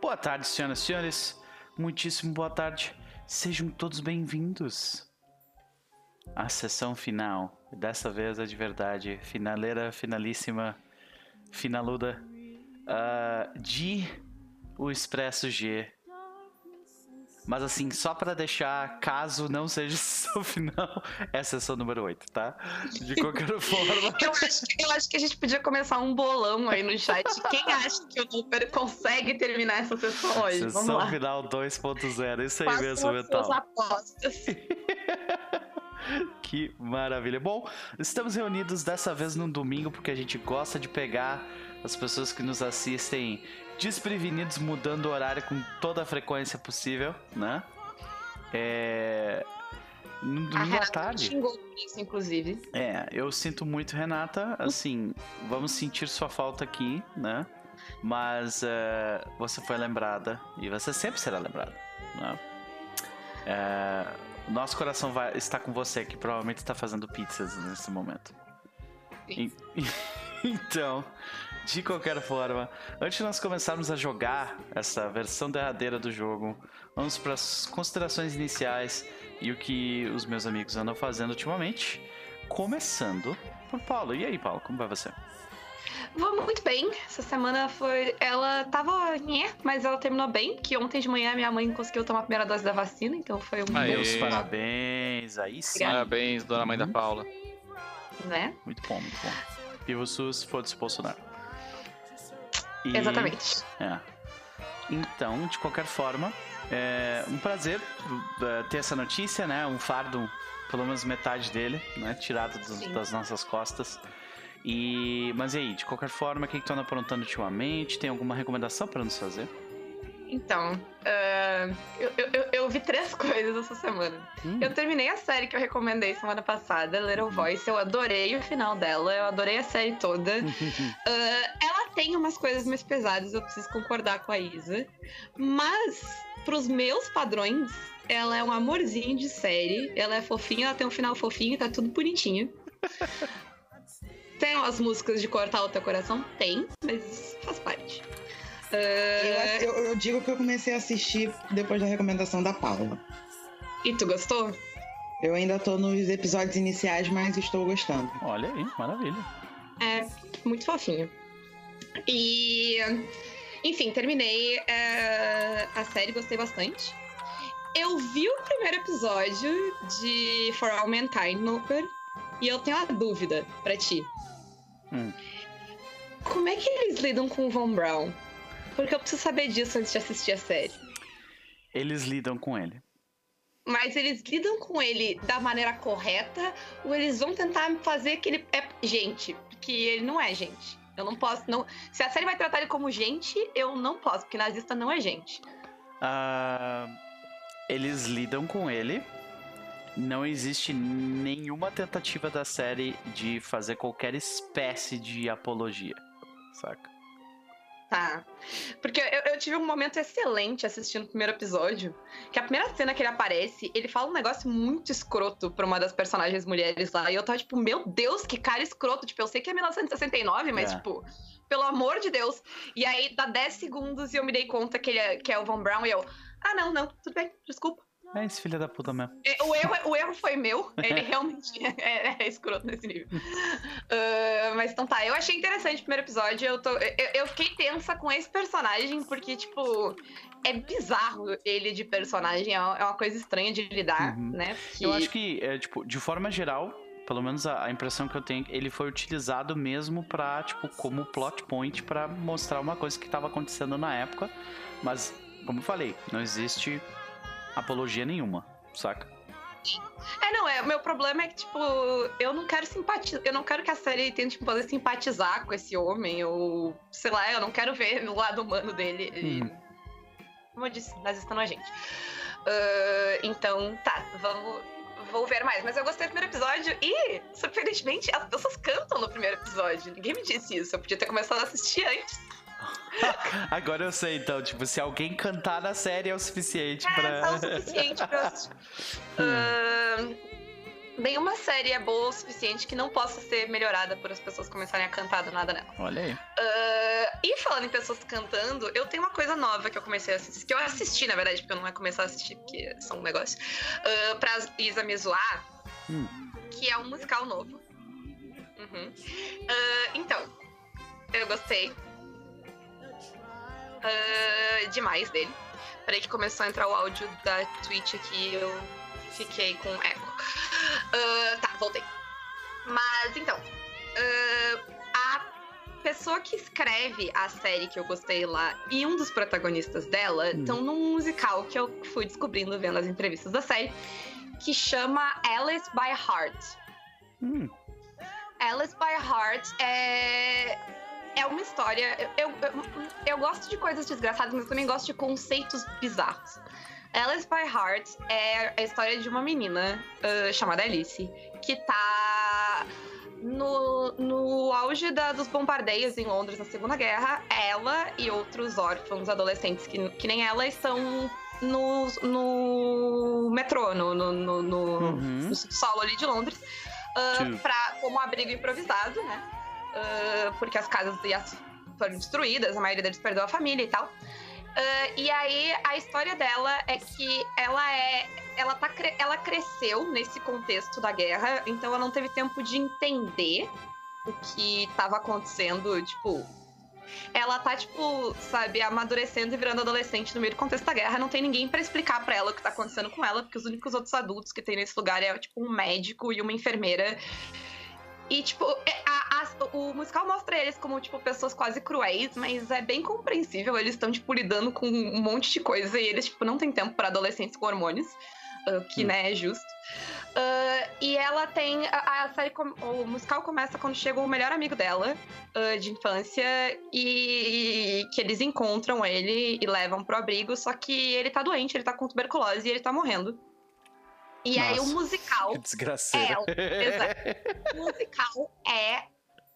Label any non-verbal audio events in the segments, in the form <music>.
Boa tarde, senhoras e senhores. Muitíssimo boa tarde. Sejam todos bem-vindos à sessão final. Dessa vez é de verdade. Finaleira, finalíssima, finaluda uh, de O Expresso G. Mas assim, só para deixar, caso não seja <laughs> sessão final, é a sessão número 8, tá? De qualquer <laughs> forma. Eu acho, que, eu acho que a gente podia começar um bolão aí no chat. Quem acha que o Número consegue terminar essa sessão hoje? Vamos Sessão lá. final 2.0, isso aí Façam mesmo, Metal. suas apostas. <laughs> Que maravilha. Bom, estamos reunidos dessa vez num domingo porque a gente gosta de pegar as pessoas que nos assistem desprevenidos, mudando o horário com toda a frequência possível, né? É. No domingo à tarde. xingou isso, inclusive. É, eu sinto muito, Renata. Assim, vamos sentir sua falta aqui, né? Mas é, você foi lembrada e você sempre será lembrada, né? É, nosso coração vai, está com você, que provavelmente está fazendo pizzas nesse momento. E- <laughs> então, de qualquer forma, antes de nós começarmos a jogar essa versão derradeira do jogo, vamos para as considerações iniciais e o que os meus amigos andam fazendo ultimamente. Começando por Paulo. E aí, Paulo, como vai você? Vou muito bem. Essa semana foi. Ela tava. nhé, mas ela terminou bem, que ontem de manhã minha mãe conseguiu tomar a primeira dose da vacina, então foi um Aê. Meus parabéns. Aí sim. Parabéns, dona mãe da Uhum. Paula. né? Muito bom, muito bom. Viva o SUS, foda-se Bolsonaro. E- Exatamente. É. Então, de qualquer forma, é um prazer uh, ter essa notícia, né? Um fardo, pelo menos metade dele, né? Tirado dos- das nossas costas. E, mas e aí, de qualquer forma, o que, que tu anda aprontando ultimamente? Tem alguma recomendação para nos fazer? Então, ah, eu, eu, eu- vi três <laughs> coisas essa semana. Hum, Eu terminei a série que eu recomendei semana passada, Little Voice. Eu adorei o final dela, eu adorei a série toda. <laughs> Ah, ela tem umas coisas mais pesadas, eu preciso concordar com a Isa. Mas, pros meus padrões, ela é um amorzinho de série. Ela é fofinha, ela tem um final fofinho, tá tudo bonitinho. <laughs> tem umas músicas de cortar o teu coração? Tem, mas faz parte. Ah, Eu, eu- eu digo que eu comecei a assistir depois da recomendação da Paula. e tu gostou? Eu ainda tô nos episódios iniciais, mas estou gostando. Olha aí, maravilha. É, muito fofinho. E, enfim, terminei é, a série, gostei bastante. Eu vi o primeiro episódio de For All Mankind no e eu tenho uma dúvida pra ti. Hum. Como é que eles lidam com o Von Brown? Porque eu preciso saber disso antes de assistir a série. Eles lidam com ele. Mas eles lidam com ele da maneira correta ou eles vão tentar fazer que ele é gente? Porque ele não é gente. Eu não posso. Não... Se a série vai tratar ele como gente, eu não posso, porque nazista não é gente. Ah, eles lidam com ele. Não existe nenhuma tentativa da série de fazer qualquer espécie de apologia, saca? Tá. Porque eu, eu tive um momento excelente assistindo o primeiro episódio. Que a primeira cena que ele aparece, ele fala um negócio muito escroto pra uma das personagens mulheres lá. E eu tava tipo, meu Deus, que cara escroto. Tipo, eu sei que é 1969, mas É. tipo, pelo amor de Deus. E aí dá 10 segundos e eu me dei conta que ele é, que é o Von Brown e eu. Ah, não, não, tudo bem, desculpa. É esse filho da puta mesmo. É, O erro, o erro foi meu, ele realmente <laughs> é, é escroto nesse nível. <laughs> Ah, mas então tá, eu achei interessante o primeiro episódio. Eu, tô, eu, eu fiquei tensa com esse personagem, porque, tipo, é bizarro ele de personagem, é uma, é uma coisa estranha de lidar, Uhum. né? Eu acho que, é, tipo, de forma geral, pelo menos a, a impressão que eu tenho, ele foi utilizado mesmo pra, tipo, como plot point pra mostrar uma coisa que tava acontecendo na época. Mas, como eu falei, não existe apologia nenhuma, saca? É, não, é, o meu problema é que, tipo, eu não quero simpatizar, eu não quero que a série tente me fazer simpatizar com esse homem, ou, sei lá, eu não quero ver o lado humano dele. Ele- Uhum. Como eu disse, nazista é gente. Ah, então, tá, vamos. Vou ver mais, mas eu gostei do primeiro episódio e, surpreendentemente, as pessoas cantam no primeiro episódio. Ninguém me disse isso. Eu podia ter começado a assistir antes. <laughs> Agora eu sei, então, tipo, se alguém cantar na série é o suficiente É, pra. tá o suficiente pra. <laughs> Ah, nenhuma série é boa o suficiente que não possa ser melhorada por as pessoas começarem a cantar do nada nela. Olha aí. Uh, e falando em pessoas cantando, eu tenho uma coisa nova que eu comecei a assistir, que eu assisti, na verdade, porque eu não ia começar a assistir, porque é só um negócio, uh, pra Isa me zoar, Hum. que é um musical novo. Uhum. Uh, então, eu gostei uh, demais dele. Peraí que começou a entrar o áudio da Twitch aqui eu fiquei com eco. Uh, tá, voltei. Mas então, uh, a pessoa que escreve a série que eu gostei lá e um dos protagonistas dela Hum. estão num musical que eu fui descobrindo vendo as entrevistas da série, que chama Alice by Heart. Hum. Alice by Heart é. É uma história. Eu, eu, eu gosto de coisas desgraçadas, mas também gosto de conceitos bizarros. Alice by Heart é a história de uma menina ah, chamada Alice que tá no, no auge da- dos bombardeios em Londres na Segunda Guerra. Ela e outros órfãos adolescentes que, que nem ela estão no, no metrô, no, no, no, Uhum. no solo ali de Londres, Sim. pra, como abrigo improvisado, né? Ah, porque as casas foram destruídas, a maioria deles perdeu a família e tal. Ah, e aí a história dela é que ela é. Ela, tá, ela cresceu nesse contexto da guerra, então ela não teve tempo de entender o que tava acontecendo, tipo. Ela tá, tipo, sabe, amadurecendo e virando adolescente no meio do contexto da guerra. Não tem ninguém pra explicar pra ela o que tá acontecendo com ela, porque os únicos outros adultos que tem nesse lugar é, tipo, um médico e uma enfermeira. E, tipo, é- a- a- o musical mostra eles como, tipo, pessoas quase cruéis, mas é bem compreensível. Eles estão, tipo, lidando com um monte de coisa e eles, tipo, não tem tempo pra adolescentes com hormônios, ah, que, Hum. né, é justo. Ah, e ela tem. A, a série. com- O musical começa quando chega o melhor amigo dela, ah, de infância, e que eles encontram ele e levam pro abrigo, só que ele tá doente, ele tá com tuberculose e ele tá morrendo. E aí o Nossa. musical Que desgraceira. <laughs> o musical é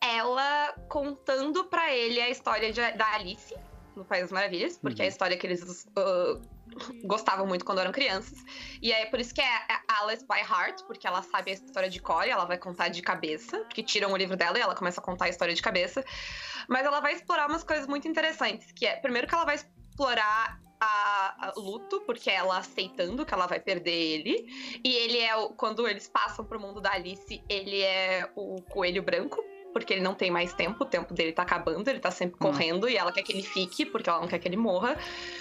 ela contando pra ele a história de- da Alice no País das Maravilhas, porque é a Uhum. história que eles uh, <laughs> gostavam muito quando eram crianças. E é por isso que é a Alice by Heart, porque ela sabe a história de cor e ela vai contar de cabeça, porque tiram o livro dela e ela começa a contar a história de cabeça. Mas ela vai explorar umas coisas muito interessantes, que é, primeiro que ela vai explorar a, a luto, porque é ela aceitando que ela vai perder ele. E ele é o. Quando eles passam pro mundo da Alice, ele é o coelho branco. Porque ele não tem mais tempo, o tempo dele tá acabando, ele tá sempre Hum. correndo e ela quer que ele fique, porque ela não quer que ele morra.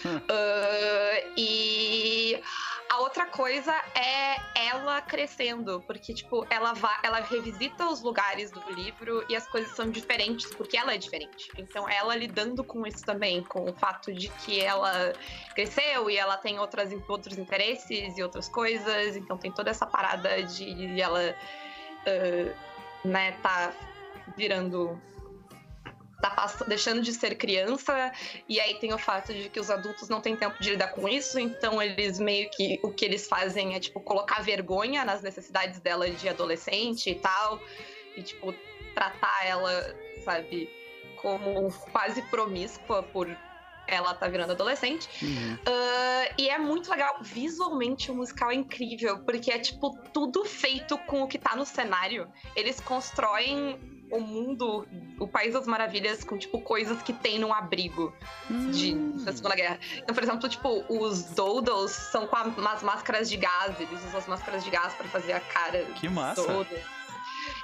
Hum. Ah, e a outra coisa é ela crescendo, porque, tipo, ela vai, ela revisita os lugares do livro e as coisas são diferentes, porque ela é diferente. Então, ela lidando com isso também, com o fato de que ela cresceu e ela tem outras, outros interesses e outras coisas, então tem toda essa parada de ela, ah, né, tá virando tá deixando de ser criança, e aí tem o fato de que os adultos não têm tempo de lidar com isso, então eles meio que o que eles fazem é tipo colocar vergonha nas necessidades dela de adolescente e tal, e tipo tratar ela, sabe, como quase promíscua por ela tá virando adolescente. Uhum. Ah, e é muito legal. Visualmente, o musical é incrível, porque é, tipo, tudo feito com o que tá no cenário. Eles constroem o mundo, o País das Maravilhas, com, tipo, coisas que tem num abrigo de, Hum. da Segunda Guerra. Então, por exemplo, tipo, os Doodles são com a- umas máscaras de gás. Eles usam as máscaras de gás pra fazer a cara Que massa. toda.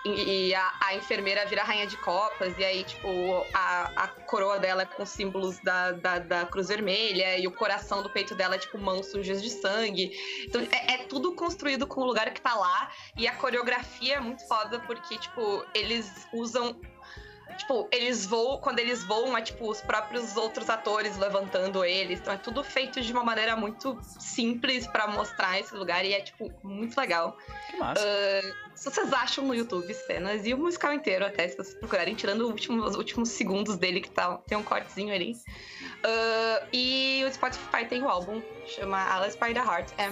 E, e a, a enfermeira vira rainha de copas, e aí, tipo, a, a coroa dela é com símbolos da, da, da Cruz Vermelha, e o coração do peito dela é, tipo, mãos sujas de sangue. Então, é, é tudo construído com o lugar que tá lá, e a coreografia é muito foda, porque, tipo, eles usam. Tipo, eles voam, quando eles voam, é tipo os próprios outros atores levantando eles. Então é tudo feito de uma maneira muito simples pra mostrar esse lugar e é, tipo, muito legal. Que massa. Se vocês acham no YouTube cenas e o musical inteiro, até se vocês procurarem, tirando último- os últimos segundos dele, que tá, tem um cortezinho ali. Ah, e o Spotify tem o álbum, chama Alice by the Heart. É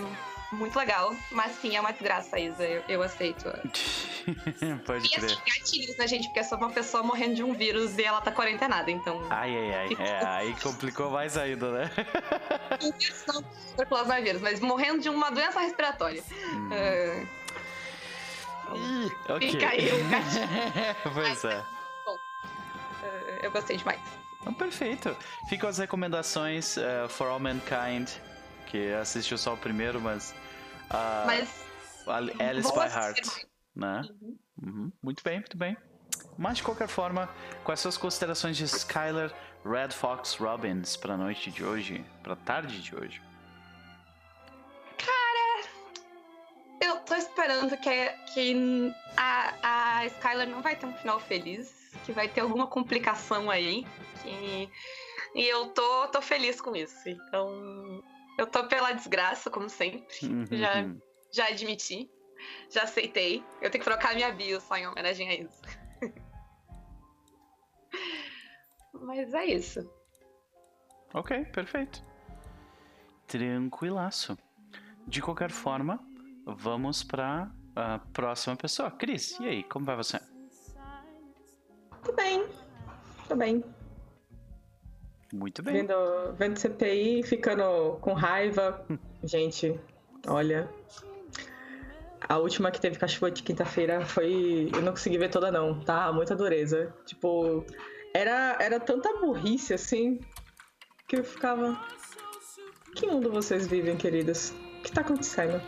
muito legal, mas sim, é uma desgraça, Isa. Eu, eu aceito. <laughs> Pode E crer. assim, gatilhos, né, gente? Porque eu sou uma pessoa morrendo de um vírus e ela tá quarentenada, então. Ai, ai, ai. É, aí complicou mais ainda, né? Não, é vírus, mas morrendo de uma doença respiratória. Hum. Ah, ok. E caiu o <laughs> gatinho. pois é. Uh, eu gostei demais. Então, perfeito. Ficam as recomendações uh, For All Mankind, que assistiu só o primeiro, mas. Uh, Mas Alice vou by Heart. Né? Uhum. Uhum. Muito bem, muito bem. Mas de qualquer forma, quais são as considerações de Skylar Red Fox Robbins pra noite de hoje? Pra tarde de hoje? Eu tô esperando que, que a, a Skylar não vai ter um final feliz, que vai ter alguma complicação aí. Que, e eu tô, tô feliz com isso. Então, eu tô pela desgraça, como sempre. Já, Uhum. já admiti. Já aceitei. Eu tenho que trocar minha bio só em homenagem a isso. <laughs> Mas é isso. Ok, perfeito. Tranquilaço. De qualquer forma, vamos pra a próxima pessoa. Cris, e aí, como vai você? Tudo bem. Tô bem. Muito bem. Vendo, vendo CPI, ficando com raiva. <laughs> Gente, olha. A última que teve cachorro de quinta-feira foi. Eu não consegui ver toda, não, tá? Muita dureza. Tipo, era, era tanta burrice assim que eu ficava. Que mundo vocês vivem, queridas? O que tá acontecendo?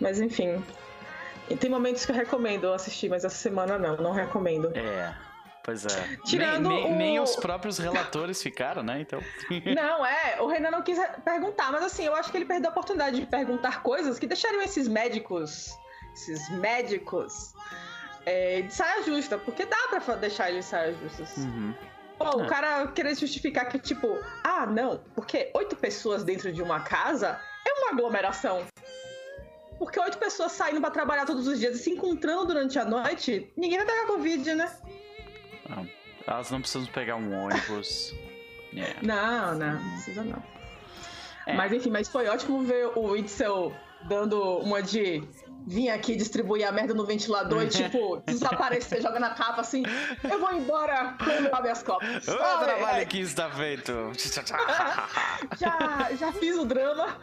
Mas enfim. E tem momentos que eu recomendo assistir, mas essa semana não, não recomendo. É, pois é. Tirando nem, nem, nem o- os próprios relatores ficaram, né? Então. <laughs> Não, é, o Renan não quis perguntar, mas assim, eu acho que ele perdeu a oportunidade de perguntar coisas que deixariam esses médicos, esses médicos, é, de saia justa, porque dá pra deixar eles de saia justas. Uhum. Pô, É. o cara querer justificar que, tipo, ah, não, porque oito pessoas dentro de uma casa é uma aglomeração. Porque oito pessoas saindo pra trabalhar todos os dias e se encontrando durante a noite, ninguém vai pegar Covid, né? Não, elas não precisam pegar um ônibus. <laughs> É. Não, não, não precisa não. É. Mas enfim, mas foi ótimo ver o Itzel dando uma de vir aqui distribuir a merda no ventilador e, <laughs> tipo, desaparecer, joga na capa assim, eu vou embora quando habeas corpus. O trabalho É, que está feito. <laughs> já, já fiz o drama.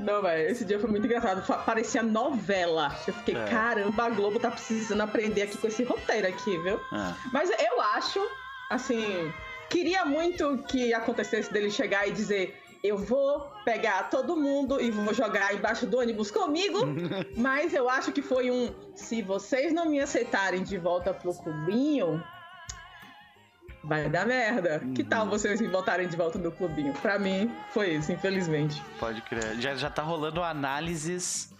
Não, velho, esse dia foi muito engraçado. Parecia novela. Eu fiquei, É. caramba, a Globo tá precisando aprender aqui com esse roteiro aqui, viu? Ah, Mas eu acho, assim, queria muito que acontecesse dele chegar e dizer: eu vou pegar todo mundo e vou jogar embaixo do ônibus comigo. <laughs> Mas eu acho que foi um: se vocês não me aceitarem de volta pro clubinho. Vai dar merda. Que tal Uhum. vocês me voltarem de volta no clubinho? Pra mim, foi isso, infelizmente. pode crer. Já, já tá rolando análises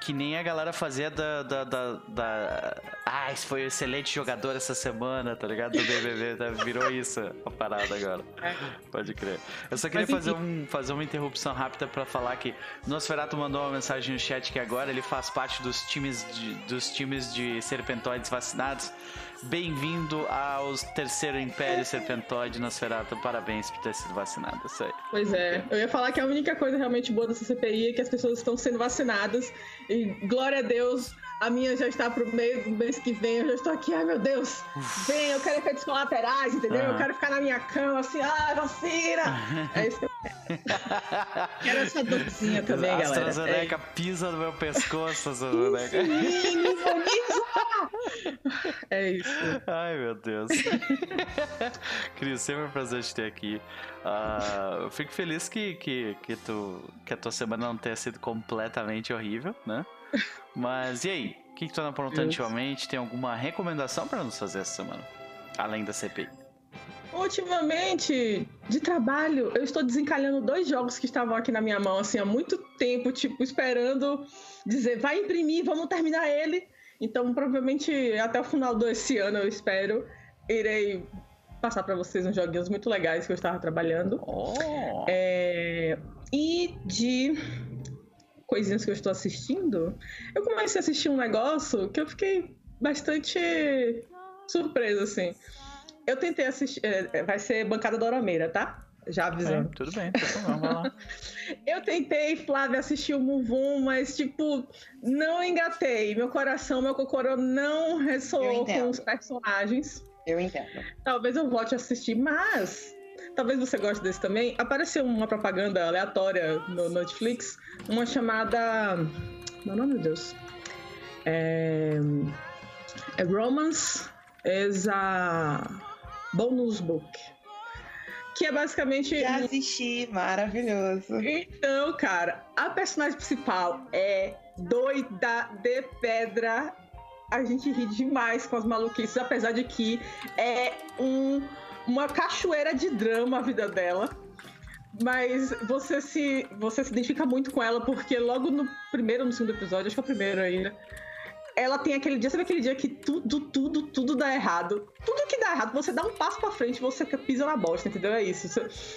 que nem a galera fazia da. da, da, da- Ah, esse foi um excelente jogador essa semana, tá ligado? Do BBB. tá? Virou isso a parada agora. Pode crer. Eu só queria fazer, um, fazer uma interrupção rápida pra falar que Nosferatu mandou uma mensagem no chat que agora ele faz parte dos times de, dos times de serpentoides vacinados. Bem-vindo aos Terceiro Império Serpentoide Nosferatu. Parabéns por ter sido vacinado. Pois é, eu ia falar que a única coisa realmente boa dessa CPI é que as pessoas estão sendo vacinadas. E glória a Deus, a minha já está pro meio do mês que vem. Eu já estou aqui, ai meu Deus, vem, eu quero efeitos colaterais, entendeu? Eu quero ficar na minha cama assim, ah, vacina! <laughs> É isso que eu quero. Quero essa dorzinha também, a galera. AstraZeneca pisa no meu pescoço, AstraZeneca. É, Sim, é isso. Ai, meu Deus. <laughs> Cris, sempre um prazer te ter aqui. Ah, eu fico feliz que, que, que, tu, que a tua semana não tenha sido completamente horrível, né? Mas e aí? O que, que tu anda aprontando ultimamente? Tem alguma recomendação pra nos fazer essa semana? Além da CPI. Ultimamente, de trabalho, eu estou desencalhando dois jogos que estavam aqui na minha mão, assim, há muito tempo, tipo, esperando dizer, vai imprimir, vamos terminar ele. Então, provavelmente, até o final desse ano, eu espero, irei passar para vocês uns joguinhos muito legais que eu estava trabalhando. Oh! É, E de coisinhas que eu estou assistindo, eu comecei a assistir um negócio que eu fiquei bastante surpresa, assim. Eu tentei assistir. é, Vai ser bancada da Orameira, tá? Já É, avisando. tudo bem, tudo bem, vai lá. <laughs> Eu tentei, Flávia, assistir o Muvum, mas, tipo, não engatei. Meu coração, meu cocorô não ressoou com os personagens. Eu entendo. Talvez eu volte a assistir, mas talvez você goste desse também. Apareceu uma propaganda aleatória no Netflix, uma chamada. Meu nome, meu Deus. É, é Romance is a Bonus Book. Que é basicamente. Já assisti, maravilhoso. Então, cara, a personagem principal é doida de pedra. A gente ri demais com as maluquices, apesar de que é um, uma cachoeira de drama a vida dela. Mas você se, você se identifica muito com ela, porque logo no primeiro no segundo episódio, acho que é o primeiro ainda, ela tem aquele dia, sabe aquele dia que tudo, tudo, tudo dá errado? Tudo que dá errado, você dá um passo pra frente você pisa na bosta, entendeu? É isso.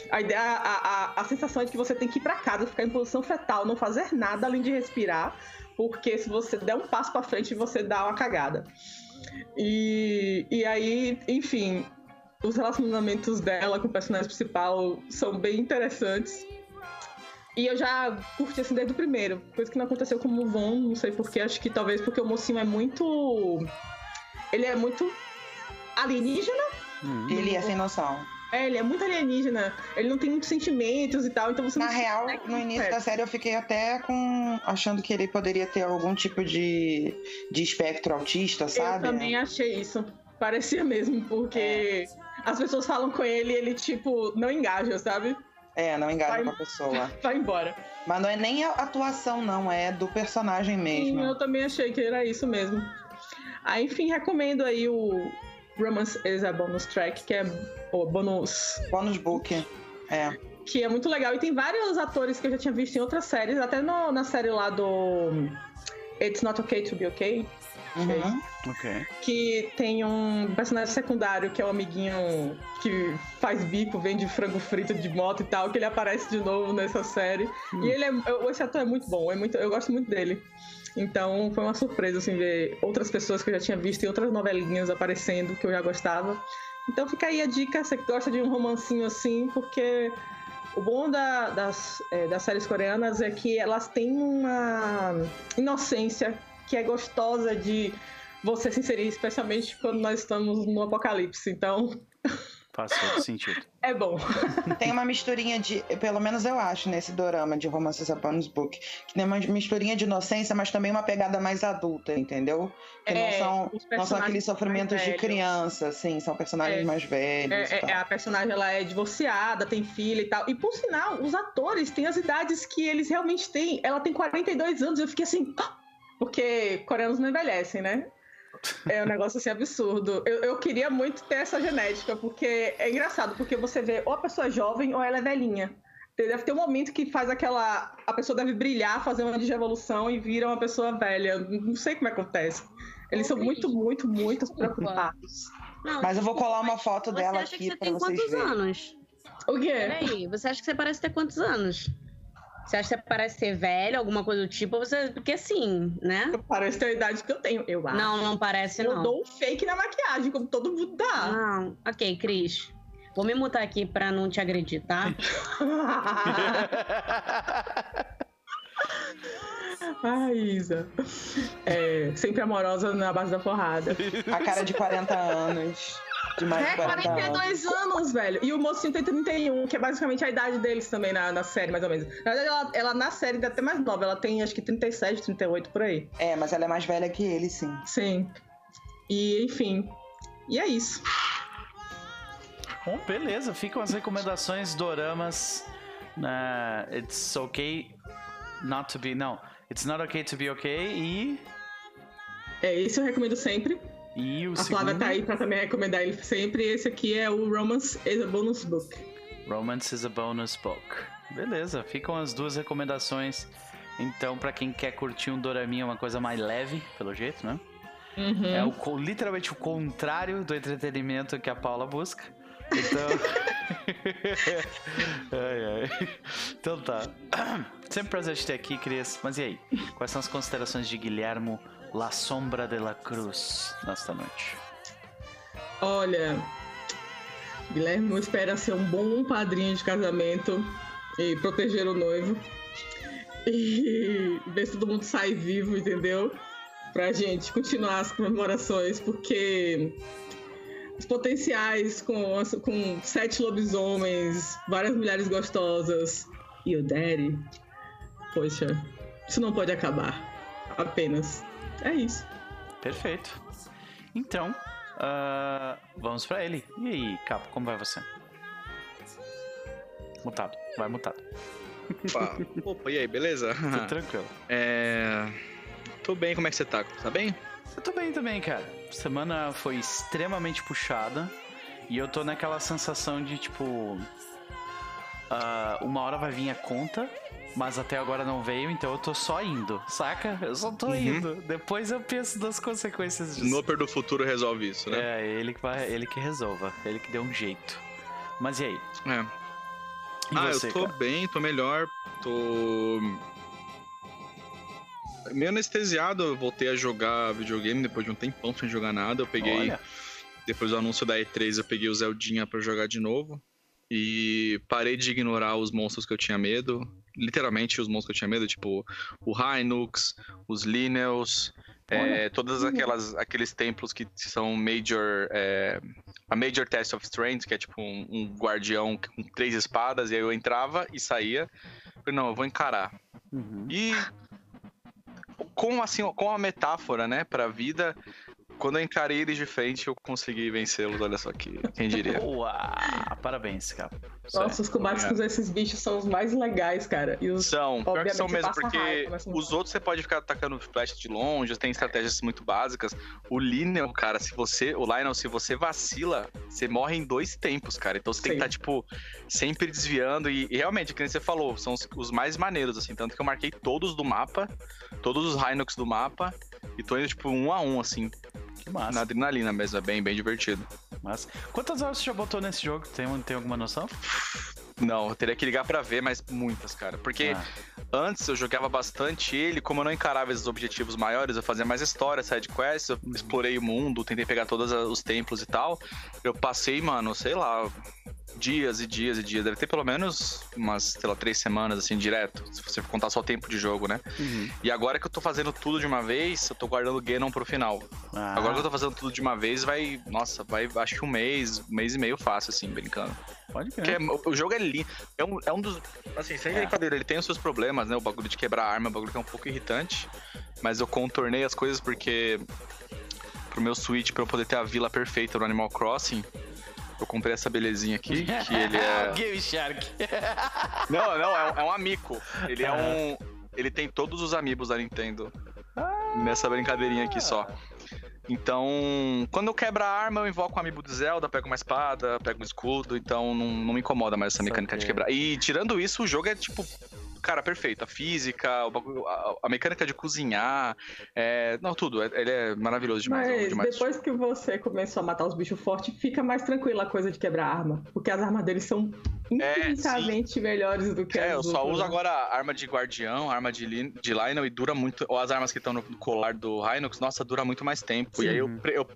A, ideia, a, a, a sensação é de que você tem que ir pra casa, ficar em posição fetal, não fazer nada além de respirar, porque se você der um passo pra frente, você dá uma cagada. E, e aí, enfim, os relacionamentos dela com o personagem principal são bem interessantes. E eu já curti assim desde o primeiro. Coisa que não aconteceu com o Von, não sei porquê. Acho que talvez porque o mocinho é muito. Ele é muito alienígena. Hum. Ele é sem noção. É, ele é muito alienígena. Ele não tem muitos sentimentos e tal, então você Na não real, no início da série eu fiquei até com. achando que ele poderia ter algum tipo de, de espectro autista, sabe? Eu também achei isso. Parecia mesmo, porque é. As pessoas falam com ele e ele, tipo, não engaja, sabe? É, não engaja vai, com a pessoa. <laughs> Vai embora. Mas não é nem a atuação, não, é do personagem mesmo. Sim, eu também achei que era isso mesmo. Aí, enfim, recomendo aí o Romance is a Bonus Track, que é o bonus. Bonus Book. É. Que é muito legal. E tem vários atores que eu já tinha visto em outras séries, até no, na série lá do It's Not Okay to Be Okay. Uhum. Que tem um personagem secundário que é o um amiguinho que faz bico, vende frango frito de moto e tal, que ele aparece de novo nessa série. Uhum. E ele é. Esse ator é muito bom, é muito, eu gosto muito dele. Então foi uma surpresa assim, ver outras pessoas que eu já tinha visto em outras novelinhas aparecendo que eu já gostava. Então fica aí a dica, você que gosta de um romancinho assim, porque o bom da, das, é, das séries coreanas é que elas têm uma inocência que é gostosa de você se inserir, especialmente quando nós estamos no apocalipse. Então. Faz todo sentido. É bom. Tem uma misturinha de. Pelo menos eu acho, nesse dorama de Romances Bonus Book. Que tem uma misturinha de inocência, mas também uma pegada mais adulta, entendeu? Que é, não, são, não são aqueles sofrimentos de criança, assim, são personagens é, mais velhos. É, é, a personagem ela é divorciada, tem filha e tal. E por sinal, os atores têm as idades que eles realmente têm. Ela tem 42 anos, eu fiquei assim. Ah! Porque coreanos não envelhecem, né? É um negócio assim absurdo. Eu, eu queria muito ter essa genética, porque é engraçado, porque você vê ou a pessoa é jovem ou ela é velhinha. Deve ter um momento que faz aquela. A pessoa deve brilhar, fazer uma digievolução e vira uma pessoa velha. Não sei como acontece. Eles são muito, muito, muito preocupados. Não, Mas eu vou colar uma foto dela aqui para vocês verem. Você acha que você tem quantos anos? O quê? Peraí, você acha que você parece ter quantos anos? Você acha que você parece ser velho, alguma coisa do tipo? Você... Porque assim, né? Parece ter a idade que eu tenho, eu acho. Não, não parece, eu não. Eu dou um fake na maquiagem, como todo mundo dá. Não, ok, Cris. Vou me mutar aqui pra não te agredir, tá? Ai, <laughs> Isa. É, sempre amorosa na base da porrada. A cara de 40 anos. De mais é, 42 anos. anos, velho. E o mocinho tem 31, que é basicamente a idade deles também na, na série, mais ou menos. Na verdade, ela, ela na série ainda é até mais nova. Ela tem acho que 37, 38 por aí. É, mas ela é mais velha que ele, sim. Sim. E, enfim. E é isso. Bom, beleza. Ficam as recomendações doramas na It's Okay Not to Be. Não. It's Not Okay to Be Okay e. É, isso eu recomendo sempre. E o a segundo... Flávia tá aí pra também recomendar ele sempre. Esse aqui é o Romance is a Bonus Book. Romance is a Bonus Book. Beleza, ficam as duas recomendações. Então, para quem quer curtir um doraminha, uma coisa mais leve, pelo jeito, né? Uhum. É o, literalmente o contrário do entretenimento que a Paula busca. Então. <laughs> <laughs> ai, ai. Então tá. <clears throat> Sempre prazer te ter aqui, Cris. Mas e aí? Quais são as considerações de Guilhermo La Sombra de la Cruz nesta noite? Olha, Guilherme espera ser um bom padrinho de casamento e proteger o noivo. E <laughs> ver se todo mundo sai vivo, entendeu? Pra gente continuar as comemorações, porque os potenciais com, com sete lobisomens, várias mulheres gostosas e o Daddy, poxa, isso não pode acabar. Apenas. É isso. Perfeito. Então, uh, vamos para ele. E aí, Capo, como vai você? Mutado, vai mutado. Opa, <laughs> Opa e aí, beleza? Tudo tranquilo. É. Tô bem, como é que você tá? Tá bem? Eu tô bem também, cara. Semana foi extremamente puxada. E eu tô naquela sensação de tipo. Uh, uma hora vai vir a conta, mas até agora não veio, então eu tô só indo, saca? Eu só tô uhum. indo. Depois eu penso das consequências disso. Noper do futuro resolve isso, né? É, ele que, vai, ele que resolva, ele que deu um jeito. Mas e aí? É. E ah, você, eu tô cara? bem, tô melhor, tô. Meio anestesiado, eu voltei a jogar videogame depois de um tempão sem jogar nada. Eu peguei. Olha. Depois do anúncio da E3, eu peguei o Zeldinha para jogar de novo. E parei de ignorar os monstros que eu tinha medo. Literalmente os monstros que eu tinha medo, tipo o Hynux, os Linels, é, todas aquelas aqueles templos que são major é, a major test of strength que é tipo um, um, guardião com três espadas e aí eu entrava e saía. Falei, não eu vou encarar. Uhum. e com assim com a metáfora né para a vida quando eu encarei eles de frente, eu consegui vencê-los, olha só aqui. Quem diria? <laughs> Uau, parabéns, cara. Nossa, os combates com esses bichos são os mais legais, cara. E os, são, pior que são mesmo, porque raiva, os outros você pode ficar atacando flash de longe, tem estratégias muito básicas. O Lionel, cara, se você. O Lionel, se você vacila, você morre em dois tempos, cara. Então você Sim. tem que estar, tá, tipo, sempre desviando. E, e realmente, como você falou, são os, os, mais maneiros, assim. Tanto que eu marquei todos do mapa, todos os Hinox do mapa. E tô indo, tipo, um a um, assim. Que massa. Na adrenalina mesmo, é bem, bem divertido. Mas quantas horas você já botou nesse jogo? Tem, tem alguma noção? Não, eu teria que ligar para ver, mas muitas, cara. Porque ah. antes eu jogava bastante ele, como eu não encarava esses objetivos maiores, eu fazia mais história, side quests, eu uhum. explorei o mundo, tentei pegar todos os templos e tal. Eu passei, mano, sei lá, dias e dias e dias. Deve ter pelo menos umas, sei lá, três semanas, assim, direto. Se você contar só o tempo de jogo, né? Uhum. E agora que eu tô fazendo tudo de uma vez, eu tô guardando o Ganon pro final. Ah. Agora que eu tô fazendo tudo de uma vez, vai. Nossa, vai acho que um mês, um mês e meio fácil, assim, brincando. Pode ver. É, o jogo é lindo. É um, é um dos. Assim, sem é. brincadeira, ele tem os seus problemas, né? O bagulho de quebrar arma, o bagulho que é um pouco irritante. Mas eu contornei as coisas porque. Pro meu Switch, pra eu poder ter a vila perfeita no Animal Crossing, eu comprei essa belezinha aqui, que ele é. <laughs> Game Shark. <laughs> não, não, é um, é um amico. Ele é um. Ele tem todos os amigos da Nintendo. Ah. Nessa brincadeirinha aqui só. Então, quando eu quebro a arma, eu invoco um amiibo do Zelda, pego uma espada, pego um escudo, então não, não me incomoda mais essa mecânica de quebrar. E tirando isso, o jogo é tipo cara, perfeito. A física, a, a mecânica de cozinhar, é, não, tudo. É, ele é maravilhoso demais. Mas demais depois que você começou a matar os bichos fortes, fica mais tranquila a coisa de quebrar arma. Porque as armas deles são é, infinitamente é, melhores do que é, as É, eu só uso né? agora arma de guardião, arma de, de Lionel e dura muito. Ou as armas que estão no colar do Hinox, nossa, dura muito mais tempo. Sim. E aí eu, eu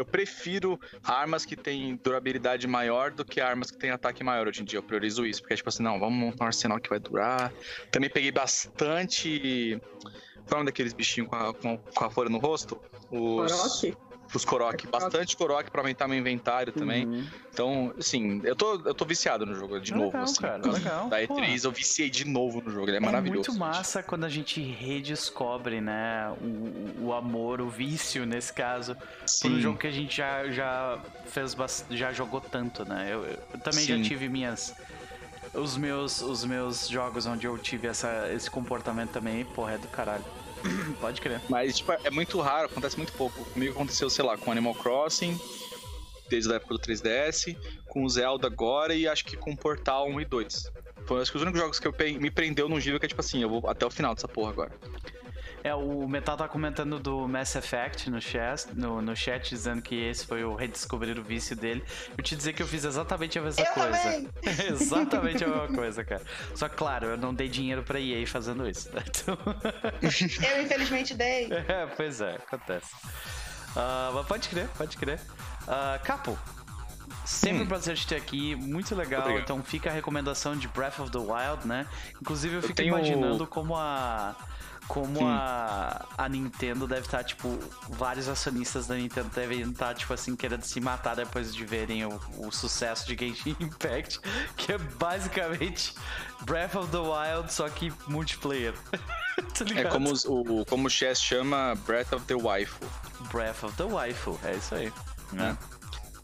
eu prefiro armas que têm durabilidade maior do que armas que têm ataque maior hoje em dia. Eu priorizo isso, porque é tipo assim, não, vamos montar um arsenal que vai durar. Também peguei bastante. Qual é daqueles bichinhos com a, com, com a folha no rosto? Os. Orochi? Os Korok, bastante Korok pra aumentar meu inventário também. Uhum. Então, assim, eu tô, eu tô viciado no jogo de novo. Legal, assim. cara, legal. Da E3 Pô. eu viciei de novo no jogo, ele é, é maravilhoso. É muito massa gente. quando a gente redescobre, né, o, o amor, o vício, nesse caso, Sim. por um jogo que a gente já, já fez, já jogou tanto, né? Eu, eu também Sim. já tive minhas os meus, os meus jogos onde eu tive essa, esse comportamento também, porra, é do caralho. <coughs> Pode crer. Mas, tipo, é muito raro, acontece muito pouco. Comigo aconteceu, sei lá, com Animal Crossing, desde a época do 3DS, com Zelda agora e acho que com Portal 1 e 2. Foi acho que os únicos jogos que eu me prendeu num nível que é tipo assim, eu vou até o final dessa porra agora. É, o Metal tá comentando do Mass Effect no chat, no, no chat, dizendo que esse foi o redescobrir o vício dele. Eu te dizer que eu fiz exatamente a mesma eu coisa. <laughs> exatamente a mesma coisa, cara. Só que, claro, eu não dei dinheiro pra EA fazendo isso. Né? Então... <laughs> eu, infelizmente, dei. <laughs> É, pois é, acontece. Uh, mas pode crer, pode crer. Uh, Capo, Sempre hum. um prazer te ter aqui, muito legal. Obrigado. Então fica a recomendação de Breath of the Wild, né? Inclusive eu fico eu tenho... imaginando como a como a, a Nintendo deve estar, tipo, vários acionistas da Nintendo devem estar, tipo assim, querendo se matar depois de verem o, o sucesso de Genshin <laughs> Impact, que é basicamente Breath of the Wild, só que multiplayer. <laughs> é como, o, como o Chess chama Breath of the Waifu. Breath of the Waifu, é isso aí. Né?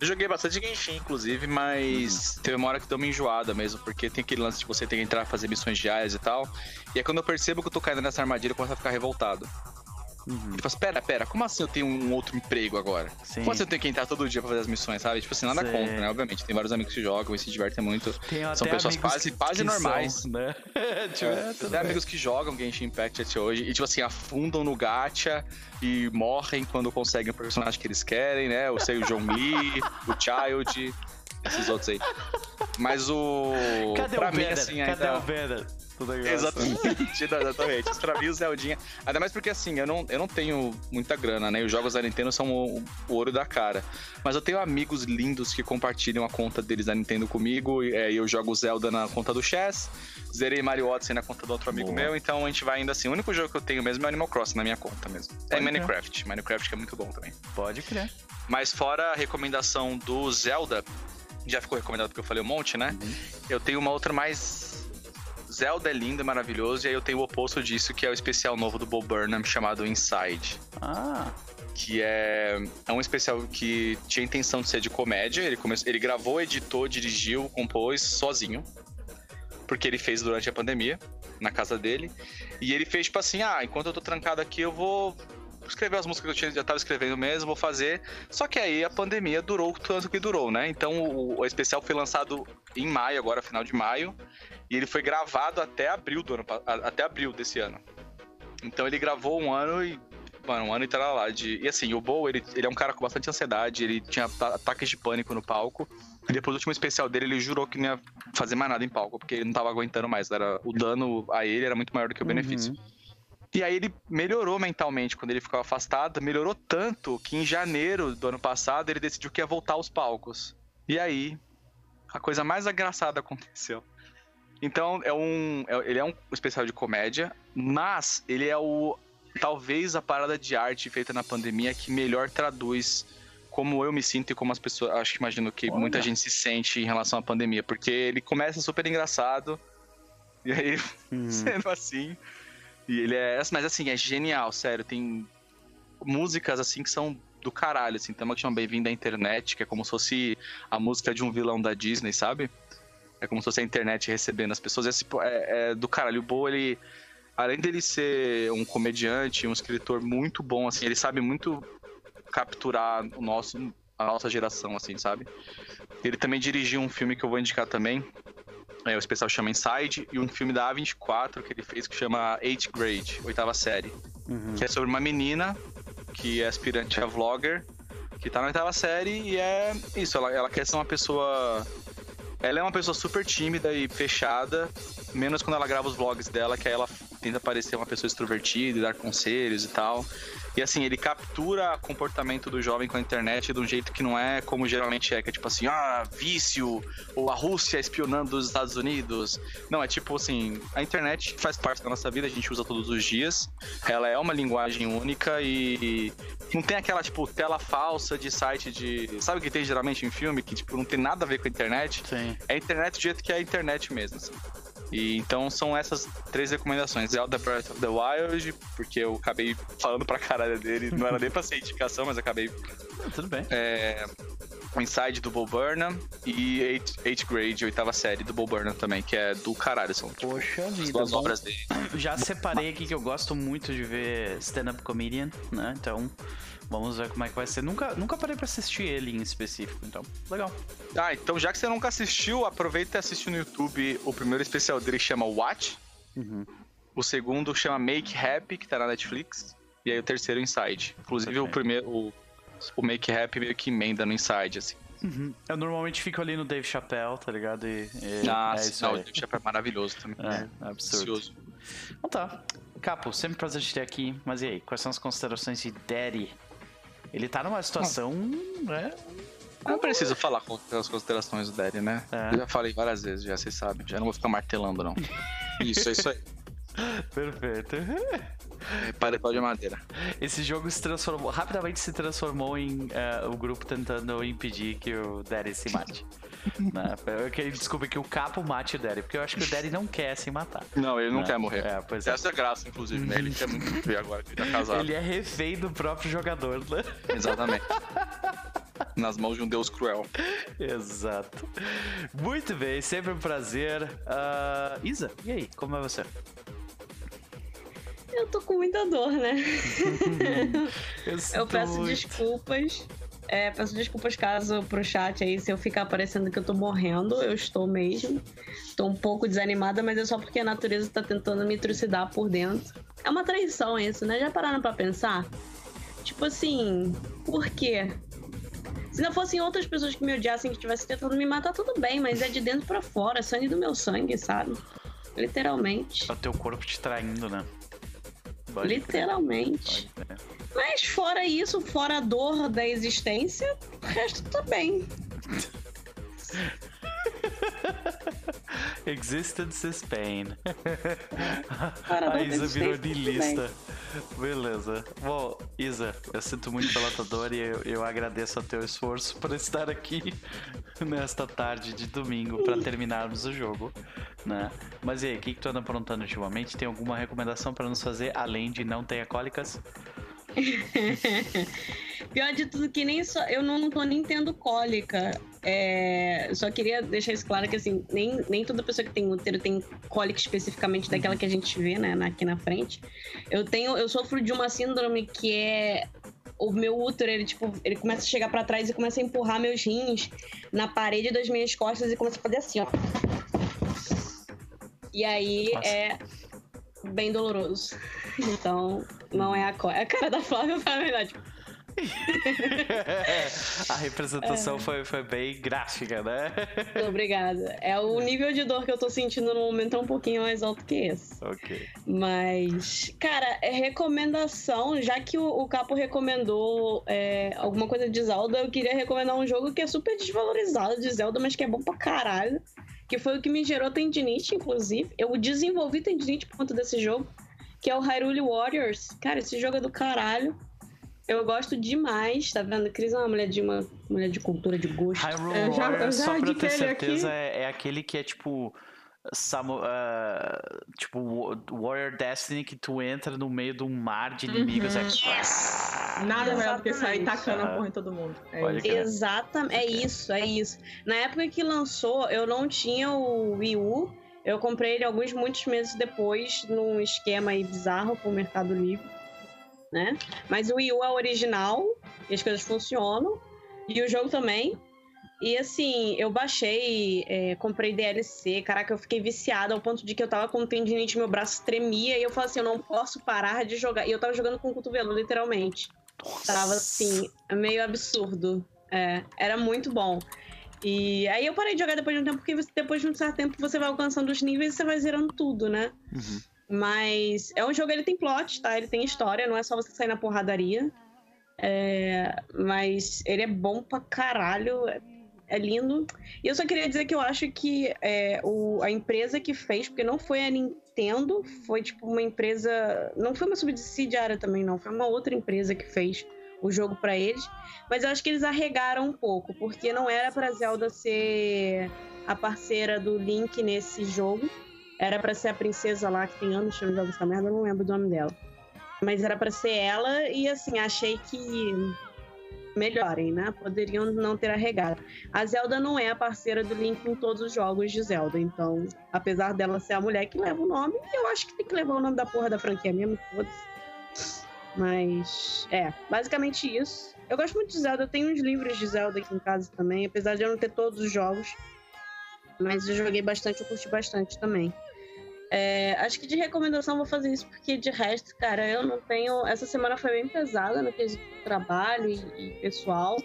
Eu joguei bastante Genshin, inclusive, mas uhum. teve uma hora que deu uma enjoada mesmo, porque tem aquele lance de você ter que entrar fazer missões diárias e tal. E é quando eu percebo que eu tô caindo nessa armadilha, eu começo a ficar revoltado. Uhum. Tipo assim, pera, pera, como assim eu tenho um outro emprego agora? Sim. Como assim eu tenho que entrar todo dia pra fazer as missões, sabe? Tipo assim, nada Sim. contra, né? Obviamente, tem vários amigos que jogam e se divertem muito. Tem são pessoas quase, quase normais. São, né? <laughs> tipo, é, tem amigos que jogam Genshin Impact até hoje e, tipo assim, afundam no gacha e morrem quando conseguem o personagem que eles querem, né? Eu sei o John Lee, <laughs> o Child, esses outros aí. Mas o. Cadê pra o mim, assim, Cadê ainda... o Banner? Exatamente, exatamente. O Zeldinha. Ainda mais porque assim, eu não, eu não tenho muita grana, né? Os jogos da Nintendo são o, o ouro da cara. Mas eu tenho amigos lindos que compartilham a conta deles da Nintendo comigo. E é, eu jogo Zelda na conta do Chess. Zerei Mario Odyssey na conta do outro amigo Boa. meu. Então a gente vai ainda assim. O único jogo que eu tenho mesmo é Animal Crossing na minha conta mesmo. É Pode é Minecraft. Minecraft que é muito bom também. Pode crer. Mas fora a recomendação do Zelda, já ficou recomendado porque eu falei um monte, né? Uhum. Eu tenho uma outra mais Zelda é lindo, é maravilhoso, e aí eu tenho o oposto disso, que é o especial novo do Bob Burnham chamado Inside. Ah. Que é, é um especial que tinha intenção de ser de comédia. Ele, come... ele gravou, editou, dirigiu, compôs sozinho. Porque ele fez durante a pandemia, na casa dele. E ele fez tipo assim: ah, enquanto eu tô trancado aqui, eu vou escrever as músicas que eu tinha, já tava escrevendo mesmo, vou fazer. Só que aí a pandemia durou o tanto que durou, né? Então o, o especial foi lançado em maio, agora final de maio. E ele foi gravado até abril do ano, até abril desse ano. Então ele gravou um ano e. Mano, um ano e tal lá. De, e assim, o Bo, ele, ele é um cara com bastante ansiedade, ele tinha ataques de pânico no palco. E depois do último especial dele, ele jurou que não ia fazer mais nada em palco, porque ele não tava aguentando mais. Era, o dano a ele era muito maior do que o uhum. E aí ele melhorou mentalmente quando ele ficou afastado, melhorou tanto que em janeiro do ano passado ele decidiu que ia voltar aos palcos. E aí, a coisa mais engraçada <laughs> aconteceu. Então, é um, é, ele é um especial de comédia, mas ele é o talvez a parada de arte feita na pandemia que melhor traduz como eu me sinto e como as pessoas, acho que imagino que Olha. muita gente se sente em relação à pandemia, porque ele começa super engraçado e aí hum. <laughs> sendo assim, e ele é, mas assim, é genial, sério, tem músicas assim que são do caralho, assim, tem uma que chama Bem-vindo à Internet, que é como se fosse a música de um vilão da Disney, sabe? É como se fosse a internet recebendo as pessoas. Esse, é, é do caralho. O Bo, ele. Além dele ser um comediante, um escritor muito bom, assim, ele sabe muito capturar o nosso, a nossa geração, assim, sabe? Ele também dirigiu um filme que eu vou indicar também. É, o especial chama Inside, e um filme da A24 que ele fez que chama Eighth Grade, oitava série. Uhum. Que é sobre uma menina que é aspirante a vlogger, que tá na oitava série e é isso, ela, ela quer ser uma pessoa ela é uma pessoa super tímida e fechada, menos quando ela grava os vlogs dela, que aí ela tenta parecer uma pessoa extrovertida e dar conselhos e tal. E assim, ele captura o comportamento do jovem com a internet de um jeito que não é como geralmente é, que é tipo assim, ah, vício, ou a Rússia espionando os Estados Unidos. Não, é tipo assim, a internet faz parte da nossa vida, a gente usa todos os dias. Ela é uma linguagem única e não tem aquela, tipo, tela falsa de site de. Sabe o que tem geralmente em filme? Que, tipo, não tem nada a ver com a internet? Sim. É a internet do jeito que é a internet mesmo, assim. E então são essas três recomendações. Zelda Breath of the Wild, porque eu acabei falando pra caralho dele, não era nem pra ser indicação, mas acabei. Não, tudo bem. É, Inside do Bo Burnham e Eight, Eight Grade, oitava série do Bo Burnham também, que é do caralho. São tipo, Poxa vida. As duas obras dele. Já separei aqui que eu gosto muito de ver stand-up comedian, né? Então. Vamos ver como é que vai ser. Nunca, nunca parei pra assistir ele em específico, então, legal. Ah, então já que você nunca assistiu, aproveita e assiste no YouTube. O primeiro especial dele chama Watch. Uhum. O segundo chama Make Happy, que tá na Netflix. E aí o terceiro Inside. Inclusive okay. o primeiro, o, o Make Happy meio que emenda no Inside, assim. Uhum. Eu normalmente fico ali no Dave Chappelle, tá ligado? E, e ah, é não, o Dave Chappelle é maravilhoso também. É, é absurdo. Ansioso. Então tá. Capo, sempre prazer te ter aqui. Mas e aí, quais são as considerações de Daddy ele tá numa situação, né? Não preciso falar com as considerações do Daddy, né? É. Eu já falei várias vezes, já vocês sabem. Já não vou ficar martelando, não. <laughs> isso, é isso aí. <laughs> Perfeito. É, paletó de madeira. Esse jogo se transformou, rapidamente se transformou em uh, o grupo tentando impedir que o Daddy se mate. Né? Eu queria, desculpa, que o Capo mate o Daddy, porque eu acho que o Daddy não quer se matar. Não, ele não né? quer morrer. É, pois é. Essa é a graça, inclusive, né? Ele quer muito viver agora que ele tá <laughs> casado. Ele é refém do próprio jogador, né? Exatamente. <laughs> Nas mãos de um deus cruel. Exato. Muito bem, sempre um prazer. Uh, Isa, e aí, como é você? Eu tô com muita dor, né? <laughs> eu, eu peço muito. desculpas. É, peço desculpas caso pro chat aí, se eu ficar parecendo que eu tô morrendo, eu estou mesmo. Tô um pouco desanimada, mas é só porque a natureza tá tentando me trucidar por dentro. É uma traição isso, né? Já pararam pra pensar? Tipo assim, por quê? Se não fossem outras pessoas que me odiassem, que estivessem tentando me matar, tudo bem, mas é de dentro para fora, é sangue do meu sangue, sabe? Literalmente. É o teu corpo te traindo, né? Pode Literalmente. Mas fora isso, fora a dor da existência, o resto tá bem. <laughs> Existence is pain. <laughs> a Isa virou de lista. Beleza. Bom, Isa, eu sinto muito pela tua dor e eu, eu agradeço o teu esforço por estar aqui <laughs> nesta tarde de domingo para terminarmos o jogo, né? Mas e aí, o que, que tu anda aprontando ultimamente? Tem alguma recomendação para nos fazer além de não ter cólicas? <laughs> Pior de tudo que nem só. Eu não tô nem tendo cólica. É, só queria deixar isso claro que assim, nem, nem toda pessoa que tem útero tem cólica especificamente daquela que a gente vê, né, aqui na frente. Eu tenho. Eu sofro de uma síndrome que é o meu útero, ele, tipo, ele começa a chegar para trás e começa a empurrar meus rins na parede das minhas costas e começa a fazer assim, ó. E aí Nossa. é bem doloroso. Então, não é a cor. É a cara da Flávia, na verdade. <laughs> a representação é. foi, foi bem gráfica, né? Obrigada. É o nível de dor que eu tô sentindo no momento é um pouquinho mais alto que esse. Ok. Mas, cara, é recomendação, já que o, o Capo recomendou é, alguma coisa de Zelda, eu queria recomendar um jogo que é super desvalorizado de Zelda, mas que é bom pra caralho. Que foi o que me gerou tendinite, inclusive. Eu desenvolvi tendinite por conta desse jogo que é o Hyrule Warriors. Cara, esse jogo é do caralho. Eu gosto demais, tá vendo? Cris é uma mulher de uma mulher de cultura, de gosto. Hyrule eu já, Warriors, eu já só pra ter certeza, é, é, aquele que é tipo. Samu, uh, tipo Warrior Destiny que tu entra no meio de um mar de inimigos uhum. é... yes! nada melhor do que sair tacando a porra em todo mundo é isso. exatamente é isso é isso na época que lançou eu não tinha o Wii U eu comprei ele alguns, muitos meses depois, num esquema aí bizarro com o Mercado Livre, né? Mas o Wii U é original, e as coisas funcionam, e o jogo também. E assim, eu baixei, é, comprei DLC, caraca, eu fiquei viciada ao ponto de que eu tava com tendinite, meu braço tremia, e eu falei assim, eu não posso parar de jogar. E eu tava jogando com o cotovelo, literalmente. Nossa. Tava assim, meio absurdo. É, era muito bom. E aí eu parei de jogar depois de um tempo, porque depois de um certo tempo você vai alcançando os níveis e você vai zerando tudo, né? Uhum. Mas é um jogo, ele tem plot, tá? Ele tem história, não é só você sair na porradaria. É... Mas ele é bom pra caralho, é, é lindo. E eu só queria dizer que eu acho que é, o... a empresa que fez, porque não foi a Nintendo, foi tipo uma empresa. Não foi uma subsidiária também, não, foi uma outra empresa que fez o jogo para eles. Mas eu acho que eles arregaram um pouco, porque não era para Zelda ser a parceira do Link nesse jogo. Era para ser a princesa lá que tem anos que eu jogo essa merda, eu não lembro do nome dela. Mas era para ser ela e assim, achei que melhorem, né? Poderiam não ter arregado. A Zelda não é a parceira do Link em todos os jogos de Zelda, então, apesar dela ser a mulher que leva o nome, eu acho que tem que levar o nome da porra da franquia mesmo, foda-se. Mas, é, basicamente isso. Eu gosto muito de Zelda, eu tenho uns livros de Zelda aqui em casa também, apesar de eu não ter todos os jogos. Mas eu joguei bastante, eu curti bastante também. É, acho que de recomendação vou fazer isso, porque de resto, cara, eu não tenho. Essa semana foi bem pesada no quesito trabalho e, e, pessoal.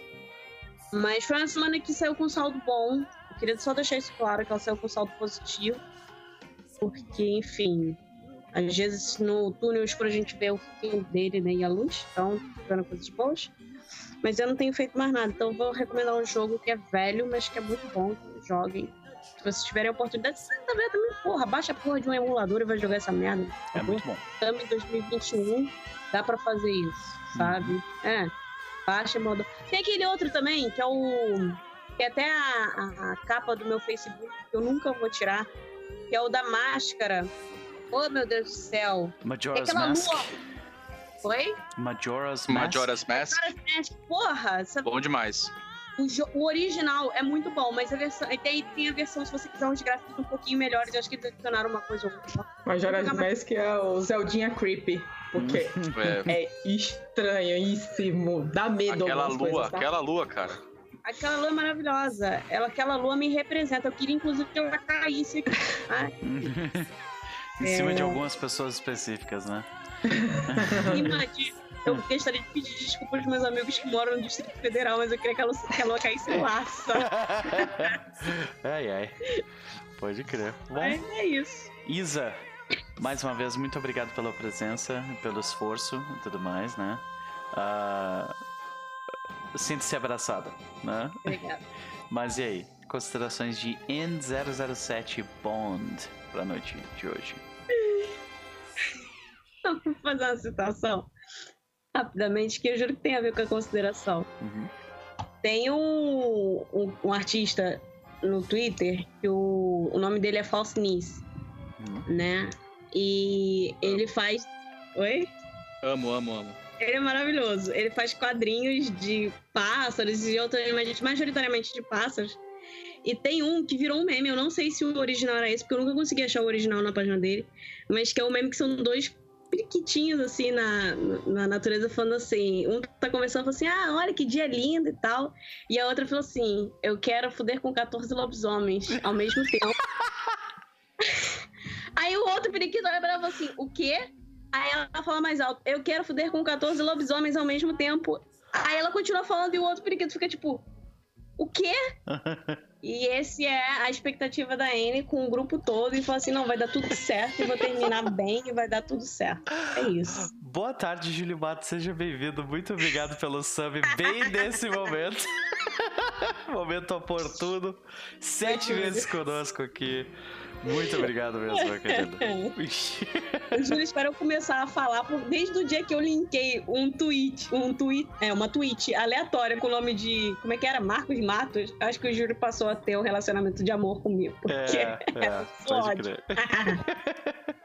Mas foi uma semana que saiu com saldo bom. Eu queria só deixar isso claro que ela saiu com saldo positivo. Porque, enfim, às vezes no túnel escuro a gente vê o fim dele né, e a luz, então ficando coisas boas. Mas eu não tenho feito mais nada, então vou recomendar um jogo que é velho, mas que é muito bom. Joguem. Se vocês tiverem a oportunidade, você também, também, porra, baixa a porra de um emulador e vai jogar essa merda. É muito bom. Em 2021, dá pra fazer isso, sabe? Uhum. É. Baixa modo. Tem aquele outro também, que é o. Que é até a, a, a, capa do meu Facebook, que eu nunca vou tirar, que é o da máscara. Oh, meu Deus do céu. Majora's Mask. Lua... Foi? Majora's Mask. Majora's Mask. Majora's Mask. Porra! Essa... Bom demais. O, o, original é muito bom, mas a versão. Tem, tem a versão, se você quiser uns gráficos um pouquinho melhores, eu acho que adicionaram uma coisa ou outra. Majora's Mask é o Zeldinha Creepy. Porque <laughs> é. é estranhíssimo. Dá medo Aquela lua, coisas, tá? aquela lua, cara. Aquela lua é maravilhosa. Ela, aquela lua me representa. Eu queria, inclusive, que ela caísse aqui. <laughs> em cima é... de algumas pessoas específicas, né? Imagina. Eu gostaria de pedir desculpa aos meus amigos que moram no Distrito Federal, mas eu queria que ela, que ela caísse laça. <laughs> ai, ai. Pode crer. Bom, é isso. Isa, mais uma vez, muito obrigado pela presença, pelo esforço e tudo mais, né? Uh, Sinta-se abraçada, né? Obrigada. Mas e aí? Considerações de N007 Bond pra noite de hoje? Vou <laughs> fazer uma citação rapidamente que eu juro que tem a ver com a consideração. Uhum. Tem um, um, um, artista no Twitter que o, o nome dele é False Nis, uhum. né? E ele faz. Oi? Amo, amo, amo. Ele é maravilhoso. Ele faz quadrinhos de pássaros e outros majoritariamente de pássaros. E tem um que virou um meme. Eu não sei se o original era esse, porque eu nunca consegui achar o original na página dele. Mas que é o um meme que são dois periquitinhos, assim, na, na natureza, falando assim. Um tá conversando, falando assim: ah, olha que dia lindo e tal. E a outra falou assim: eu quero foder com 14 lobisomens ao mesmo tempo. <laughs> Aí o outro periquito olha pra ela e assim: o quê? Aí ela fala mais alto: eu quero foder com 14 lobisomens ao mesmo tempo. Aí ela continua falando e o outro periquito fica tipo: o quê? <laughs> e esse é a expectativa da Anne com o grupo todo e fala assim: não, vai dar tudo certo e vou terminar <laughs> bem e vai dar tudo certo. É isso. Boa tarde, Júlio Mato, seja bem-vindo. Muito obrigado pelo sub bem nesse momento. <laughs> momento oportuno. Sete vezes conosco aqui. Muito obrigado mesmo, querido. o Júlio espera eu começar a falar desde o dia que eu linkei um tweet, um tweet, é, uma tweet aleatória com o nome de, como é que era? Marcos Matos. Acho que o Júlio passou a ter um relacionamento de amor comigo. Porque é, <laughs> é, é pode crer. <laughs>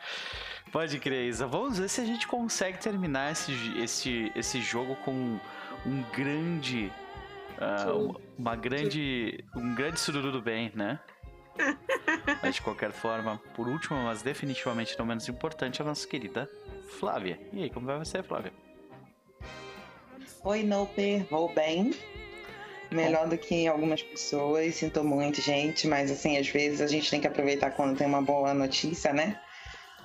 pode crer, Isa. Vamos ver se a gente consegue terminar esse, esse, esse jogo com um grande... Uh, uma grande... um grande sururu do bem, né? <laughs> Mas de qualquer forma, por último, mas definitivamente não menos importante, a nossa querida Flávia. E aí, como vai você, Flávia? Oi, Noper, vou bem. Melhor do que algumas pessoas, sinto muito, gente, mas assim, às vezes a gente tem que aproveitar quando tem uma boa notícia, né?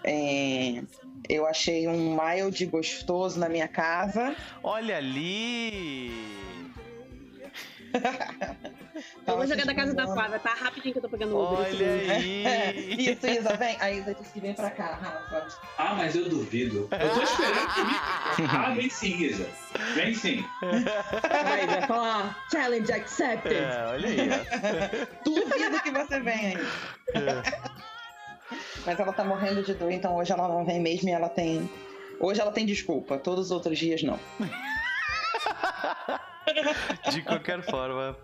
É, eu achei um mild gostoso na minha casa. Olha ali! <laughs> Eu vou jogar da casa da Flávia, tá? Rapidinho que eu tô pegando o Uber. Olha aí! <laughs> Isso, Isa, vem. A Isa disse que vem pra cá, Rafa. Ah, mas eu duvido. Eu tô esperando que <laughs> Ah, vem sim, Isa. Vem sim. Aí vai falar, challenge accepted. É, olha aí. Duvido que você venha aí. É. Mas ela tá morrendo de dor, então hoje ela não vem mesmo e ela tem. Hoje ela tem desculpa, todos os outros dias não. <laughs> De qualquer forma,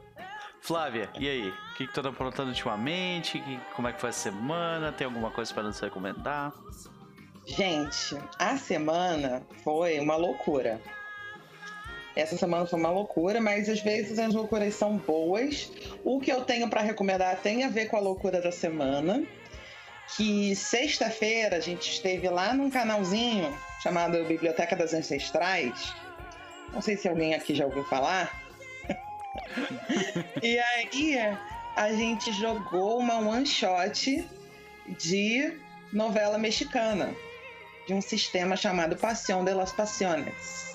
Flávia, e aí? O que, que tu tá aprontando ultimamente? Que, como é que foi a semana? Tem alguma coisa para nos recomendar? Gente, a semana foi uma loucura. Essa semana foi uma loucura, mas às vezes as loucuras são boas. O que eu tenho para recomendar tem a ver com a loucura da semana. Que sexta-feira a gente esteve lá num canalzinho chamado Biblioteca das Ancestrais. Não sei se alguém aqui já ouviu falar <laughs> e aí a gente jogou uma one shot de novela mexicana, de um sistema chamado Pasión de las Pasiones.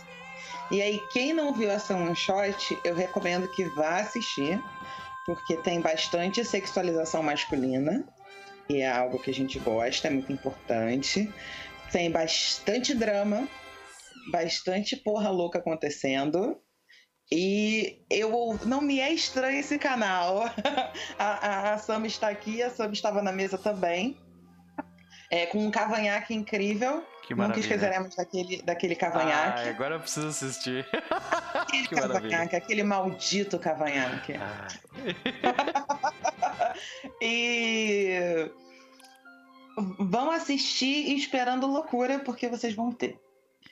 E aí, quem não viu essa one shot, eu recomendo que vá assistir, porque tem bastante sexualização masculina, e é algo que a gente gosta, é muito importante. Tem bastante drama, bastante porra louca acontecendo E eu não me é estranho esse canal. <laughs> a, a, a Sam está aqui, a Sam estava na mesa também. É, com um cavanhaque incrível. Que Nunca esqueceremos daquele, daquele cavanhaque. Agora eu preciso assistir. Aquele <laughs> que cavanhaque, maravilha. aquele maldito cavanhaque. Ah. <laughs> e vão assistir esperando loucura, porque vocês vão ter.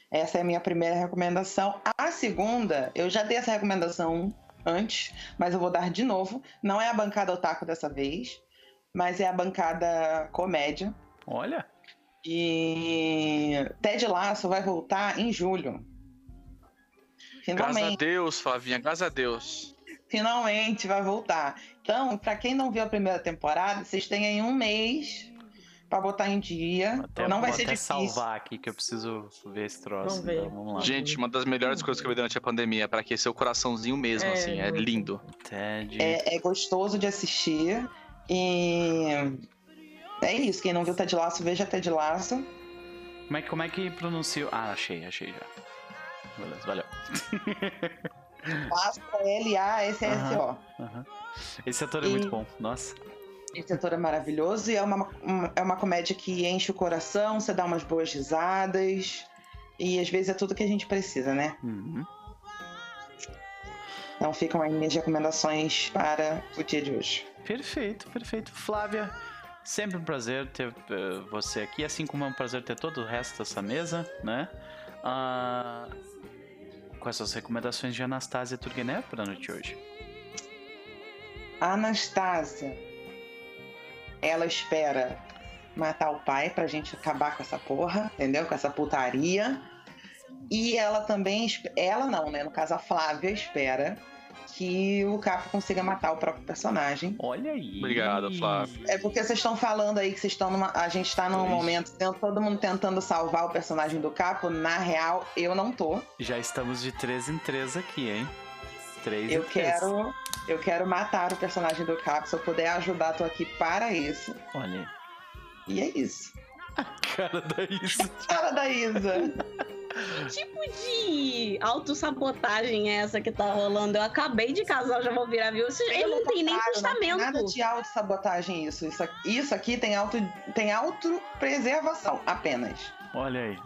Essa é a minha primeira recomendação. A segunda, eu já dei essa recomendação antes, mas eu vou dar de novo. Não é a bancada otaku dessa vez, mas é a bancada comédia. Olha. E Ted Lasso vai voltar em julho. Finalmente. Graças a Deus, Flavinha, graças a Deus. Finalmente vai voltar. Então, para quem não viu a primeira temporada, vocês têm aí um mês para botar em dia. Até, não vai ser difícil. salvar aqui que eu preciso ver esse troço. Vamos, então, vamos lá. Gente, uma das melhores coisas que eu vi durante a pandemia é para aquecer o coraçãozinho mesmo, é, assim, é lindo. É, é gostoso de assistir e é isso. Quem não viu Ted Laço, veja Ted Laço. Como é, como é que pronuncia? Ah, achei, achei já. Beleza, valeu. Laço <laughs> L-A-S-S-O. Esse ator é e... muito bom, nossa. Esse ator é maravilhoso e é uma, uma, é uma comédia que enche o coração, você dá umas boas risadas. E às vezes é tudo que a gente precisa, né? Uhum. Então ficam aí minhas recomendações para o dia de hoje. Perfeito, perfeito. Flávia, sempre um prazer ter uh, você aqui, assim como é um prazer ter todo o resto dessa mesa, né? Uh, com essas recomendações de Anastasia Turgenev para a noite de hoje. Anastasia ela espera matar o pai pra gente acabar com essa porra, entendeu? Com essa putaria. E ela também, ela não, né? No caso, a Flávia espera que o Capo consiga matar o próprio personagem. Olha aí. Obrigado, Flávia. É porque vocês estão falando aí que vocês estão numa. A gente tá num Ixi. momento, todo mundo tentando salvar o personagem do Capo. Na real, eu não tô. Já estamos de três em três aqui, hein? Três eu em três. quero eu quero matar o personagem do Cap. Se eu puder ajudar, tô aqui para isso. Olha. E é isso. A cara da Isa. <laughs> A cara da Isa. Que tipo de autossabotagem é essa que tá rolando? Eu acabei de casar, já vou virar viu? Ele não tem nem testamento. Não nada de autossabotagem isso. Isso aqui, isso aqui tem, auto, tem autopreservação apenas. Olha aí.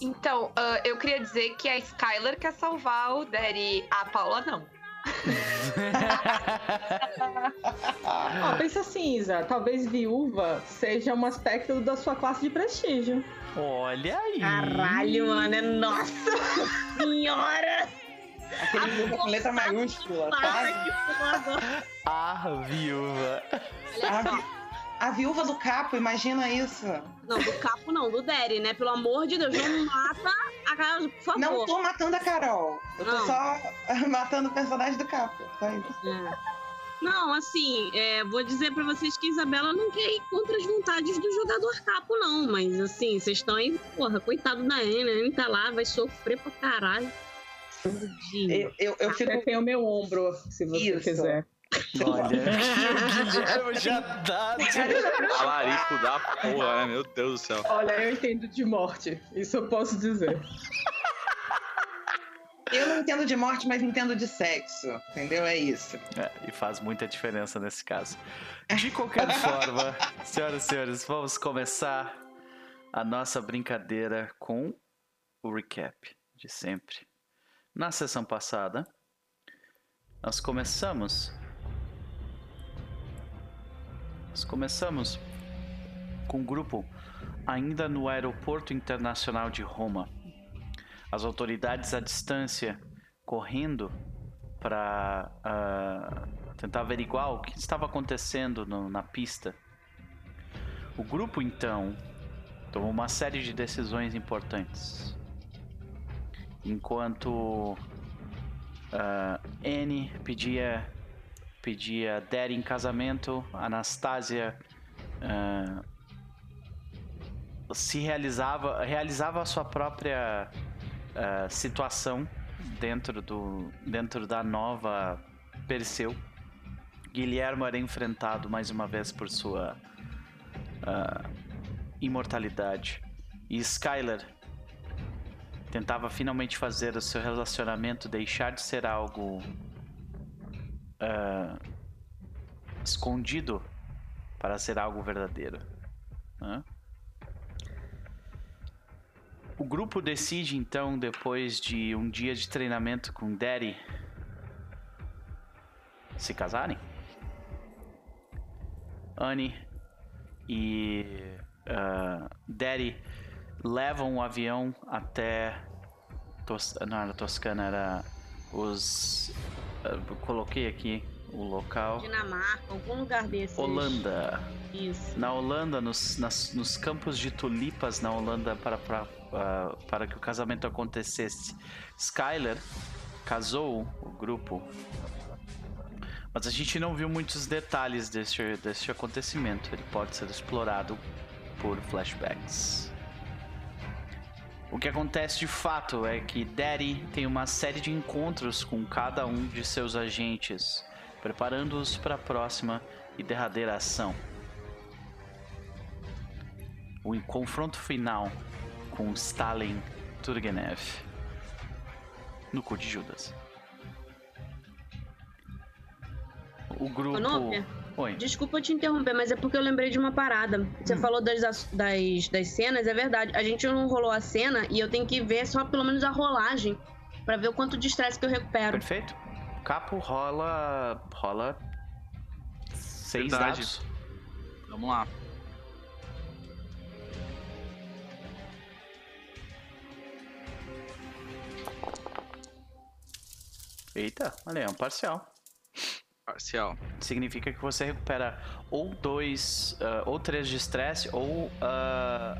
Então, uh, eu queria dizer que a Skylar quer salvar o Daddy, a Paula não oh, pensa assim, Isa. Talvez viúva seja um aspecto da sua classe de prestígio. Olha aí. Caralho, mano. É nossa senhora. Aquele viúva com letra maiúscula, tá? A viúva. A vi... A viúva do capo, imagina isso. Não, do capo não, do Derry, né? Pelo amor de Deus, não mata a Carol, por favor. Não tô matando a Carol. Eu tô não. só <laughs> matando o personagem do capo. Só isso. É. Não, assim, é, vou dizer para vocês que a Isabela não quer ir contra as vontades do jogador capo, não. Mas, assim, vocês estão aí, porra, coitado da Anne. A Anne tá lá, vai sofrer pra caralho. Eu, eu, eu fico... Tem o meu ombro, se você Isso. quiser. Olha, <laughs> eu já dá. Alarico da porra, né? Meu Deus do céu. Olha, eu entendo de morte. Isso eu posso dizer. Eu não entendo de morte, mas entendo de sexo. Entendeu? É isso. É, e faz muita diferença nesse caso. De qualquer <laughs> forma, senhoras e senhores, vamos começar a nossa brincadeira com o recap de sempre. Na sessão passada, nós começamos começamos com um grupo ainda no Aeroporto Internacional de Roma. As autoridades à distância correndo para uh, ah, tentar averiguar o que estava acontecendo no, na pista. O grupo então tomou uma série de decisões importantes. Enquanto uh, pedia pedia Daddy em casamento, Anastasia uh, se realizava, realizava a sua própria uh, situação dentro, do, dentro da nova Perseu. Guilherme era enfrentado mais uma vez por sua uh, imortalidade. E Skylar tentava finalmente fazer o seu relacionamento deixar de ser algo uh, escondido para ser algo verdadeiro. Né? O grupo decide então, depois de um dia de treinamento com Daddy, se casarem. Annie e uh, Daddy levam o avião até. Tos... Não era Toscana, era os. Uh, coloquei aqui o local. Dinamarca, algum lugar desses. Holanda. Isso. Na Holanda, nos, nas, nos campos de tulipas na Holanda, para, para, para que o casamento acontecesse. Skyler casou o grupo mas a gente não viu muitos detalhes desse, desse acontecimento. Ele pode ser explorado por flashbacks. O que acontece de fato é que Daddy tem uma série de encontros com cada um de seus agentes, preparando-os para a próxima e derradeira ação. O confronto final com Stalin Turgenev no cu de Judas. o grupo. Oi. Desculpa te interromper, mas é porque eu lembrei de uma parada. Você hum. falou das, das, das cenas, é verdade. A gente não rolou a cena e eu tenho que ver só pelo menos a rolagem para ver o quanto de estresse que eu recupero. Perfeito. Capo rola. rola. Seis verdade. dados. Vamos lá. Eita, olha aí, é um parcial. Parcial. Significa que você recupera ou dois, uh, ou três de estresse, ou uh,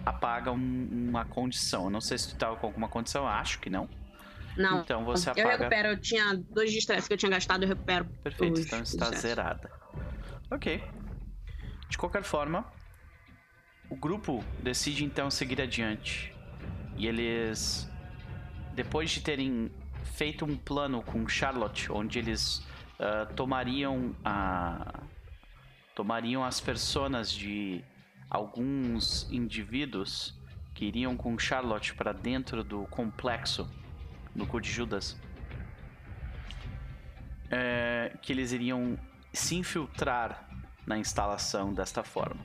apaga um, uma condição. não sei se tu tava com alguma condição, acho que não. Não. Então você apaga. Eu recupero, eu tinha dois de estresse que eu tinha gastado, eu recupero. Perfeito, então está zerada. Ok. De qualquer forma, o grupo decide então seguir adiante. E eles, depois de terem feito um plano com Charlotte, onde eles uh, tomariam a tomariam as personas de alguns indivíduos que iriam com Charlotte para dentro do complexo no cu de Judas, é, que eles iriam se infiltrar na instalação desta forma.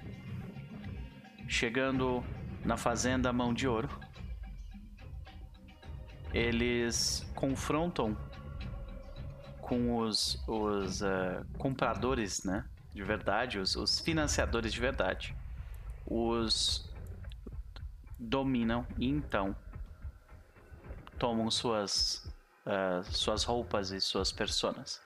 Chegando na fazenda Mão de Ouro, eles confrontam com os, os uh, compradores, né? De verdade, os, os financiadores de verdade. Os dominam e então tomam suas, uh, suas roupas e suas personas.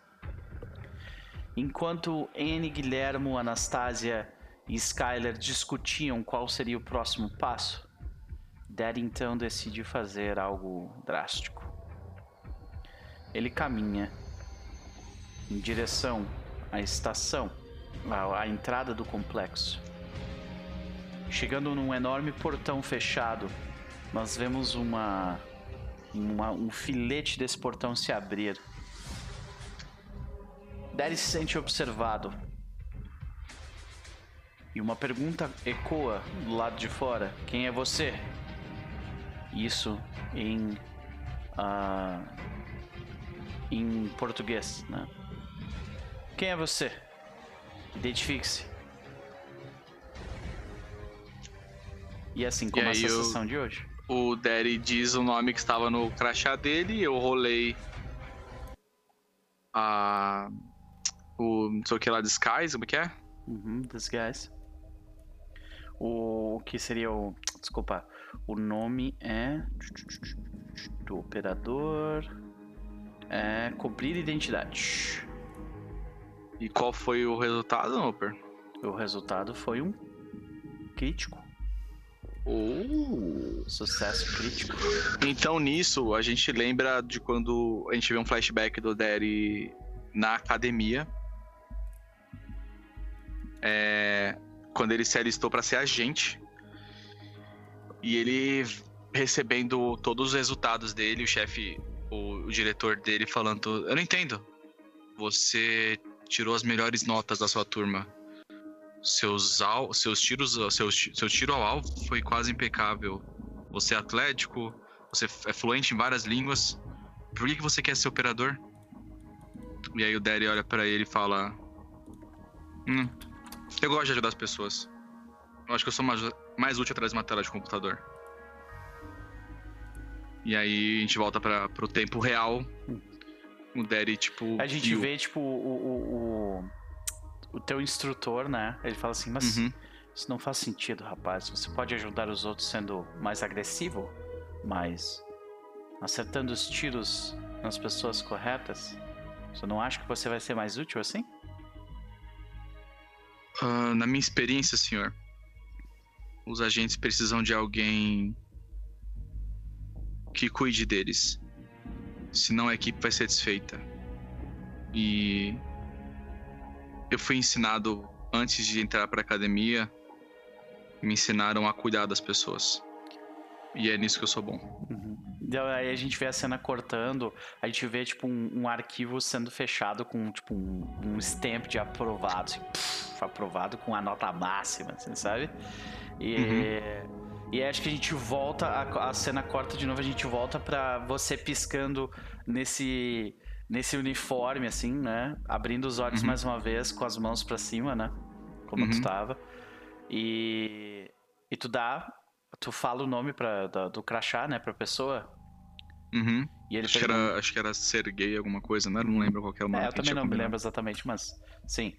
Enquanto Anne, Guilhermo, Anastasia e Skyler discutiam qual seria o próximo passo, Dad então decide fazer algo drástico. Ele caminha em direção à estação, à, à entrada do complexo. Chegando num enorme portão fechado, nós vemos uma, uma, um filete desse portão se abrir. Derry se sente observado. E uma pergunta ecoa do lado de fora: Quem é você? Isso em. Uh, em português, né? Quem é você? Identifique-se. E assim começa a sessão de hoje. O Derry diz o nome que estava no crachá dele, eu rolei a. O. não sei o que lá, Disguise, como é que é? Uhum, Disguise. O que seria o. Desculpa. O nome é. Do operador. É. Cobrir identidade. E qual foi o resultado, Noper? O resultado foi um crítico. Oh. Sucesso crítico. Então nisso a gente lembra de quando a gente vê um flashback do Derry na academia. É, quando ele se alistou para ser agente. E ele recebendo todos os resultados dele, o chefe, o, o diretor dele falando: Eu não entendo. Você tirou as melhores notas da sua turma. Seus, al seus tiros, seus, seu tiro ao alvo foi quase impecável. Você é atlético, você é fluente em várias línguas. Por que, que você quer ser operador? E aí o Daddy olha para ele e fala: Hum, eu gosto de ajudar as pessoas. Eu acho que eu sou mais, mais útil atrás de uma tela de computador. E aí a gente volta para pro tempo real. O Daddy, tipo. A gente vê, tipo, o, o, o, o, teu instrutor, né? Ele fala assim, mas uhum. isso não faz sentido, rapaz. Você pode ajudar os outros sendo mais agressivo, mas acertando os tiros nas pessoas corretas. Você não acha que você vai ser mais útil assim? Uh, na minha experiência, senhor, os agentes precisam de alguém que cuide deles. Senão a equipe vai ser desfeita. E eu fui ensinado antes de entrar para academia, me ensinaram a cuidar das pessoas. E é nisso que eu sou bom. Uhum. Aí a gente vê a cena cortando, a gente vê, tipo, um, um arquivo sendo fechado com, tipo, um, um stamp de aprovado, assim, aprovado com a nota máxima, assim, sabe? E, uhum. E acho que a gente volta, a, a cena corta de novo, a gente volta pra você piscando nesse nesse uniforme, assim, né? Abrindo os olhos uhum. mais uma vez, com as mãos para cima, né? Como uhum. tu tava. E, e tu dá tu fala o nome pra, do, do crachá, né, pra pessoa. Uhum. E ele acho, que era, acho que era Sergei alguma coisa, né? Não lembro qual que era o nome. É, eu também não me lembro exatamente, mas sim.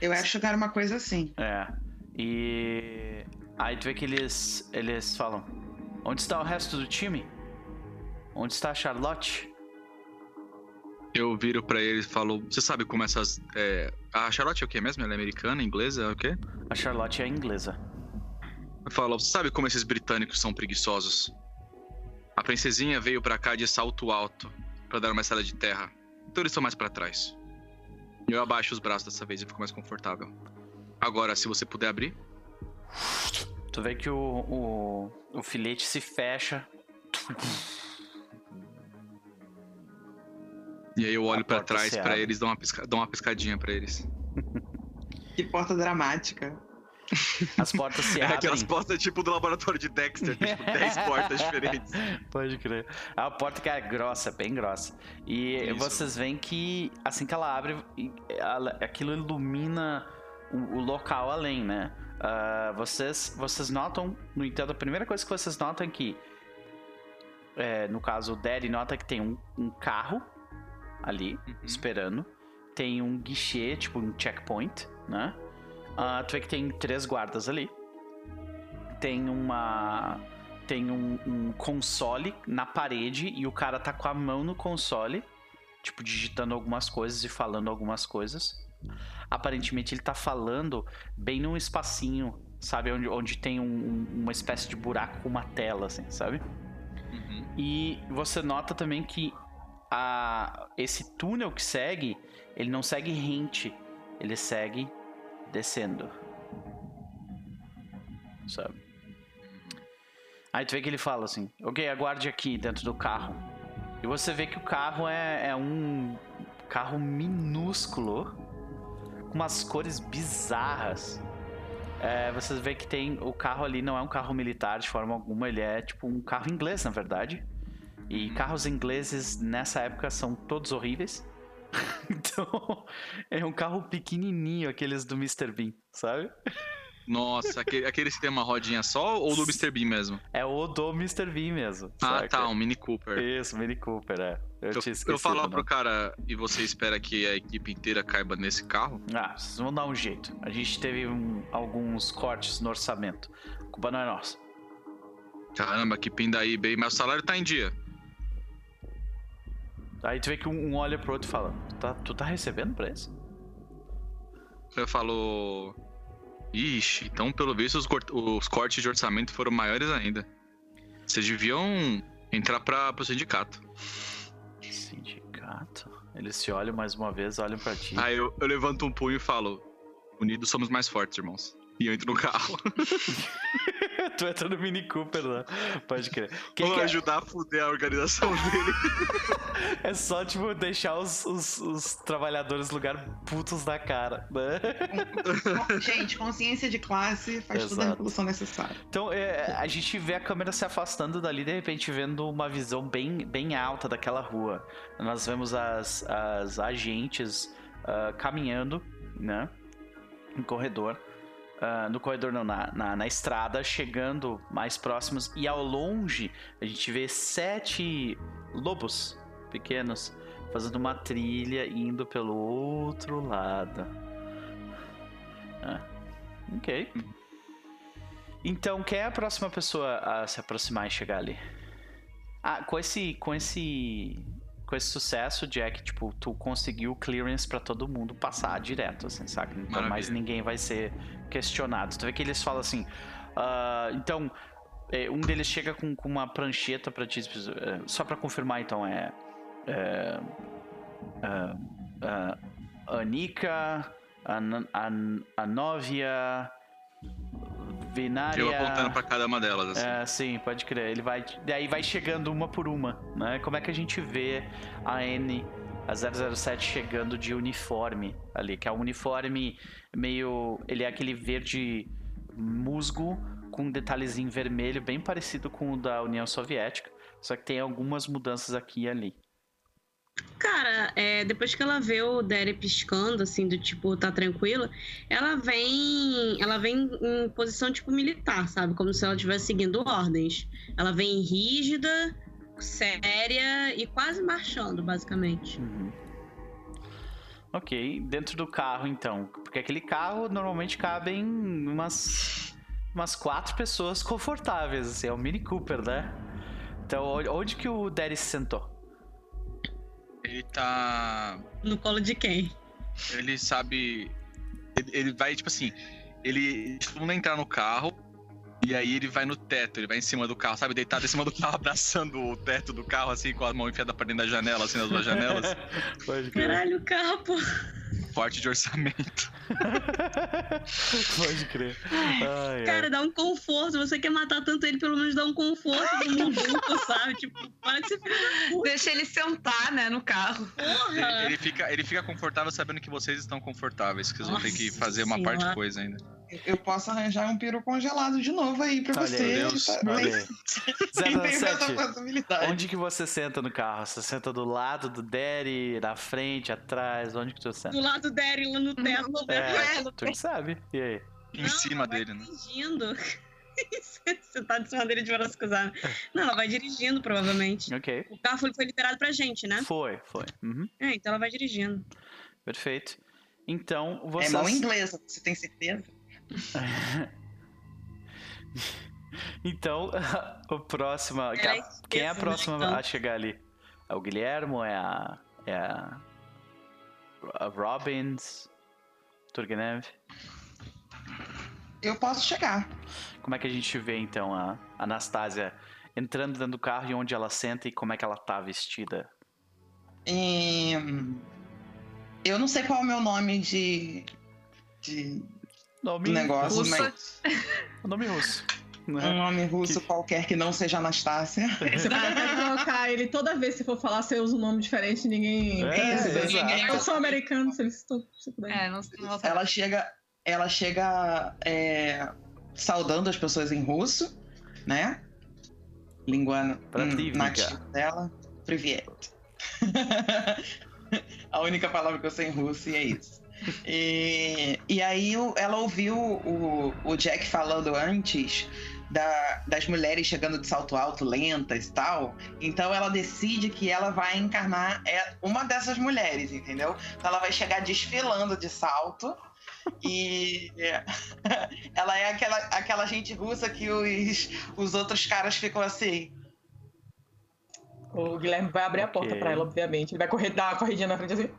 Eu acho que era uma coisa assim. É. E aí tu vê que eles, eles falam: Onde está o resto do time? Onde está a Charlotte? Eu viro para ele e falo: Você sabe como essas. É... A Charlotte é o que mesmo? Ela é americana, inglesa? É o quê? A Charlotte é inglesa. Fala, sabe como esses britânicos são preguiçosos? A princesinha veio para cá de salto alto para dar uma estrada de terra. Então eles estão mais para trás. Eu abaixo os braços dessa vez e fico mais confortável. Agora, se você puder abrir. Tu vê que o, o, o filete se fecha. E aí eu olho para trás para eles, dou uma, pisca... dou uma piscadinha para eles. que porta dramática. As portas se <laughs> abrem. É aquelas portas tipo do laboratório de Dexter, tem tipo 10 <laughs> portas diferentes. Pode crer. A porta que é grossa, bem grossa. E Isso. vocês veem que assim que ela abre, aquilo ilumina o, o local além, né? Uh, vocês, vocês notam, no entanto, a primeira coisa que vocês notam é que, é, no caso, o Daddy nota que tem um, um carro ali, uhum. esperando. Tem um guichê, tipo um checkpoint, né? Uh, tu vê que tem três guardas ali. Tem uma. Tem um, um, console na parede e o cara tá com a mão no console, tipo, digitando algumas coisas e falando algumas coisas. Aparentemente ele tá falando bem num espacinho, sabe? Onde, onde tem um, uma espécie de buraco com uma tela, assim, sabe? Uhum. E você nota também que a, esse túnel que segue, ele não segue rente, ele segue descendo. Sabe? Aí tu vê que ele fala assim: Ok, aguarde aqui dentro do carro. E você vê que o carro é, é um carro minúsculo, com umas cores bizarras. É, você vê que tem. O carro ali não é um carro militar de forma alguma, ele é tipo um carro inglês, na verdade. E carros ingleses nessa época são todos horríveis. <laughs> então, é um carro pequenininho, aqueles do Mr. Bean, sabe? Nossa, aquele, aquele que tem uma rodinha só ou do Mr. Bean mesmo? É o do Mr. Bean mesmo. Ah, tá, um Mini Cooper. Isso, Mini Cooper, é. Eu, eu, eu falar pro cara e você espera que a equipe inteira caiba nesse carro? Ah, vocês vão dar um jeito. A gente teve um, alguns cortes no orçamento. A culpa não é nossa. Caramba, que pindaí bem, mas o salário tá em dia. Aí tu vê que um, olha pro outro e fala: Tu tá, tu tá recebendo pra isso? Eu falo. Ixi, então pelo visto os, os cortes de orçamento foram maiores ainda. Vocês deviam entrar pra, pro sindicato. Sindicato? Eles se olham mais uma vez, olham pra ti. Aí eu, eu levanto um punho e falo: Unidos somos mais fortes, irmãos. E eu entro no carro. <laughs> <laughs> tu entra no Mini Cooper lá. Pode crer. Quem Vou quer... ajudar a fuder a organização dele. <laughs> é só, tipo, deixar os, os, os trabalhadores lugar putos da cara. Né? <laughs> Gente, consciência de classe faz Exato. toda a revolução necessária. Então, é, a gente vê a câmera se afastando dali, de repente vendo uma visão bem, bem alta daquela rua. Nós vemos as, as agentes uh, caminhando, né? No corredor. Uh, no corredor não, na, na, na, estrada, chegando mais próximos. E ao longe, a gente vê sete lobos pequenos fazendo uma trilha indo pelo outro lado. Ah, ok. Então, quem é a próxima pessoa a se aproximar e chegar ali? Ah, com esse, com esse com esse sucesso, Jack, tipo, tu conseguiu clearance para todo mundo passar direto, assim, saca? Então Maravilha. mais ninguém vai ser questionado. Tu vê que eles falam assim, uh, então, é, um deles chega com, com uma prancheta para ti, é, só para confirmar, então, é, é uh, uh, Anika, An An Anovia, Vinária. Eu apontando pra cada uma delas, assim. É, sim, pode crer. Ele vai. Daí vai chegando uma por uma, né? Como é que a gente vê a N, a 007 chegando de uniforme ali, que é um uniforme meio. Ele é aquele verde musgo com um detalhezinho vermelho, bem parecido com o da União Soviética. Só que tem algumas mudanças aqui e ali. Cara, é, depois que ela vê o Derry piscando, assim, do tipo, tá tranquila, ela vem. Ela vem em posição, tipo, militar, sabe? Como se ela estivesse seguindo ordens. Ela vem rígida, séria e quase marchando, basicamente. Uhum. Ok, dentro do carro então. Porque aquele carro normalmente cabem umas. umas quatro pessoas confortáveis, assim, é o Mini Cooper, né? Então, onde que o Derry se sentou? Ele tá. No colo de quem? Ele sabe. Ele, ele vai, tipo assim. Ele. Todo mundo entrar no carro. E aí ele vai no teto, ele vai em cima do carro, sabe? Deitado em cima do carro, <laughs> abraçando o teto do carro, assim, com a mão enfiada pra dentro da janela, assim, nas duas janelas. <laughs> Caralho, o carro, pô forte de orçamento. <laughs> Pode crer. Ai, cara, ai. dá um conforto. Você quer matar tanto ele, pelo menos dá um conforto no mundo, sabe? Tipo, para de ser Deixa ele sentar, né, no carro. Porra! Ele, ele, fica, ele fica confortável sabendo que vocês estão confortáveis, que vocês Nossa vão ter que fazer uma senhora. parte de coisa ainda. Eu posso arranjar um peru congelado de novo aí pra Olha você. Deus, tá, olha <laughs> onde que você senta no carro? Você senta do lado do Daddy, na frente, atrás? Onde que você senta? Do lado do Daddy, lá no teto. É, tu que sabe. E aí? Em Não, cima dele, né? Dirigindo. <laughs> Você tá de cima dele de braço cruzado. Não, ela vai dirigindo, provavelmente. Ok. O carro foi, foi liberado pra gente, né? Foi, foi. Uhum. É, então ela vai dirigindo. Perfeito. Então, você. É mão inglesa, você tem certeza? <laughs> então, <laughs> o próximo. É quem é a próxima então. a chegar ali? É o Guilhermo? É a. É a. a Robbins? Turgenev? Eu posso chegar. Como é que a gente vê então a Anastasia entrando dentro do carro e onde ela senta e como é que ela tá vestida? Eu não sei qual é o meu nome de. de nome negócio, russo. mas. <laughs> o nome russo. Né? Um nome russo que... qualquer que não seja Anastácia. <laughs> Você pode colocar ele toda vez se for falar, você usa um nome diferente, ninguém. É, ninguém eu sou americano, se eles estão. É, não, não ela chega, ela chega é, saudando as pessoas em russo, né? Língua hum, nativa dela. Privet. <laughs> A única palavra que eu sei em russo e é isso. E, e aí ela ouviu o, o Jack falando antes da, das mulheres chegando de salto alto, lentas e tal. Então ela decide que ela vai encarnar é uma dessas mulheres, entendeu? Então ela vai chegar desfilando de salto. E <laughs> ela é aquela, aquela gente russa que os, os outros caras ficam assim. O Guilherme vai abrir okay. a porta pra ela, obviamente. Ele vai correr, dar uma corridinha na frente assim.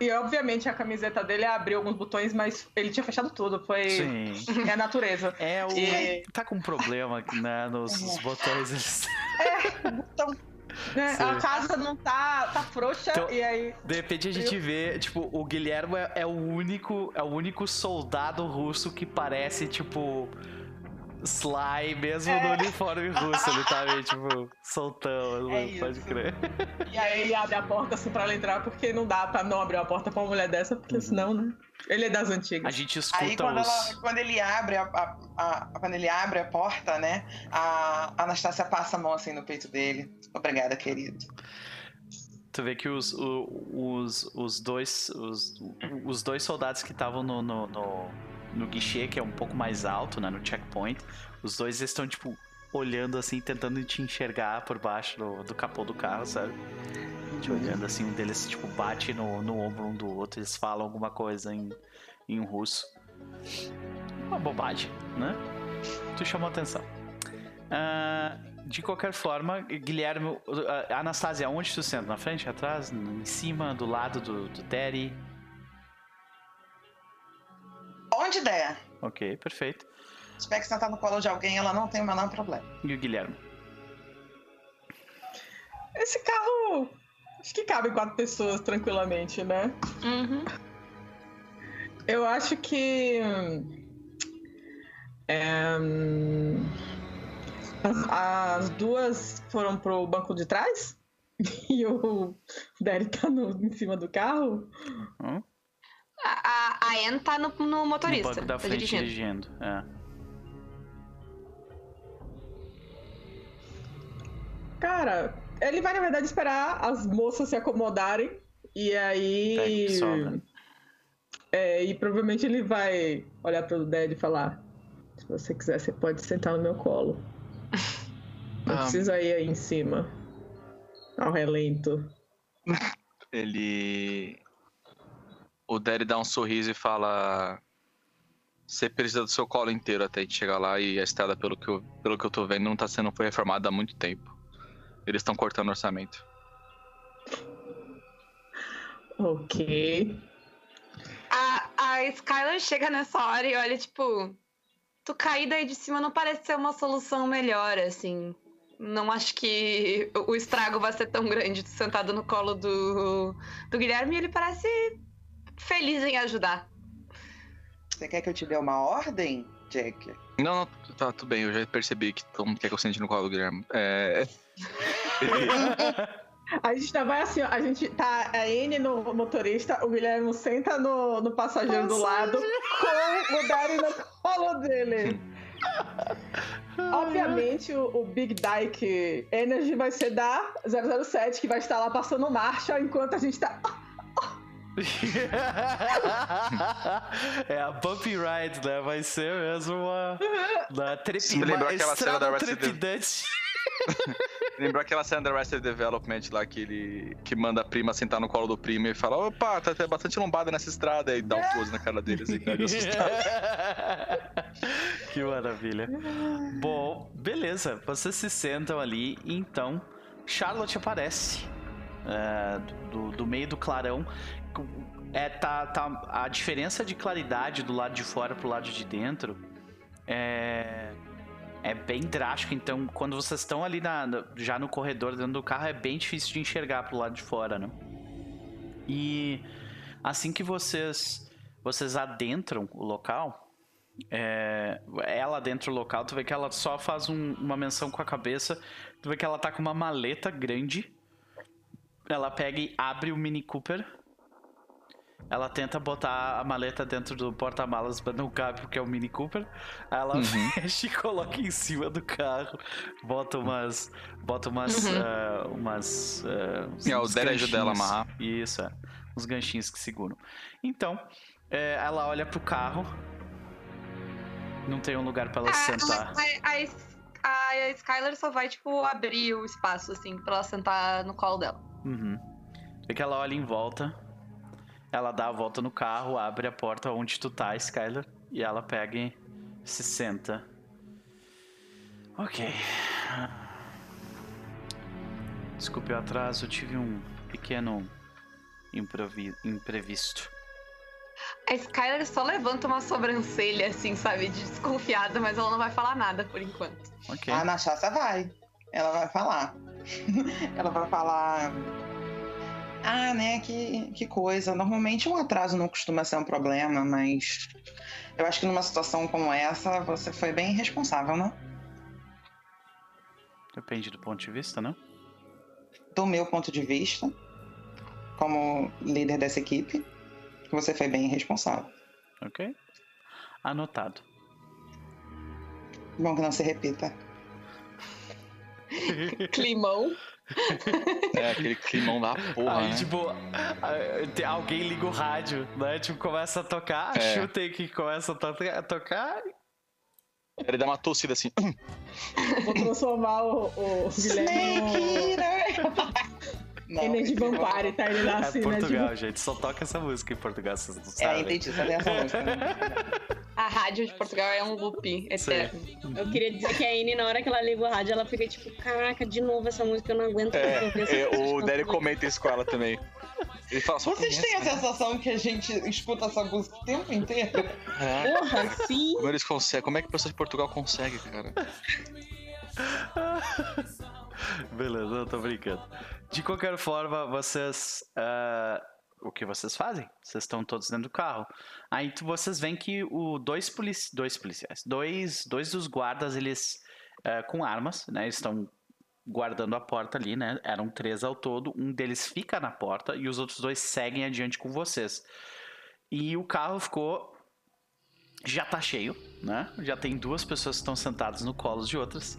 E obviamente a camiseta dele abriu alguns botões, mas ele tinha fechado tudo. Foi. Sim. <laughs> É a natureza. É o. E... Tá com um problema né, nos é. botões. Eles... É, botão. Né? A casa não tá, tá frouxa então, e aí. De repente a gente vê, tipo, o Guilherme é, é, o único. É o único soldado russo que parece, tipo Sly, mesmo é. no uniforme russo, ele tá meio, tipo, soltão, é pode crer. E aí ele abre a porta assim pra ela entrar, porque não dá pra não abrir a porta pra uma mulher dessa, porque uhum. senão, né? Ele é das antigas. A gente escuta aí, quando, os... ela, quando ele abre a, a, a, quando ele abre a porta, né? A Anastácia passa a mão assim no peito dele. Obrigada, querido. Tu vê que os, os, os dois os, os dois soldados que estavam no, no, no, no guichê, que é um pouco mais alto, né, no checkpoint, os dois estão, tipo, olhando assim, tentando te enxergar por baixo do, do capô do carro, sabe? Te olhando assim, um deles, tipo, bate no, no ombro um do outro, eles falam alguma coisa em, em russo. Uma bobagem, né? Tu chamou atenção. Uh, de qualquer forma, Guilherme, Anastasia, onde tu senta? Na frente, atrás, em cima, do lado do, do Terry? Onde der. Ok, perfeito. Se tiver que sentar no colo de alguém, ela não tem o menor problema. E o Guilherme? Esse carro. Acho que cabe quatro pessoas tranquilamente, né? Uhum. Eu acho que. É, as, as, duas foram pro banco de trás <laughs> e o Derry tá no, em cima do carro. Hum? A, a Anne tá no, no motorista. No banco da tá frente dirigindo. dirigindo. É. Cara, ele vai na verdade esperar as moças se acomodarem e aí. É, e provavelmente ele vai olhar pro Dad e falar: Se você quiser, você pode sentar no meu colo. <laughs> Não ah. precisa ir aí em cima. Ao relento. Ele. O Derry dá um sorriso e fala. Você precisa do seu colo inteiro até a gente chegar lá e a estrada, pelo que eu, pelo que eu tô vendo, não tá sendo foi reformada há muito tempo. Eles estão cortando orçamento. Ok. A, a Skylar chega nessa hora e olha, tipo, tu cair daí de cima não parece ser uma solução melhor, assim. Não acho que o estrago vai ser tão grande tu sentado no colo do, do Guilherme e ele parece feliz em ajudar. Você quer que eu te dê uma ordem, Jack? Não, não, tá tudo bem, eu já percebi que todo mundo quer que eu sente no colo do Guilherme. É. <laughs> A gente tá, vai assim, ó, a gente tá a N no motorista, o Guilherme senta no, no passageiro do lado, com o Dari no colo dele. Obviamente, o, o, Big Dyke Energy vai ser da 007, que vai estar lá passando marcha enquanto a gente tá. <laughs> é a Bumpy Ride, né? Vai ser mesmo uma. Da trepi... Você lembrou aquela cena da trepidante. <laughs> Lembrou aquela cena da Arrested Development lá que ele que manda a prima sentar no colo do primo e fala: opa, tá, tá bastante lombada nessa estrada e dá um close na cara dele assim, <laughs> Que maravilha. Bom, beleza. Vocês se sentam ali e então Charlotte aparece é, do, do meio do clarão. É, tá, tá, a diferença de claridade do lado de fora pro lado de dentro é é bem drástico. Então, quando vocês estão ali na, já no corredor dentro do carro, é bem difícil de enxergar pro lado de fora, né? E assim que vocês vocês adentram o local, é, ela dentro do local, tu vê que ela só faz um, uma menção com a cabeça. Tu vê que ela tá com uma maleta grande. Ela pega e abre o Mini Cooper ela tenta botar a maleta dentro do porta-malas, mas não cabe porque é o Mini Cooper. Aí ela uhum. <laughs> fecha e coloca em cima do carro, bota umas. Bota umas. Uhum. Uh, umas. Uh, é, o derejo dela amarrar. Isso, é. Uns ganchinhos que seguram. Então, é, ela olha pro carro. Não tem um lugar para ela ah, sentar. A, a, a, Skylar só vai, tipo, abrir o espaço, assim, pra ela sentar no colo dela. Uhum. É que ela olha em volta ela dá a volta no carro, abre a porta onde tu tá, Skyler, e ela pega e se senta. Ok. Desculpe o atraso, tive um pequeno imprevisto. A Skyler só levanta uma sobrancelha, assim, sabe, desconfiada, mas ela não vai falar nada por enquanto. Okay. A Nachassa vai. Ela vai falar. <laughs> ela vai falar. Ah, né, que, que coisa. Normalmente um atraso não costuma ser um problema, mas eu acho que numa situação como essa, você foi bem responsável, né? Depende do ponto de vista, não? Do meu ponto de vista, como líder dessa equipe, você foi bem responsável. Ok. Anotado. Bom que não se repita. <laughs> <laughs> Climão. É, aquele climão da porra, Aí, né? tipo, alguém liga o rádio, né? Tipo, começa a tocar, é. chutem que começa a, to tocar. Ele dá uma tossida assim. Vou transformar o, o Guilherme no... <laughs> Energy Vampire, tá? Ele lá assim, é Portugal, né? gente. Só toca essa música em Portugal, vocês não É, sabem. entendi, só tem essa música. Né? <laughs> A rádio de Portugal é um loop eterno. Eu queria dizer que a Anne, na hora que ela liga o rádio, ela fica tipo, caraca, de novo essa música, eu não aguento é, é, O Derry comenta isso com ela também. Ele fala, só Vocês têm a sensação que a gente escuta essa música o tempo inteiro? É. Porra, sim! Como eles conseguem? Como é que o pessoal de Portugal consegue, cara? <laughs> Beleza, eu tô brincando. De qualquer forma, vocês. Uh, o que vocês fazem? Vocês estão todos dentro do carro. Aí vocês veem que o dois, polici dois policiais, dois, dois dos guardas, eles uh, com armas, né? Estão guardando a porta ali, né? Eram três ao todo. Um deles fica na porta e os outros dois seguem adiante com vocês. E o carro ficou. Já tá cheio, né? Já tem duas pessoas que estão sentadas no colo de outras.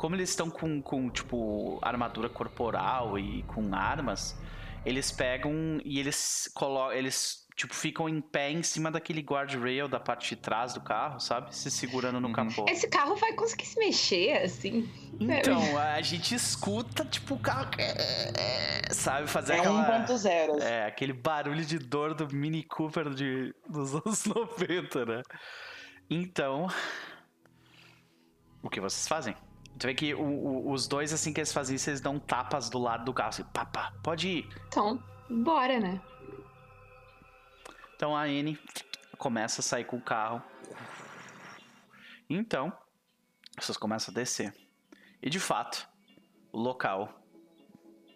Como eles estão com, com, tipo, armadura corporal e com armas, eles pegam e eles colocam. Eles, tipo, ficam em pé em cima daquele guardrail da parte de trás do carro, sabe? Se segurando no Uhum. capô. Esse carro vai conseguir se mexer, assim. Então, a gente escuta, tipo, o carro. é, Sabe, fazer É aquela. 1.0. É, aquele barulho de dor do Mini Cooper de, dos <laughs> anos 90, né? Então. O que vocês fazem? Tu vê que o- o- os dois, assim que eles fazem isso, eles dão tapas do lado do carro, assim, pá, pá, pode ir. Então, bora, né? Então a Anne começa a sair com o carro. Então, vocês começam a descer. E de fato, o local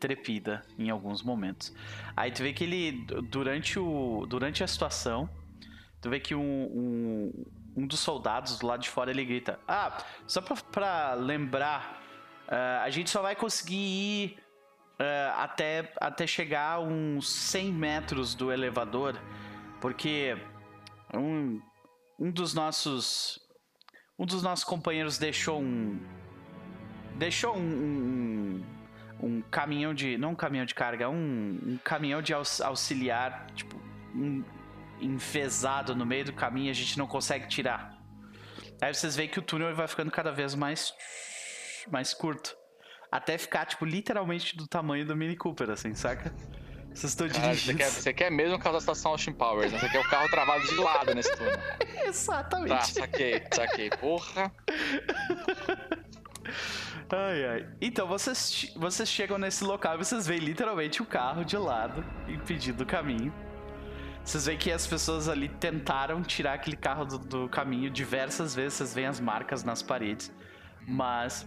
trepida em alguns momentos. Aí tu vê que ele, du- durante, o, durante a situação, tu vê que um, um, um dos soldados do lado de fora ele grita: Ah, só pra, pra lembrar, ah, a gente só vai conseguir ir ah, até, até chegar uns 100 metros do elevador, porque um, um dos nossos um dos nossos companheiros deixou um deixou um, um, um caminhão de não um caminhão de carga um, um caminhão de aux- auxiliar tipo um, enfesado no meio do caminho a gente não consegue tirar aí vocês veem que o túnel vai ficando cada vez mais mais curto até ficar tipo literalmente do tamanho do Mini Cooper assim saca vocês estão Caralho, você, dirigindo quer, você quer mesmo o carro da estação Austin Powers, né? Você quer o carro travado de lado nesse túnel. <laughs> exatamente Tá, saquei, saquei. Porra. <laughs> Ai, ai. Então, vocês, vocês chegam nesse local e vocês veem literalmente o carro de lado, impedindo o caminho. Vocês veem que as pessoas ali tentaram tirar aquele carro do, do caminho diversas vezes. Vocês veem as marcas nas paredes. Mas.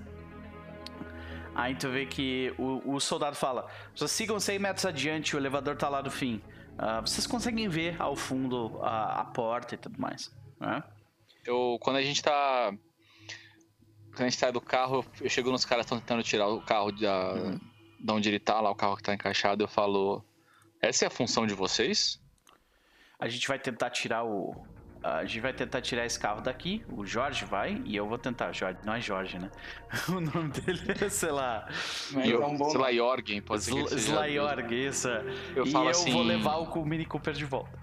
Aí tu vê que o, o soldado fala: vocês sigam 100 metros adiante, o elevador tá lá no fim. Ah, vocês conseguem ver ao fundo a, a porta e tudo mais. Né? Eu, quando a gente tá. Quando a gente sai do carro, eu chego nos caras que estão tentando tirar o carro da, da onde ele tá, lá o carro que tá encaixado, eu falo. Essa é a função de vocês? A gente vai tentar tirar o. A gente vai tentar tirar esse carro daqui. O Jorge vai e eu vou tentar. Jorge, não é Jorge, né? <laughs> O nome dele é, sei lá. E eu, é um bom sei lá, Jorgen, pode ser. Slayorg, isso. Eu e falo eu assim. vou levar o Mini Cooper de volta.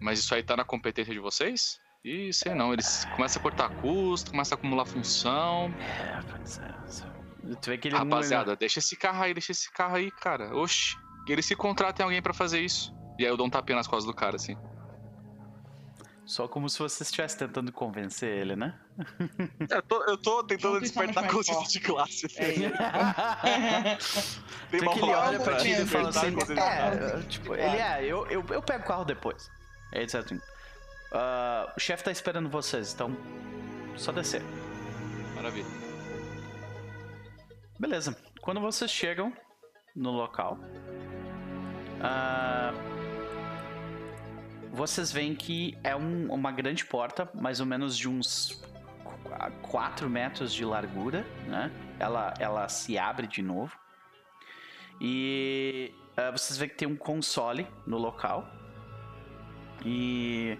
Mas isso aí tá na competência de vocês? Ih, sei não. Eles começam a cortar custo, começam a acumular função. É, pois é. Tu vê que ele não- Rapaziada, deixa esse carro aí, deixa esse carro aí, cara. Oxi. Eles se contratem alguém pra fazer isso. E aí eu dou um tapinha nas costas do cara, assim. Só como se você estivesse tentando convencer ele, né? Eu tô, eu tô tentando Juntos despertar mais consciência de classe. É isso. Tem uma que ele olha pra ti e fala assim: é, tipo, ele é, eu, eu, eu pego o carro depois. Diz assim: "Ah, o chefe tá esperando vocês, então só descer. Maravilha. Beleza. Quando vocês chegam no local, Uh, vocês veem que é um, uma grande porta, mais ou menos de uns 4 metros de largura, né? Ela, ela se abre de novo. E uh, vocês veem que tem um console no local. E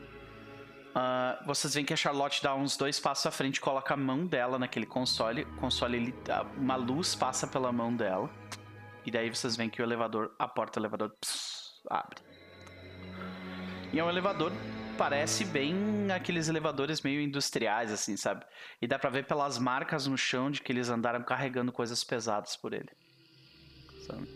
uh, vocês veem que a Charlotte dá uns dois passos à frente, coloca a mão dela naquele console. Console, ele, uma luz passa pela mão dela. E daí vocês veem que o elevador, a porta do elevador pss, abre. E é um elevador, parece bem aqueles elevadores meio industriais, assim, sabe? E dá pra ver pelas marcas no chão de que eles andaram carregando coisas pesadas por ele. Sabe?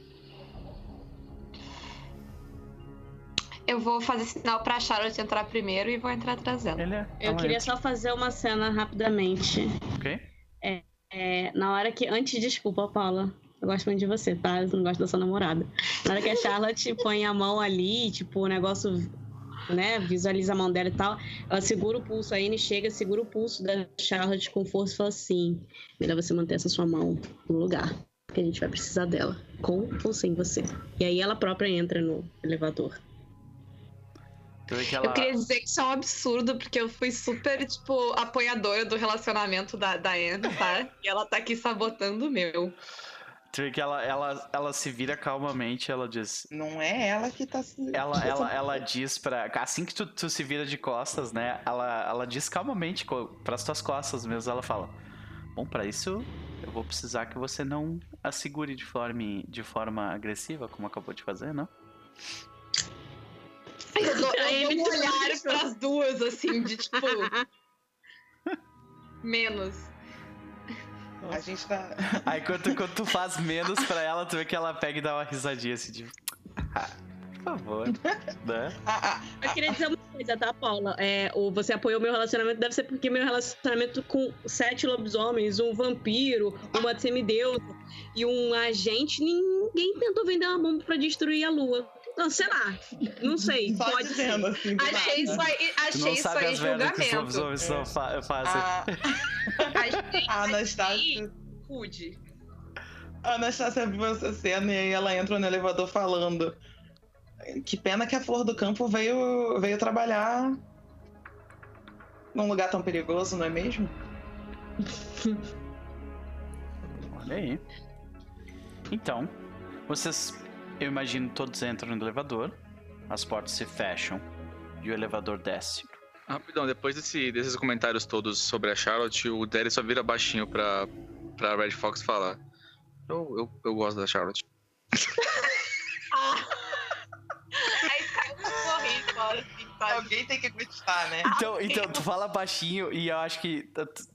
Eu vou fazer sinal pra Charlotte entrar primeiro e vou entrar atrás dela. É, eu queria só fazer uma cena rapidamente. Ok. É, é, na hora que. Antes, desculpa, Paula. Eu gosto muito de você, tá? Eu não gosto da sua namorada. Na hora que a Charlotte <laughs> põe a mão ali, tipo, o negócio, né? Visualiza a mão dela e tal. Ela segura o pulso, a Anne chega, segura o pulso da Charlotte com força e fala assim: melhor você manter essa sua mão no lugar. Porque a gente vai precisar dela. Com ou sem você. E aí ela própria entra no elevador. Ela... Eu queria dizer que isso é um absurdo, porque eu fui super, tipo, apoiadora do relacionamento da, da Anne, tá? E ela tá aqui sabotando o meu. Que ela, ela, ela se vira calmamente, ela diz. Não é ela que tá se. Ela, <laughs> ela, ela diz pra. Assim que tu, tu se vira de costas, né? Ela, ela diz calmamente pras tuas costas mesmo. Ela fala: Bom, para isso eu vou precisar que você não a segure de forma, de forma agressiva, como acabou de fazer, não? Eu dou, eu dou um olhar pras duas, assim, de tipo. <laughs> menos. A gente tá. <laughs> Aí quando, quando tu faz menos pra ela, tu vê que ela pega e dá uma risadinha assim, tipo. Ah, por favor. né? <laughs> Eu queria dizer uma coisa, tá, Paula? É, o, você apoiou meu relacionamento, deve ser porque meu relacionamento com sete lobisomens, um vampiro, uma semideusa e um agente, ninguém tentou vender uma bomba pra destruir a lua. Não, sei lá. Não sei. Só pode ser. Assim, achei isso aí, achei isso aí julgamento. Que os são fa fazem. <laughs> A... a Anastácia. Rude. A Anastácia viu essa cena e aí ela entra no elevador falando. Que pena que a Flor do Campo veio, veio trabalhar num lugar tão perigoso, não é mesmo? Olha aí. Então, vocês eu imagino todos entram no elevador, as portas se fecham e o elevador desce. Rapidão, depois desse, desses comentários todos sobre a Charlotte, o Derry só vira baixinho pra, pra Red Fox falar. Eu, eu, eu gosto da Charlotte. <laughs> Alguém tem que gostar, né? Então, então, tu fala baixinho e eu acho que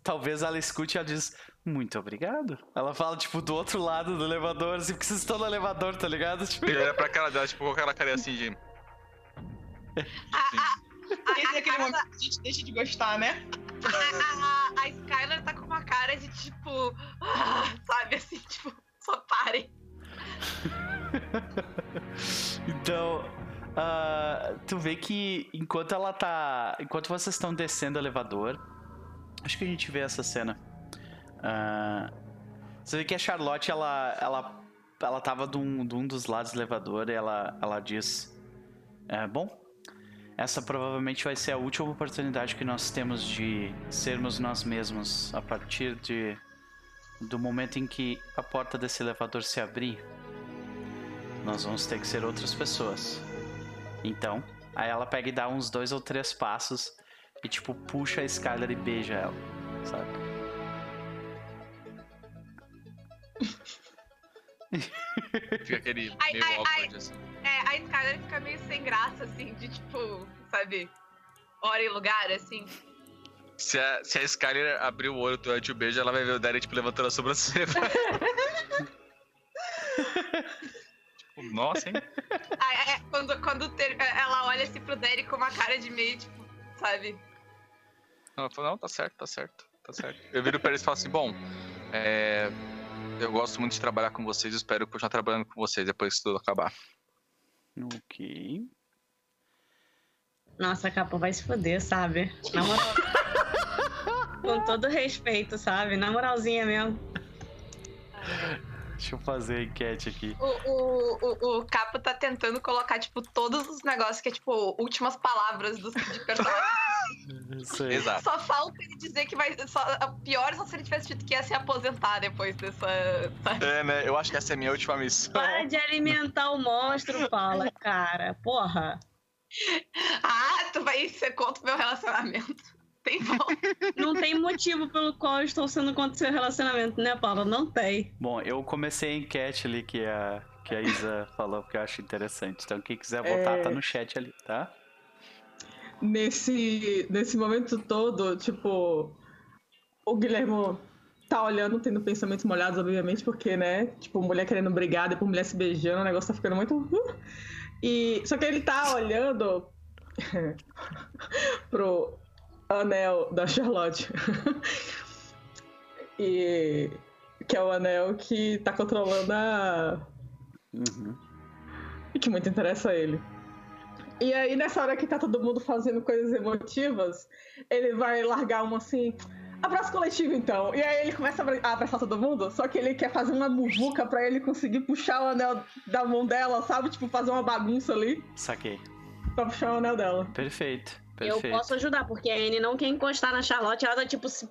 talvez ela escute e ela diz: muito obrigado. Ela fala, tipo, do outro lado do elevador, assim, porque vocês estão no elevador, tá ligado? <laughs> Tipo... E olha pra cara dela, tipo, com aquela carinha assim de. Esse é aquele momento que a gente deixa de gostar, né? A, a, a Skylar tá com uma cara de tipo. Ah, sabe assim, tipo, só parem. <laughs> então, uh, tu vê que enquanto ela tá. Enquanto vocês estão descendo o elevador, acho que a gente vê essa cena. Uh, você vê que a Charlotte, ela, ela, ela tava de um, de um dos lados do elevador e ela, ela diz: é, Bom, essa provavelmente vai ser a última oportunidade que nós temos de sermos nós mesmos a partir de do momento em que a porta desse elevador se abrir. Nós vamos ter que ser outras pessoas. Então, aí ela pega e dá uns dois ou três passos e tipo puxa a Skylar e beija ela, sabe? Fica aquele ai, meio ai, awkward, ai, assim. É, a Skyler fica meio sem graça, assim, de tipo, sabe, hora e lugar, assim. Se a, se a Skyler abrir o olho durante o beijo, ela vai ver o Derek, tipo, levantando a sobrancelha. <laughs> tipo, nossa, hein? É, quando quando ter, é, ela olha assim pro Derek com uma cara de meio, tipo, sabe? Ela fala, não, tá certo, tá certo, tá certo. Eu viro pra eles e falo assim, bom, é eu gosto muito de trabalhar com vocês, espero continuar trabalhando com vocês depois que tudo acabar. Ok. Nossa, capa vai se foder, sabe? Na moral. <laughs> com todo respeito, sabe? Na moralzinha mesmo. Deixa eu fazer a enquete aqui. O, o, o, o Capo tá tentando colocar, tipo, todos os negócios que é, tipo, últimas palavras do, de personagem. Exato. Só falta ele dizer que vai. Só, pior se ele tivesse dito que ia se aposentar depois dessa. É, né? Eu acho que essa é a minha última missão. Para de alimentar o monstro, fala, cara. Porra. Ah, tu vai ser contra o meu relacionamento. Tem Não tem motivo pelo qual eu estou sendo contra o seu relacionamento, né, Paula? Não tem. Bom, eu comecei a enquete ali que a, que a Isa falou, porque eu acho interessante. Então, quem quiser votar, é... tá no chat ali, tá? Nesse, nesse momento todo, tipo, o Guilherme tá olhando, tendo pensamentos molhados, obviamente, porque, né, tipo, mulher querendo brigar, depois mulher se beijando, o negócio tá ficando muito. Uh, e, só que ele tá olhando <laughs> pro, anel da Charlotte. <laughs> e que é o anel que tá controlando a. Uhum. E que muito interessa a ele. E aí, nessa hora que tá todo mundo fazendo coisas emotivas, ele vai largar uma assim. Abraço coletivo, então. E aí ele começa a abraçar todo mundo, só que ele quer fazer uma muvuca pra ele conseguir puxar o anel da mão dela, sabe? Tipo, fazer uma bagunça ali. Saquei. Pra puxar o anel dela. Perfeito. Perfeito. Eu posso ajudar, porque a Anne não quer encostar na Charlotte, ela tá tipo se,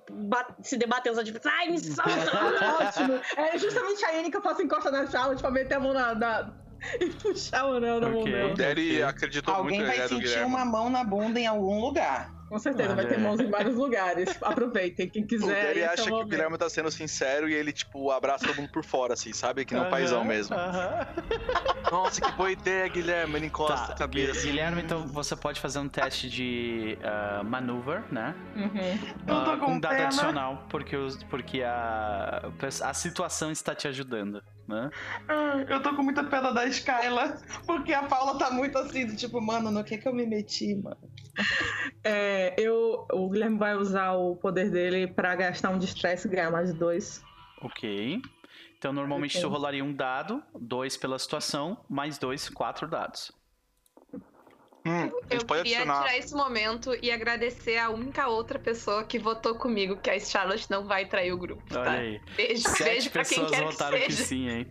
se debatendo, só tipo, ai, me solta! <laughs> Ótimo! É justamente a Anne que eu posso encostar na Charlotte pra meter a mão na, na... <laughs> e puxar o anel da mão dela. O acreditou Alguém muito vai sentir uma mão na bunda em algum lugar. Com certeza, vai ter mãos em vários lugares. <laughs> Aproveitem, quem quiser. Ele acha que o Guilherme tá sendo sincero e ele, tipo, abraça todo mundo por fora, assim, sabe? Que não uhum, paizão mesmo. Uhum. Nossa, que boa ideia, Guilherme. Ele encosta tá, a cabeça. Guilherme, então você pode fazer um teste de uh, maneuver, né? Uhum. Uh, com um dado pena. adicional, porque, os, porque a, a situação está te ajudando. Né? Eu tô com muita pena da Skyla, porque a Paula tá muito assim, do tipo, mano, no que que eu me meti, mano? É, eu, o Guilherme vai usar o poder dele pra gastar um de estresse e ganhar mais dois. Ok. Então, normalmente okay. tu rolaria um dado, dois pela situação, mais dois, quatro dados. Hum, eu queria adicionar... tirar esse momento e agradecer a única outra pessoa que votou comigo, que a Charlotte não vai trair o grupo. Tá? Olha aí. Beijo, Sete beijo pra quem quer votaram que, que sim, hein?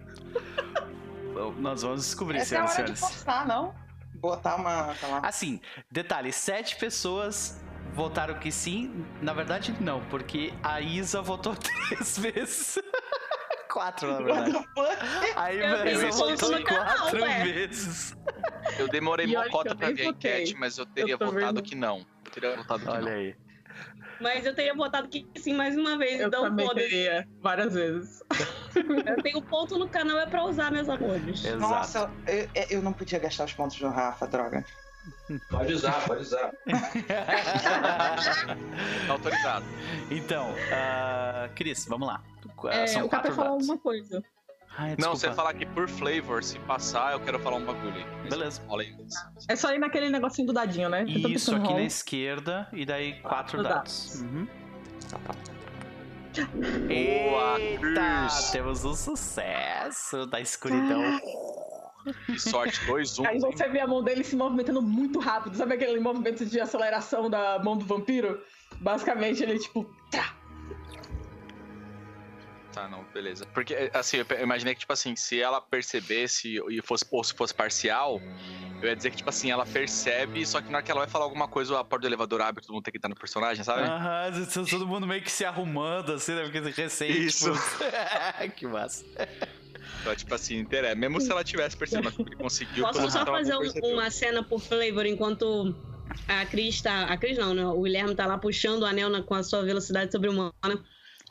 Nós vamos descobrir, Essa senhoras é a hora de forçar, não? Botar uma. Assim, detalhe: sete pessoas votaram que sim. Na verdade, não, porque a Isa votou <laughs> três vezes. Quatro, na verdade. Aí a votou quatro vezes. Eu demorei uma cota pra ver a enquete, mas eu teria eu votado vendo. que não. Eu teria votado que Olha não. aí. Mas eu teria votado que sim mais uma vez, eu então teria, várias vezes. Eu tenho ponto no canal, é pra usar, meus amores. Exato. Nossa, eu, eu não podia gastar os pontos do Rafa, droga. Pode usar, pode usar. <laughs> Autorizado. Então, uh, Cris, vamos lá. É, São o Capa falar alguma coisa. Ai, não, você falar que por flavor, se passar, eu quero falar um bagulho. Beleza. É só ir naquele negocinho do dadinho, né? Isso, aqui na esquerda, e daí quatro, dados. Uhum. Eita, temos um sucesso da escuridão. Que sorte, 2, 1. Um, Aí você vê a mão dele se movimentando muito rápido. Sabe aquele movimento de aceleração da mão do vampiro? Basicamente, ele tipo. Tá, Tá, não, beleza. Porque, assim, eu imaginei que, tipo assim, se ela percebesse e fosse, ou se fosse parcial, eu ia dizer que, tipo assim, ela percebe, só que na hora que ela vai falar alguma coisa, a porta do elevador abre, todo mundo tem que estar no personagem, sabe? Aham, uhum, todo mundo meio que se arrumando, assim, né? Porque recente. Isso. Tipo... <laughs> que massa. Então, tipo assim, interessa. Mesmo se ela tivesse percebido que ele conseguiu... Posso só fazer um, uma cena por flavor enquanto a Cris tá... A Cris não, né? O Guilherme tá lá puxando o anel na, com a sua velocidade sobre-humana.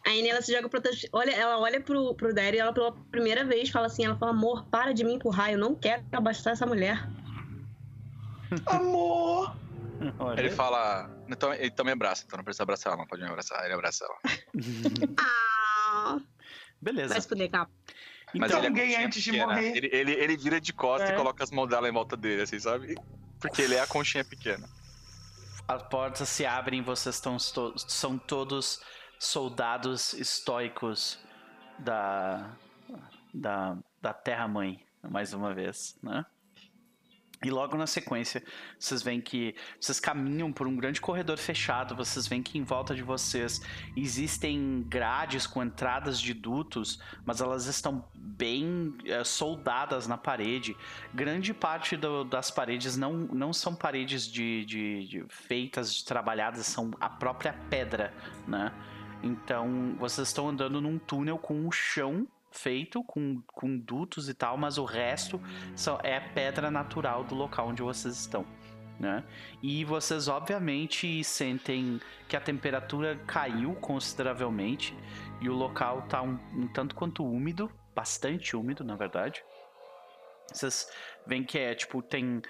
Aí ela se joga pro olha, ela olha pro, pro Daddy e ela pela primeira vez fala assim, ela fala, amor, para de me empurrar, eu não quero abastar essa mulher. <laughs> amor! Olha. Ele fala, então, então me abraça, então não precisa abraçar ela, não pode me abraçar, ele abraça ela. <laughs> ah! Beleza. Vai se fuder, capa. Mas então, ele é antes de morrer. Ele, ele, ele vira de costas é. e coloca as mãos dela em volta dele, assim, sabe? Porque ele é a conchinha pequena. As portas se abrem, vocês estão são todos soldados estoicos da, da, da Terra-mãe, mais uma vez, né? E logo na sequência, vocês veem que vocês caminham por um grande corredor fechado, vocês veem que em volta de vocês existem grades com entradas de dutos, mas elas estão bem é, soldadas na parede. Grande parte do, das paredes não, não são paredes de, de, de feitas, trabalhadas, são a própria pedra, né? Então, vocês estão andando num túnel com um chão feito com, com dutos e tal, mas o resto são, é pedra natural do local onde vocês estão. Né? E vocês obviamente sentem que a temperatura caiu consideravelmente e o local está um, um, tanto quanto úmido, bastante úmido na verdade. Vocês veem que é tipo tem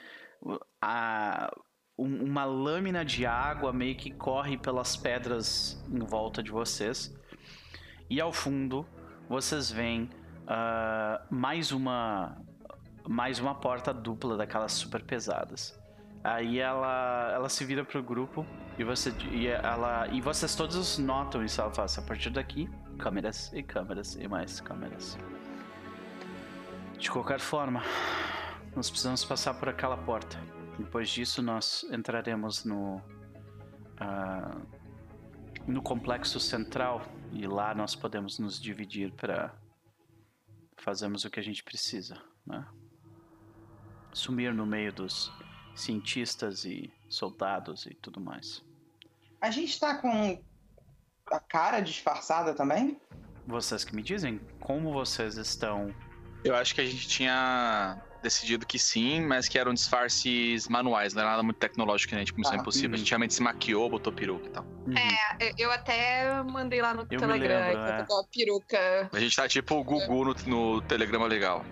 a, um, uma lâmina de água meio que corre pelas pedras em volta de vocês e ao fundo vocês veem uh, mais uma mais uma porta dupla daquelas super pesadas. Aí ela ela se vira pro grupo e você e ela e vocês todos notam isso ela faz a partir daqui câmeras e câmeras e mais câmeras. De qualquer forma, nós precisamos passar por aquela porta. Depois disso, nós entraremos no uh, no complexo central e lá nós podemos nos dividir para fazermos o que a gente precisa, né? Sumir no meio dos cientistas e soldados e tudo mais. A gente está com a cara disfarçada também? Vocês que me dizem como vocês estão. Eu acho que a gente tinha decidido que sim, mas que eram disfarces manuais, não era nada muito tecnológico, né? Tipo, Missão ah, Impossível. Uhum. A gente realmente se maquiou, botou peruca e tal. Uhum. É, eu até mandei lá no eu Telegram lembro, é. a peruca. A gente tá tipo o Gugu no, no Telegrama Legal.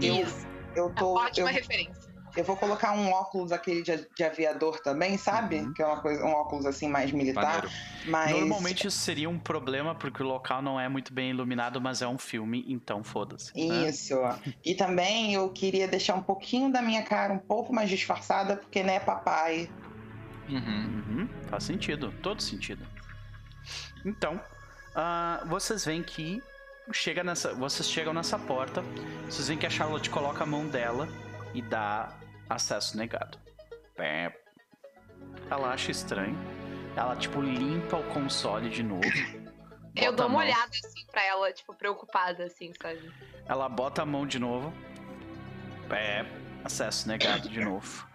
Isso. Eu, eu tô. Ótima eu... referência. Eu vou colocar um óculos aquele de, de aviador também, sabe? Uhum. Que é uma coisa, um óculos assim mais militar. Mas... Normalmente isso seria um problema porque o local não é muito bem iluminado, mas é um filme, então foda-se. Né? Isso. e também eu queria deixar um pouquinho da minha cara um pouco mais disfarçada, porque né, papai. Uhum. Uhum. Faz sentido, todo sentido. Então, uh, vocês veem que chega nessa, vocês chegam nessa porta, vocês veem que a Charlotte coloca a mão dela e dá acesso negado. Ela acha estranho. Ela, tipo, limpa o console de novo. Eu dou uma olhada assim pra ela, tipo, preocupada, assim, sabe? Ela bota a mão de novo. É, acesso negado de novo.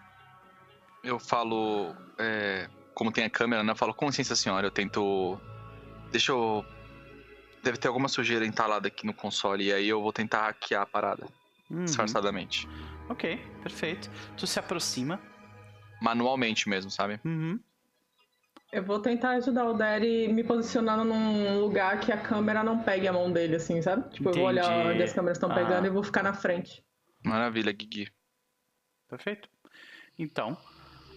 Eu falo. É, como tem a câmera, né? Eu falo, com licença, senhora, eu tento. Deixa eu. Deve ter alguma sujeira entalada aqui no console, e aí eu vou tentar hackear a parada. Uhum. Disfarçadamente. Ok, perfeito. Tu se aproxima. Manualmente mesmo, sabe? Uhum. Eu vou tentar ajudar o Derry me posicionando num lugar que a câmera não pegue a mão dele, assim, sabe? Tipo, Entendi. eu vou olhar onde as câmeras estão ah. pegando e vou ficar na frente. Maravilha, Gigi. Perfeito. Então,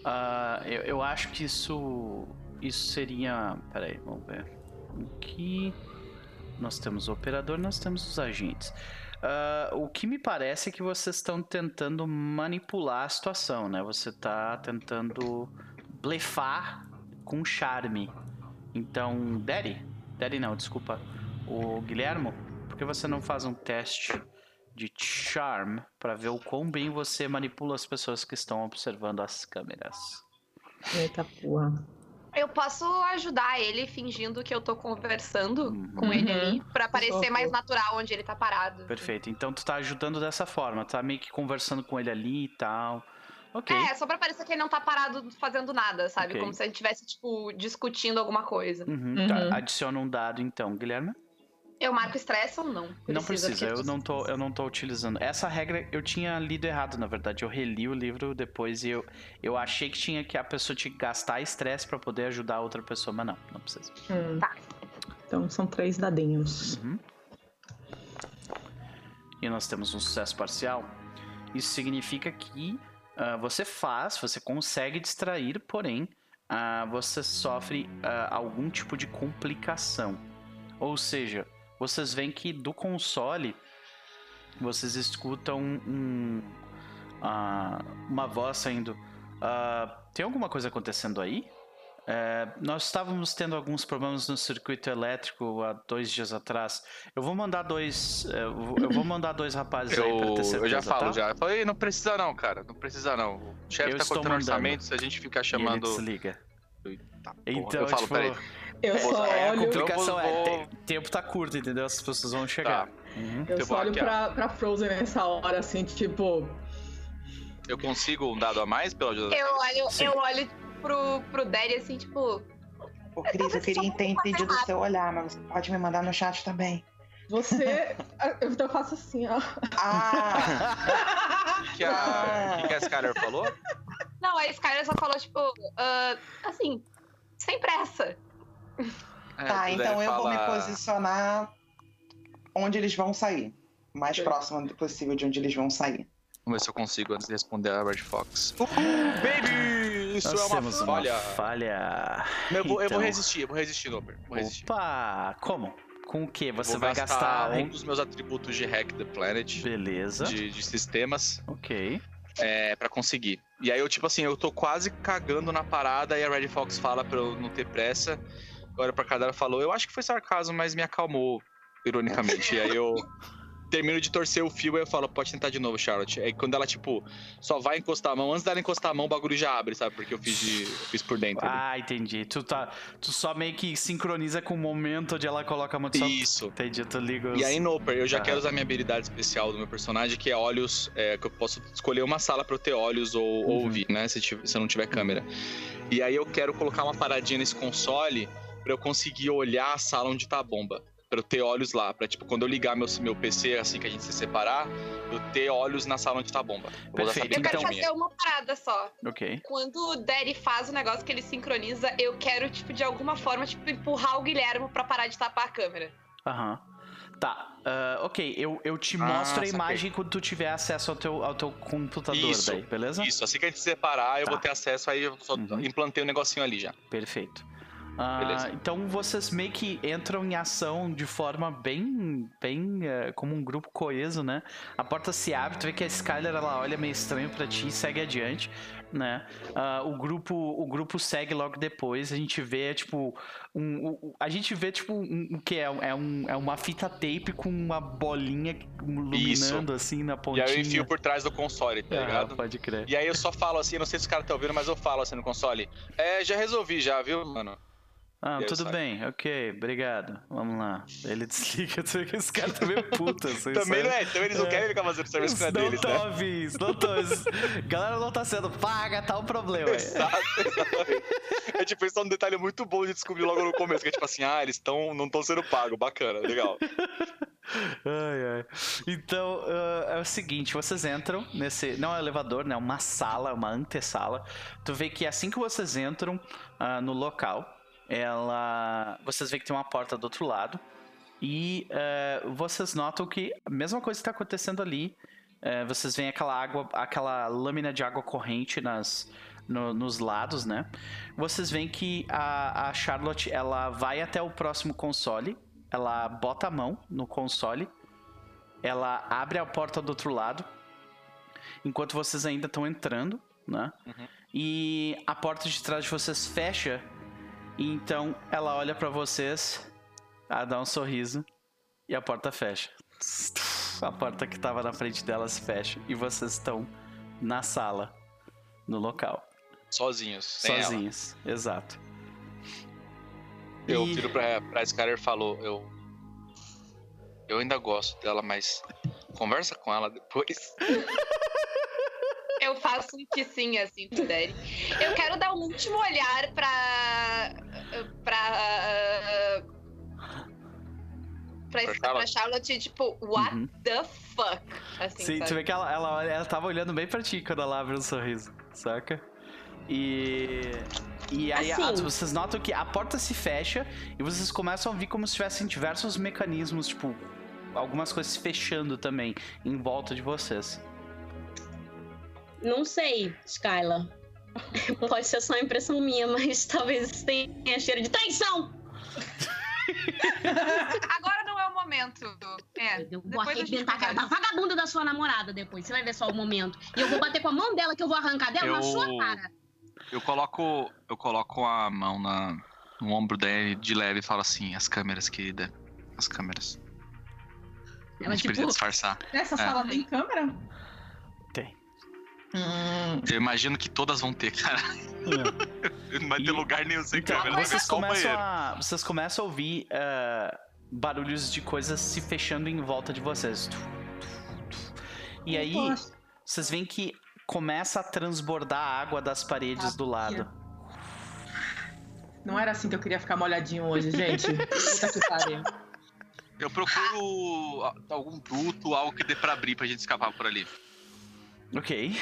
uh, eu, eu acho que isso, isso seria. Peraí, vamos ver. Aqui nós temos o operador, nós temos os agentes. Uh, o que me parece é que vocês estão tentando manipular a situação, né? Você está tentando blefar com charme. Então, Daddy, Daddy não, desculpa, o Guilhermo, por que você não faz um teste de charm para ver o quão bem você manipula as pessoas que estão observando as câmeras? Eita porra. Eu posso ajudar ele fingindo que eu tô conversando uhum. com ele ali, pra parecer mais natural onde ele tá parado. Perfeito. Então tu tá ajudando dessa forma, tá meio que conversando com ele ali e tal. Ok. É, só pra parecer que ele não tá parado fazendo nada, sabe? Okay. Como se a gente estivesse, tipo, discutindo alguma coisa. Uhum, uhum. Tá. Adiciona um dado então, Guilherme. Eu marco estresse ou não? Precisa não precisa, eu não, tô, eu não tô utilizando. Essa regra eu tinha lido errado, na verdade. Eu reli o livro depois e eu, eu achei que tinha que a pessoa tinha que gastar estresse para poder ajudar a outra pessoa, mas não, não precisa. Hum. Tá. Então são três dadinhos. Uhum. E nós temos um sucesso parcial. Isso significa que uh, você faz, você consegue distrair, porém uh, você sofre uh, algum tipo de complicação. Ou seja, vocês veem que do console vocês escutam um, uh, uma voz saindo. Uh, tem alguma coisa acontecendo aí? é, nós estávamos tendo alguns problemas no circuito elétrico há dois dias atrás. Eu vou mandar dois. É, eu vou mandar dois rapazes eu, aí pra ter certeza, Eu já falo, tá? já. Eu falei, não precisa não, cara. Não precisa não. O chefe tá cortando orçamento, se a gente ficar chamando. E ele desliga. Tá, então, eu falo, tipo, peraí. Eu só é, olho. A complicação eu vou... é. O tempo tá curto, entendeu? As pessoas vão chegar. Tá. Uhum. Eu só olho pra, pra Frozen nessa hora, assim, tipo. Eu consigo um dado a mais pela ajuda Eu olho, eu olho pro, pro Daddy assim, tipo. Ô, Cris, eu queria ter entendido o seu olhar, mas você pode me mandar no chat também. Você. <laughs> eu faço assim, ó. Ah! O <laughs> que, a, que, que a Skyler falou? Não, a Skyler só falou, tipo, uh, assim, sem pressa. É, tá, então eu fala... vou me posicionar onde eles vão sair. O mais Sim. próximo possível de onde eles vão sair. Vamos ver se eu consigo antes de responder a Red Fox. Uh, baby! Isso Nós é uma falha. uma falha. Eu vou, eu vou Então. resistir, eu vou resistir, Noper. Vou resistir. Opa! Como? Com o que? Você vou vai gastar. um dos meus atributos de Hack the Planet, Beleza. de, de sistemas, Ok. é, pra conseguir. E aí eu, tipo assim, eu tô quase cagando na parada e a Red Fox fala pra eu não ter pressa. Agora pra Kadara falou, eu acho que foi sarcasmo, mas me acalmou, ironicamente. e aí eu <laughs> termino de torcer o fio e eu falo, pode tentar de novo, Charlotte. Aí quando ela, tipo, só vai encostar a mão, antes dela encostar a mão, o bagulho já abre, sabe? Porque eu fiz, de, eu fiz por dentro. ali. Ah, entendi. Tu, tá, tu só meio que sincroniza com o momento onde ela coloca a mão. Só... Isso. Entendi, tu liga os... E aí, Noper, eu já Aham. quero usar minha habilidade especial do meu personagem, que é olhos. é, que eu posso escolher uma sala pra eu ter olhos ou, Uhum. ouvir, né? Se, tiv- se eu não tiver câmera. E aí eu quero colocar uma paradinha nesse console pra eu conseguir olhar a sala onde tá a bomba. Pra eu ter olhos lá. Pra, tipo, quando eu ligar meu, meu PC, assim que a gente se separar, eu ter olhos na sala onde tá a bomba. Eu Perfeito. Eu quero habilidade fazer minha. uma parada só. Ok. Quando o Daddy faz o negócio que ele sincroniza, eu quero, tipo, de alguma forma, tipo, empurrar o Guilherme pra parar de tapar a câmera. Aham. Tá, ah, ok, eu, eu te Ah, mostro a imagem quando tu tiver acesso ao teu, ao teu computador Isso, daí, beleza? Isso, assim que a gente se separar, eu Tá. vou ter acesso, aí eu só Uhum. implantei o negocinho ali já. Perfeito. Beleza. então vocês meio que entram em ação de forma bem, bem eh, como um grupo coeso, né? A porta se abre, tu vê que a Skyler ela olha meio estranho pra ti e segue adiante, né? Ah, o grupo, o grupo segue logo depois. A gente vê tipo um, o- a gente vê tipo um, o que é, é, um, é uma fita tape com uma bolinha iluminando assim na E pontinha. aí eu enfio por trás do console, tá Ah, ligado? pode crer. E aí eu só falo assim, não sei se os caras estão ouvindo, mas eu falo assim no console. É, já resolvi já, viu, mano? Ah, aí tudo bem, ok, obrigado. Vamos lá. Ele <laughs> desliga, esse cara tá meio puta. Assim, Também sabe? não é, então eles não É. querem ficar fazendo serviço que não é não deles, tô, né? Não tô. Galera não tá sendo paga, tá o problema. Exato, exatamente. É tipo, isso é um detalhe muito bom de descobrir logo no começo, que é tipo assim, ah, eles tão, não estão sendo pagos, bacana, legal. Ai, ai. Então, ah, é o seguinte, vocês entram nesse. Não é um elevador, né? É uma sala, uma antessala. Tu vê que assim que vocês entram ah, no local, ela. Vocês veem que tem uma porta do outro lado. E eh, vocês notam que a mesma coisa que tá acontecendo ali. eh, vocês veem aquela água, aquela lâmina de água corrente nas, no- nos lados, né? Vocês veem que a, a Charlotte ela vai até o próximo console, ela bota a mão no console, ela abre a porta do outro lado, enquanto vocês ainda estão entrando, né? Uhum. E a porta de trás de vocês fecha, e então ela olha pra vocês, ela dá um sorriso e a porta fecha. A porta que tava na frente dela se fecha e vocês estão na sala, no local, Sozinhos, sem ela. sozinhos. Exato. Eu E- viro pra, pra Skyler e falo, eu. Eu ainda gosto dela, mas conversa com ela depois. Eu faço um que sim, assim, pro. Eu quero dar um último olhar pra. Pra. Pra, Pra pra Charlotte? Charlotte, tipo, what Uhum. the fuck? Assim, Sim, tu vê que ela, ela, ela tava olhando bem pra ti quando ela abre um sorriso, saca? E. E aí Assim. a- vocês notam que a porta se fecha e vocês começam a ver como se tivessem diversos mecanismos, tipo, algumas coisas se fechando também em volta de vocês. Não sei, Skyla. <laughs> Pode ser só impressão minha, mas talvez tenha cheiro de traição. <laughs> Agora não é o momento. É, Eu vou arrebentar a cara da vagabunda da sua namorada depois. Você vai ver só o momento. E eu vou bater com a mão dela que eu vou arrancar dela na Eu- sua cara. Eu coloco, eu coloco a mão na, no ombro dele de leve e falo assim: as câmeras, querida. As câmeras. Ela, a gente tipo, precisa disfarçar. Nessa É. sala tem câmera? Hum, Eu imagino que todas vão ter, cara. <laughs> Não vai ter E- lugar nenhum sem Então, câmera. vocês começam, a, vocês começam a ouvir ah, barulhos de coisas se fechando em volta de vocês. E aí, vocês veem que começa a transbordar a água das paredes do lado. não era assim que eu queria ficar molhadinho hoje, gente. <laughs> Puta que pariu. Eu procuro algum duto, algo que dê pra abrir pra gente escapar por ali. Ok.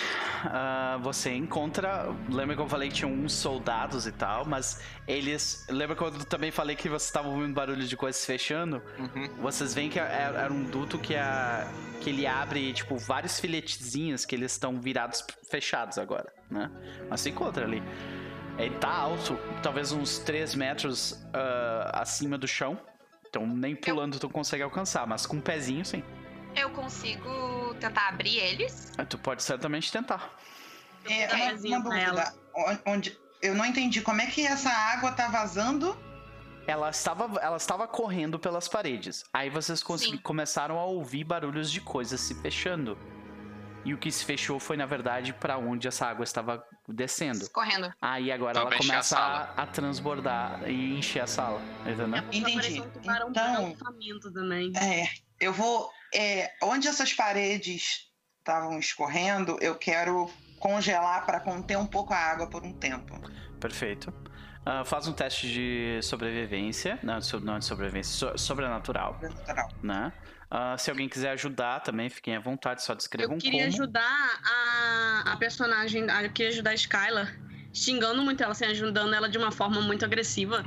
Ah, você encontra. Lembra que eu falei que tinha uns soldados e tal, mas eles. Lembra que eu também falei que vocês estavam ouvindo barulho de coisas se fechando? Uhum. Vocês veem que é- era um duto que, a, que ele abre, tipo, vários filetezinhos que eles estão virados fechados agora, né? Mas se encontra ali. Ele tá alto, talvez uns 3 metros ah, acima do chão. Então nem pulando tu consegue alcançar, mas com um pezinho sim. Eu consigo tentar abrir eles. Ah, Tu pode certamente tentar. É, Dá uma, dúvida. On- Onde, eu não entendi. Como é que essa água tá vazando? Ela estava, ela estava correndo pelas paredes. Aí vocês começaram a ouvir barulhos de coisas se fechando. E o que se fechou foi, na verdade, para onde essa água estava descendo. Correndo. Aí agora Então ela começa a, a transbordar e encher a sala. Entendeu? Apareceu Entendi. um tubarão Então- também. É, eu vou. É, onde essas paredes estavam escorrendo, eu quero congelar para conter um pouco a água por um tempo. Perfeito. Ah, faz um teste de sobrevivência. Não, so- não de sobrevivência, so- sobrenatural, Natural. né? Ah, se alguém quiser ajudar também, fiquem à vontade, só descrevam Eu queria como. ajudar a, a personagem, a- eu queria ajudar a Skylar, xingando muito ela, assim, ajudando ela de uma forma muito agressiva.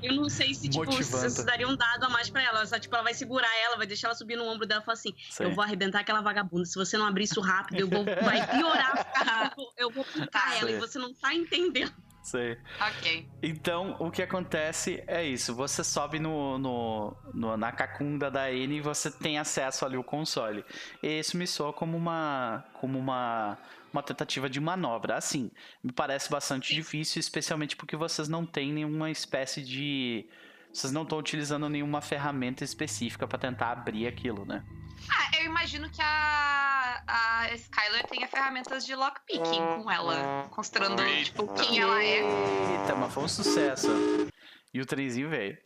e <laughs> eu não sei se, tipo, Motivando. se daria um dado a mais pra ela. Só, tipo, ela vai segurar ela, vai deixar ela subir no ombro dela e falar assim: Sei. Eu vou arrebentar aquela vagabunda. Se você não abrir isso rápido, eu vou. Vai piorar. eu vou- eu vou picar ela Sei. e você não tá entendendo. Sei. Ok. Então, o que acontece é isso. Você sobe no, no, no- na cacunda da N e você tem acesso ali ao console. E isso me soa como uma, como uma, uma tentativa de manobra. Assim, me parece bastante difícil, especialmente porque vocês não têm nenhuma espécie de... Vocês não estão utilizando nenhuma ferramenta específica para tentar abrir aquilo, né? Ah, eu imagino que a, a Skylar tenha ferramentas de lockpicking com ela. Considerando, Eita. tipo, quem ela é. Eita, mas foi um sucesso. E o trenzinho veio.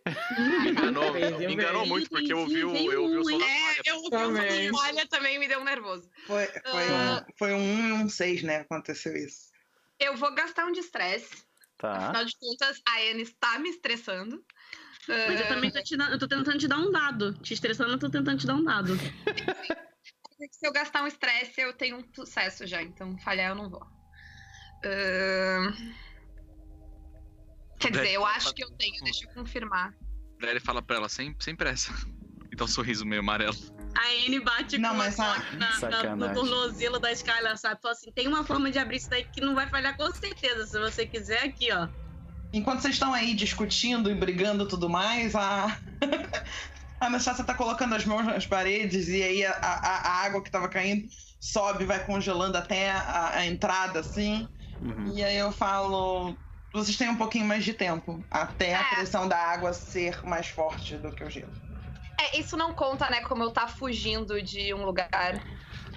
Enganou, <laughs> Veio, enganou veio. muito, porque eu ouvi o, eu ouvi o som da É, falha. eu ouvi Também. um olha também me deu um nervoso. Foi, foi, Ah. um, foi um 1 e um 6, né? Aconteceu isso. Eu vou gastar um de estresse. Tá? Afinal de contas, a Anne está me estressando. Mas eu Ah, também tô, te eu tô tentando te dar um dado. Te estressando, eu tô tentando te dar um dado. Se eu gastar um estresse, eu tenho um sucesso já, então falhar eu não vou. Ahn, Quer dizer, eu acho que eu tenho, deixa eu confirmar. Daí ele fala pra ela, sem, sem pressa. E <laughs> dá um sorriso meio amarelo. A Anne bate Não, com mas a na, na, no tornozelo da Skylar, sabe? Fala assim, tem uma forma de abrir isso daí que não vai falhar com certeza. Se você quiser, aqui, ó. Enquanto vocês estão aí discutindo e brigando e tudo mais, a. <laughs> A Anastácia tá colocando as mãos nas paredes e aí a, a- a água que tava caindo sobe, vai congelando até a, a entrada, assim. Uhum. E aí eu falo. Vocês têm um pouquinho mais de tempo até a É. pressão da água ser mais forte do que o gelo. É, isso não conta, né, como eu tá fugindo de um lugar.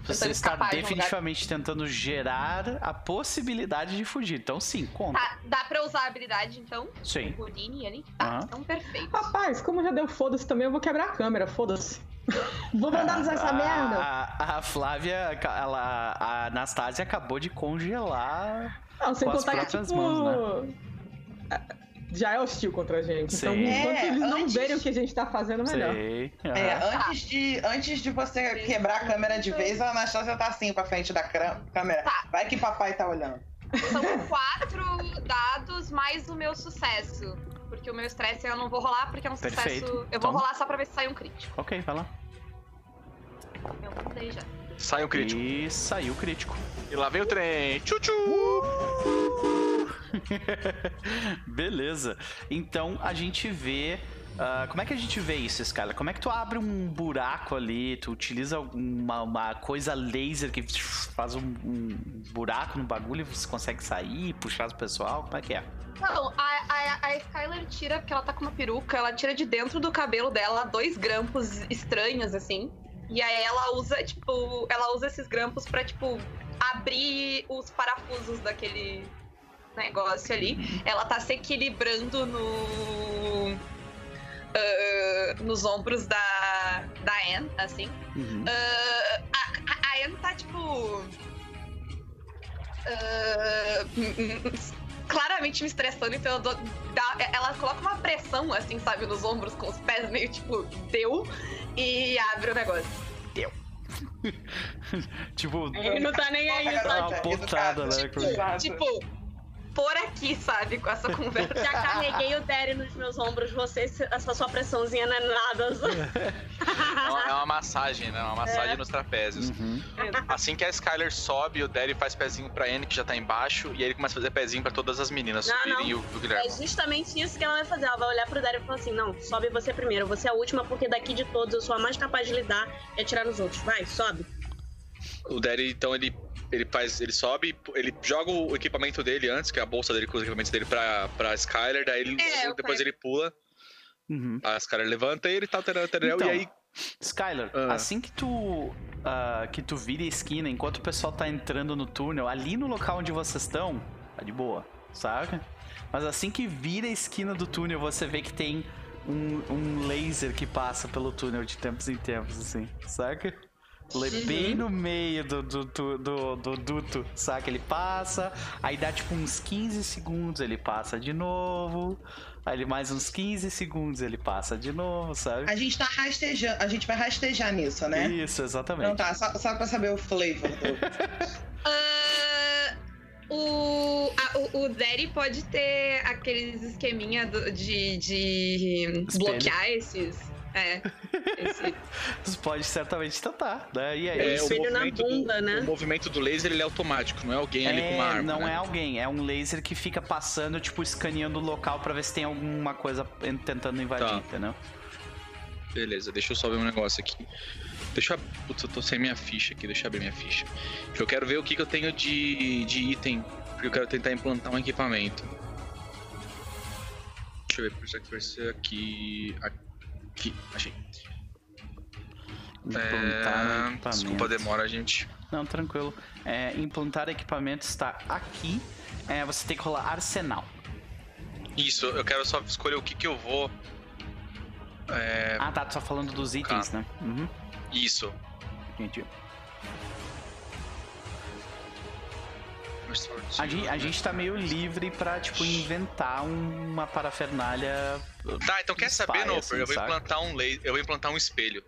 Você está escapar de um definitivamente tentando gerar a possibilidade de fugir. Então, sim, conta. Tá, dá pra usar a habilidade, então? Sim. Houdini ali? Tá, Aham. então perfeito. Rapaz, como já deu foda-se também, eu vou quebrar a câmera, foda-se. <laughs> vou mandar usar essa a, merda. A, a Flávia, ela, a Anastasia acabou de congelar. Não, sem contar que, tipo... mãos, Já é hostil contra a gente. Então, Sim. enquanto É, eles não antes- verem o que a gente tá fazendo, melhor. Sei. É, aham. antes de, antes de você quebrar a câmera de vez, a Anastácia tá assim pra frente da câmera. Tá. Vai que papai tá olhando. São quatro dados mais o meu sucesso. Porque o meu estresse eu não vou rolar, porque é um sucesso. Perfeito. Eu Então- vou rolar só pra ver se sai um crítico. Ok, vai lá. Eu já. Sai um crítico. E saiu crítico. E lá vem o trem. Tchu-tchu! <laughs> Beleza. Então a gente vê Uh, como é que a gente vê isso, Skylar? Como é que tu abre um buraco ali, tu utiliza uma, uma coisa laser que faz um, um, buraco no bagulho e você consegue sair, puxar o pessoal? Como é que é? Não, a, a, a Skylar tira, porque ela tá com uma peruca, ela tira de dentro do cabelo dela dois grampos estranhos, assim. E aí ela usa, tipo, ela usa esses grampos pra, tipo, abrir os parafusos daquele negócio ali. Ela tá se equilibrando no uh, nos ombros da, da Anne, assim. Uhum. Uh, a, a Anne tá, tipo. Uh, claramente me estressando, então eu dou, dá, ela coloca uma pressão, assim, sabe, nos ombros, com os pés meio tipo, deu, e abre o negócio. Deu. <laughs> tipo. Ele não tá nem aí, tá? Uma potada, né? Tipo, por aqui, sabe? Com essa conversa. Já carreguei o Derry nos meus ombros, você, essa sua pressãozinha não é nada. É uma, é uma massagem, né? Uma massagem é. nos trapézios. Uhum. Assim que a Skyler sobe, o Derry faz pezinho pra Anne, que já tá embaixo, e aí ele começa a fazer pezinho pra todas as meninas não, subirem não. e o, o Guilherme. É justamente isso que ela vai fazer. Ela vai olhar pro Derry e falar assim: não, sobe você primeiro, você é a última, porque daqui de todos eu sou a mais capaz de lidar e atirar nos outros. Vai, sobe. O Derry, então, ele ele faz, ele sobe, ele joga o equipamento dele antes, que é a bolsa dele com os equipamentos dele pra, pra Skyler, daí ele, é, depois ele pula. Uhum. A Skyler levanta e ele tá tererel, então, e aí. Skyler, uh. assim que tu uh, que tu vira a esquina, enquanto o pessoal tá entrando no túnel, ali no local onde vocês estão, tá de boa, saca? Mas assim que vira a esquina do túnel, você vê que tem um, um laser que passa pelo túnel de tempos em tempos, assim, saca? Bem no meio do, do, do, do, do duto, saca? Ele passa, aí dá tipo uns 15 segundos, ele passa de novo. Aí ele mais uns 15 segundos ele passa de novo, sabe? A gente tá rastejando, a gente vai rastejar nisso, né? Isso, exatamente. Então tá, só, só pra saber o flavor do. uh, <laughs> o, a, o, o Daddy pode ter aqueles esqueminha do, de, de bloquear esses é. Esse... <laughs> pode certamente tentar, né? E aí, é, o movimento, bunda, do, né? o movimento do laser ele é automático, não é alguém é, ali com uma arma. Não né? é alguém, é um laser que fica passando, tipo, escaneando o local para ver se tem alguma coisa tentando invadir, tá. entendeu? Beleza, deixa eu só ver um negócio aqui. Deixa eu. Putz, eu tô sem minha ficha aqui, deixa eu abrir minha ficha. Eu quero ver o que, que eu tenho de, de item, porque eu quero tentar implantar um equipamento. Deixa eu ver, por que vai ser aqui. aqui Aqui, achei. Implantar é... Desculpa a demora, gente. Não, tranquilo. É, implantar equipamento está aqui. É, você tem que rolar arsenal. Isso, eu quero só escolher o que, que eu vou. É... Ah, tá, tu só falando dos itens, né? Uhum. Isso. Entendi. A gente, a gente tá meio livre pra, tipo, inventar uma parafernália. Tá, então quer saber, Noper? Assim, eu vou implantar um laser, eu vou implantar um espelho.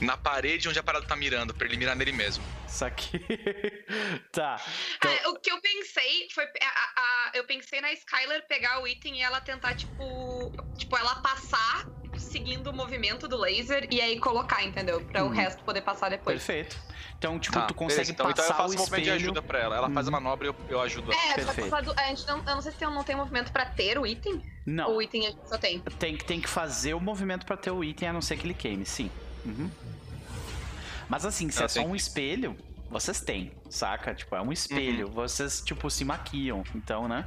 Na parede onde a parada tá mirando, pra ele mirar nele mesmo. Saquei. <laughs> tá. Então... É, o que eu pensei foi. A, a, eu pensei na Skyler pegar o item e ela tentar, tipo. Tipo, ela passar seguindo o movimento do laser e aí colocar, entendeu? Pra uhum. o resto poder passar depois. Perfeito. Então, tipo, tá, tu consegue então, passar então eu faço o espelho... de ajuda pra ela. Ela uhum. faz a uhum. manobra e eu, eu ajudo ela. É, Perfeito. a gente não, eu não sei se tem, não tem movimento pra ter o item. Não. O item a gente só tem. Tem, tem que fazer o movimento pra ter o item, a não ser que ele queime, sim. Uhum. Mas assim, se eu é só um espelho, vocês têm, saca? Tipo, é um espelho. Uhum. Vocês, tipo, se maquiam, então, né?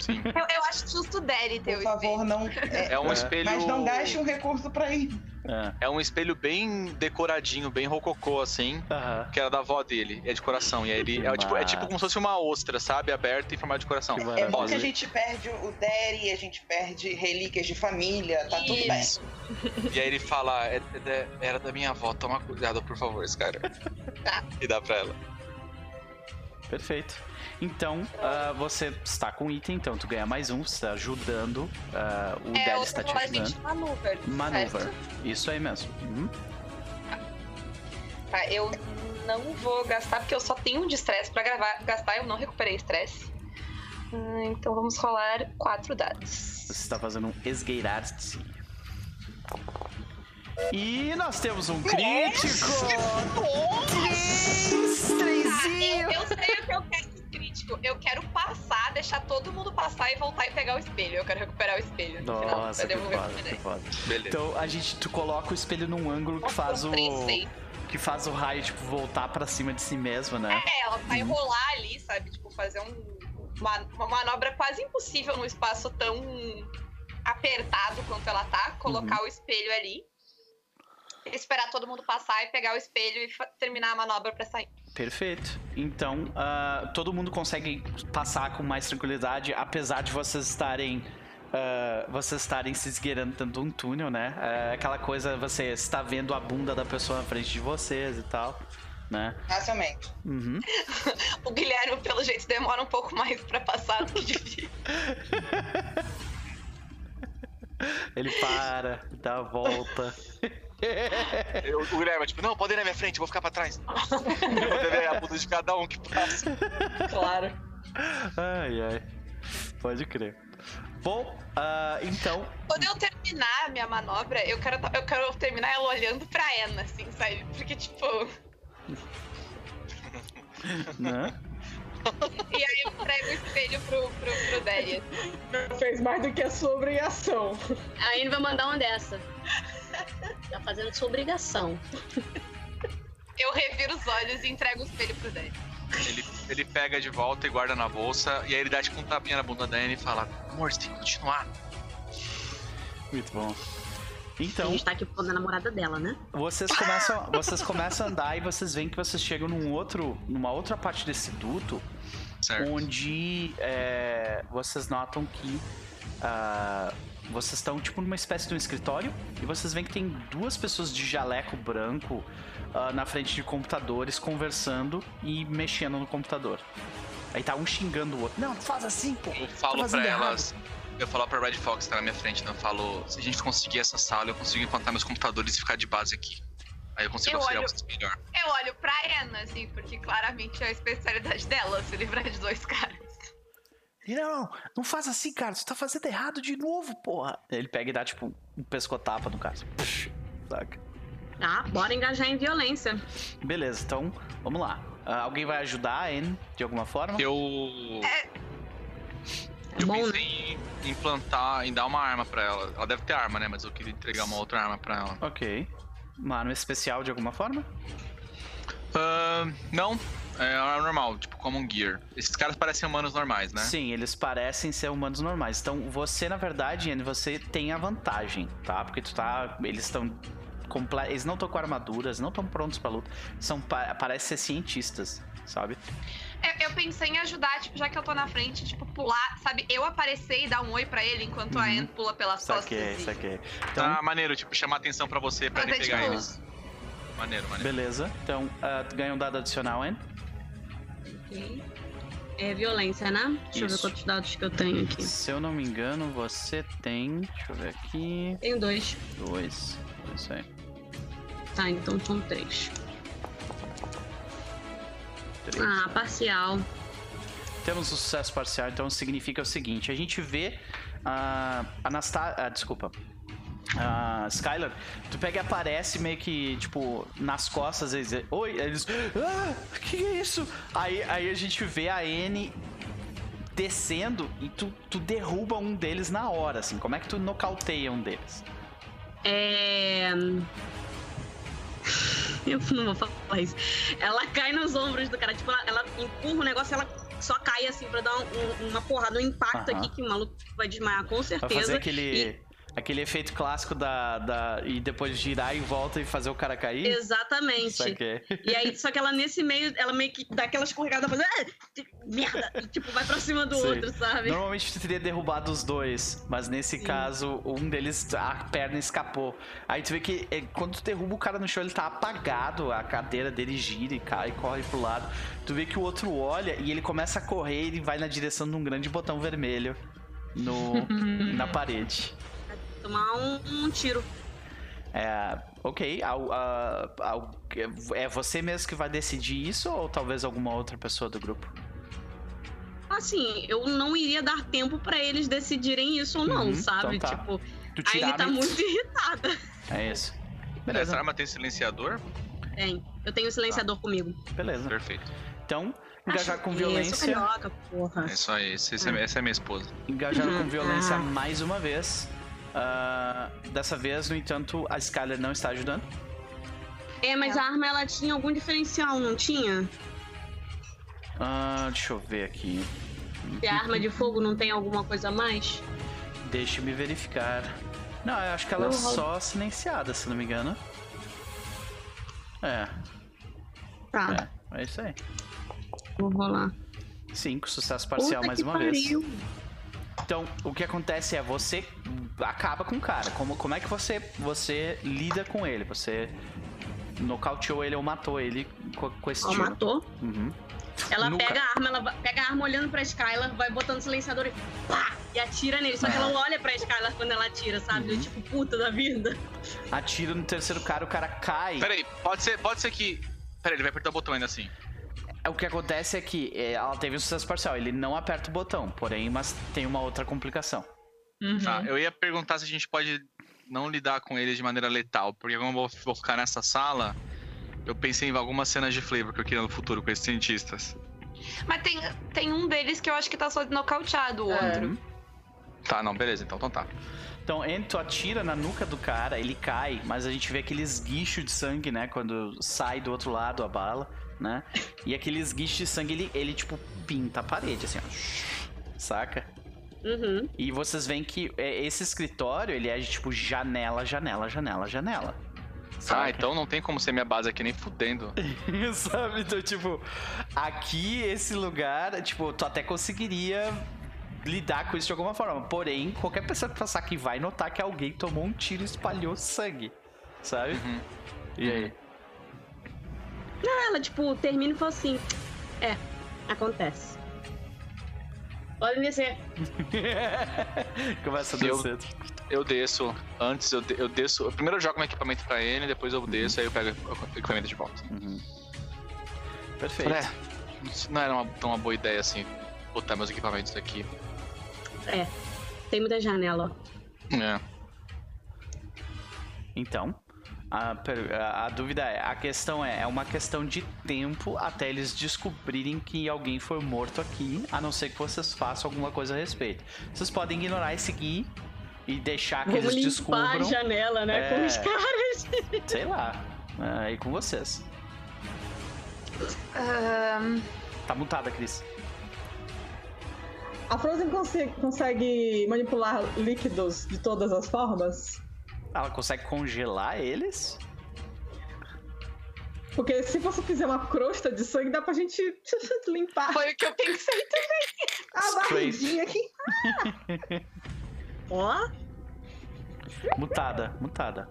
Sim. Eu, eu acho justo o Derry ter Por favor, não. É, é um espelho. Mas não gaste um recurso pra ir. É. é um espelho bem decoradinho, bem rococô, assim. Uh -huh. Que era da avó dele. É de coração. E aí ele. É tipo, é tipo como se fosse uma ostra, sabe? Aberta em formato de coração. É bom que a gente perde o Derry, a gente perde relíquias de família, tá tudo bem. E aí ele fala: é, é, era da minha avó, toma cuidado, por favor, esse cara. Tá. E dá pra ela. Perfeito. Então, uh, você está com item, então tu ganha mais um, você está ajudando. Uh, o é, Dell está te ajudando. Maneuver. Maneuver. Isso aí mesmo. Uhum. Tá, eu não vou gastar, porque eu só tenho um de estresse pra gravar, gastar, eu não recuperei estresse. Uh, então vamos rolar quatro dados. Você está fazendo um esgueirar-se. E nós temos um crítico! Três! Ah, eu, eu sei o que eu quero isso, eu quero passar, deixar todo mundo passar e voltar e pegar o espelho. Eu quero recuperar o espelho. No Nossa, final, que foda, que foda. Beleza. Então a gente, tu coloca o espelho num ângulo que faz o. Que faz o raio, tipo, voltar pra cima de si mesmo, né? É, ela vai rolar ali, sabe? Tipo, fazer um, uma, uma manobra quase impossível num espaço tão apertado quanto ela tá. Colocar o espelho ali. Esperar todo mundo passar e pegar o espelho e terminar a manobra pra sair. Perfeito. Então, ah, todo mundo consegue passar com mais tranquilidade, apesar de vocês estarem. ah, vocês estarem se esgueirando dentro de um túnel, né? É aquela coisa, você está vendo a bunda da pessoa na frente de vocês e tal, né? Facilmente. Uhum. <laughs> O Guilherme, pelo jeito, demora um pouco mais pra passar do que devia. <laughs> Ele para, dá a volta. <laughs> Eu, o Guilherme, tipo, não, pode ir na minha frente, eu vou ficar pra trás. eu vou ver a bunda de cada um que passa. Claro. Ai, ai. Pode crer. Bom, ah, então. Quando eu terminar a minha manobra, eu quero, eu quero terminar ela olhando pra Ana, assim, sabe? Porque, tipo. Né? E aí eu entrego o espelho pro, pro, pro Delia. Fez mais do que a sua obrigação. Aí ele vai mandar uma dessa. Tá fazendo sua obrigação. <laughs> Eu reviro os olhos e entrego o espelho pro Delia. Ele, ele pega de volta e guarda na bolsa, e aí ele dá tipo um tapinha na bunda da Anne e fala: Amor, você tem que continuar. Muito bom. A Então, gente tá aqui pondo a namorada dela, né? vocês começam, vocês começam a andar e vocês veem que vocês chegam num outro, numa outra parte desse duto, Certo. onde é, vocês notam que ah, vocês estão tipo numa espécie de um escritório e vocês veem que tem duas pessoas de jaleco branco ah, na frente de computadores conversando e mexendo no computador. Aí tá um xingando o outro. Não, faz assim, pô. Eu Tá falo fazendo pra errado." elas. Eu falo pra Red Fox, que tá na minha frente, né? Eu falo: se a gente conseguir essa sala, eu consigo implantar meus computadores e ficar de base aqui. Aí eu consigo Eu auxiliar olho- vocês melhor. Eu olho pra Ana, assim, porque claramente é a especialidade dela se livrar de dois caras. E não, não faz assim, cara. Você tá fazendo errado de novo, porra. Ele pega e dá, tipo, um pescotapa no cara. Puxa, Saca? Tá, bora engajar em violência. Beleza, então, vamos lá. Ah, alguém vai ajudar a Anne de alguma forma? Eu. É Eu bom, né? pensei em implantar, em dar uma arma pra ela. Ela deve ter arma, né? Mas eu queria entregar uma outra arma pra ela. Ok. Uma arma especial de alguma forma? Ahn, não, é arma normal, tipo Common Gear. Esses caras parecem humanos normais, né? Sim, eles parecem ser humanos normais. Então, você, na verdade, Anne, você tem a vantagem, tá? Porque tu tá. Eles estão. comple- Eles não estão com armaduras, não estão prontos pra luta. São, pa- parecem ser cientistas, sabe? Eu, eu pensei em ajudar, tipo, já que eu tô na frente, tipo, pular, sabe? Eu aparecer e dar um oi pra ele enquanto a Uhum. Anne pula pelas Saquei, costas. e- saquei. Então, Tá maneiro, tipo, chamar atenção pra você pra ele pegar tipo, eles. Maneiro, maneiro. beleza. Então, tu ganha um dado adicional, Anne. Ok. É violência, né? Deixa eu ver Isso. quantos dados que eu tenho aqui. Se eu não me engano, você tem. Deixa eu ver aqui. Tenho dois. Dois. Isso aí. Tá, então são três. Três. Ah, parcial. Temos um sucesso parcial, então significa o seguinte: a gente vê a Anastasia. Ah, desculpa. A Skylar, tu pega e aparece meio que, tipo, nas costas, eles Oi, eles. Ah, que é isso? Aí, aí a gente vê a N descendo e tu, tu derruba um deles na hora, assim. Como é que tu nocauteia um deles? É. Eu não vou falar isso. Ela cai nos ombros do cara. Tipo, ela, ela empurra o negócio ela só cai assim pra dar um- um- uma porrada, um impacto Aham. aqui que o maluco vai desmaiar com Vai fazer certeza. aquele. Aquele efeito clássico da, da. E depois girar em volta e fazer o cara cair? Exatamente. <laughs> E aí, só que ela nesse meio, ela meio que dá aquela escorregada, faz. "Ah, merda! E, tipo, vai pra cima do Sim. outro, sabe? Normalmente tu teria derrubado os dois, mas nesse Sim. caso, um deles, a perna escapou. Aí tu vê que eh, quando tu derruba o cara no chão, ele tá apagado, a cadeira dele gira e cai, corre pro lado. Tu vê que o outro olha e ele começa a correr e ele vai na direção de um grande botão vermelho no, <laughs> na parede. Tomar um, um tiro. É, ok, ao- a- ao- é você mesmo que vai decidir isso ou talvez alguma outra pessoa do grupo? Assim, eu não iria dar tempo pra eles decidirem isso ou não, Uhum, sabe? então tá. Tipo, Tu a tá muito <laughs> irritada. É isso. Essa Beleza, arma tem silenciador? Tem. Eu tenho silenciador comigo. beleza. Perfeito. Então, engajar com violência. Carioca, porra. É isso aí, esse, esse é, essa é minha esposa. Engajar com Uhum. violência Ah. mais uma vez. Ah, dessa vez, no entanto, a Skyler não está ajudando. É, mas a arma ela tinha algum diferencial, não tinha? Ah, deixa eu ver aqui. Se a arma de fogo não tem alguma coisa a mais? Deixa-me verificar. Não, eu acho que ela é só silenciada, se não me engano. É, Tá, é, é isso aí. vou rolar. Cinco, sucesso parcial Puta mais uma vez. Então, o que acontece é você acaba com o cara. Como, como é que você, você lida com ele? Você nocauteou ele ou matou ele com, com esse tiro. matou. Uhum. Ela Nunca. pega a arma, ela pega a arma olhando pra Skylar, vai botando o silenciador e pá! E atira nele. Só que ela olha pra Skylar quando ela atira, sabe? Uhum. Tipo, puta da vida. Atira no terceiro cara, o cara cai. Peraí, pode ser, pode ser que. Peraí, ele vai apertar o botão ainda assim. O que acontece é que é, ela teve um sucesso parcial. Ele não aperta o botão, porém, mas tem uma outra complicação. Uhum. Tá, eu ia perguntar se a gente pode não lidar com eles de maneira letal, porque como eu vou, vou ficar nessa sala, eu pensei em algumas cenas de flavor que eu queria no futuro com esses cientistas. Mas tem, tem um deles que eu acho que tá só nocauteado, o É. outro. Tá, não, beleza, então, então tá. Então, Ento atira na nuca do cara, ele cai, mas a gente vê aquele esguicho de sangue, né? Quando sai do outro lado a bala, né? E aquele esguicho de sangue, ele, ele tipo, pinta a parede, assim, ó. Saca? Uhum. E vocês veem que é, esse escritório, ele é de, tipo janela, janela, janela, janela. Ah, Saca? então não tem como ser minha base aqui nem fudendo. <laughs> Sabe? Então, tipo, aqui, esse lugar, tipo, tu até conseguiria lidar com isso de alguma forma. Porém, qualquer pessoa que passar aqui vai notar que alguém tomou um tiro e espalhou sangue. Sabe? Uhum. E aí? Ela, tipo, termina e fala assim: É, acontece. Pode descer. <laughs> Começa a eu- descer. Eu desço, antes eu, de- eu desço. eu Primeiro eu jogo meu equipamento pra ele, depois eu desço, aí eu pego o equipamento de volta. Uhum. Perfeito. É, isso não era uma, tão uma boa ideia assim, botar meus equipamentos aqui. É. Tem muita janela, ó. É. Então, a, a- a dúvida é, a questão é, é uma questão de tempo até eles descobrirem que alguém foi morto aqui, a não ser que vocês façam alguma coisa a respeito. Vocês podem ignorar e seguir e deixar que Vamos eles limpar a descubram, janela, né? Com É. os caras. <laughs> sei lá, é, aí com vocês. Ahn, Tá mutada, Cris. A Frozen consegue, consegue manipular líquidos de todas as formas? Ela consegue congelar eles? Porque se você fizer uma crosta de sangue, dá pra gente <laughs> limpar foi o que eu pensei também. a barriguinha aqui. Ó. Mutada, mutada.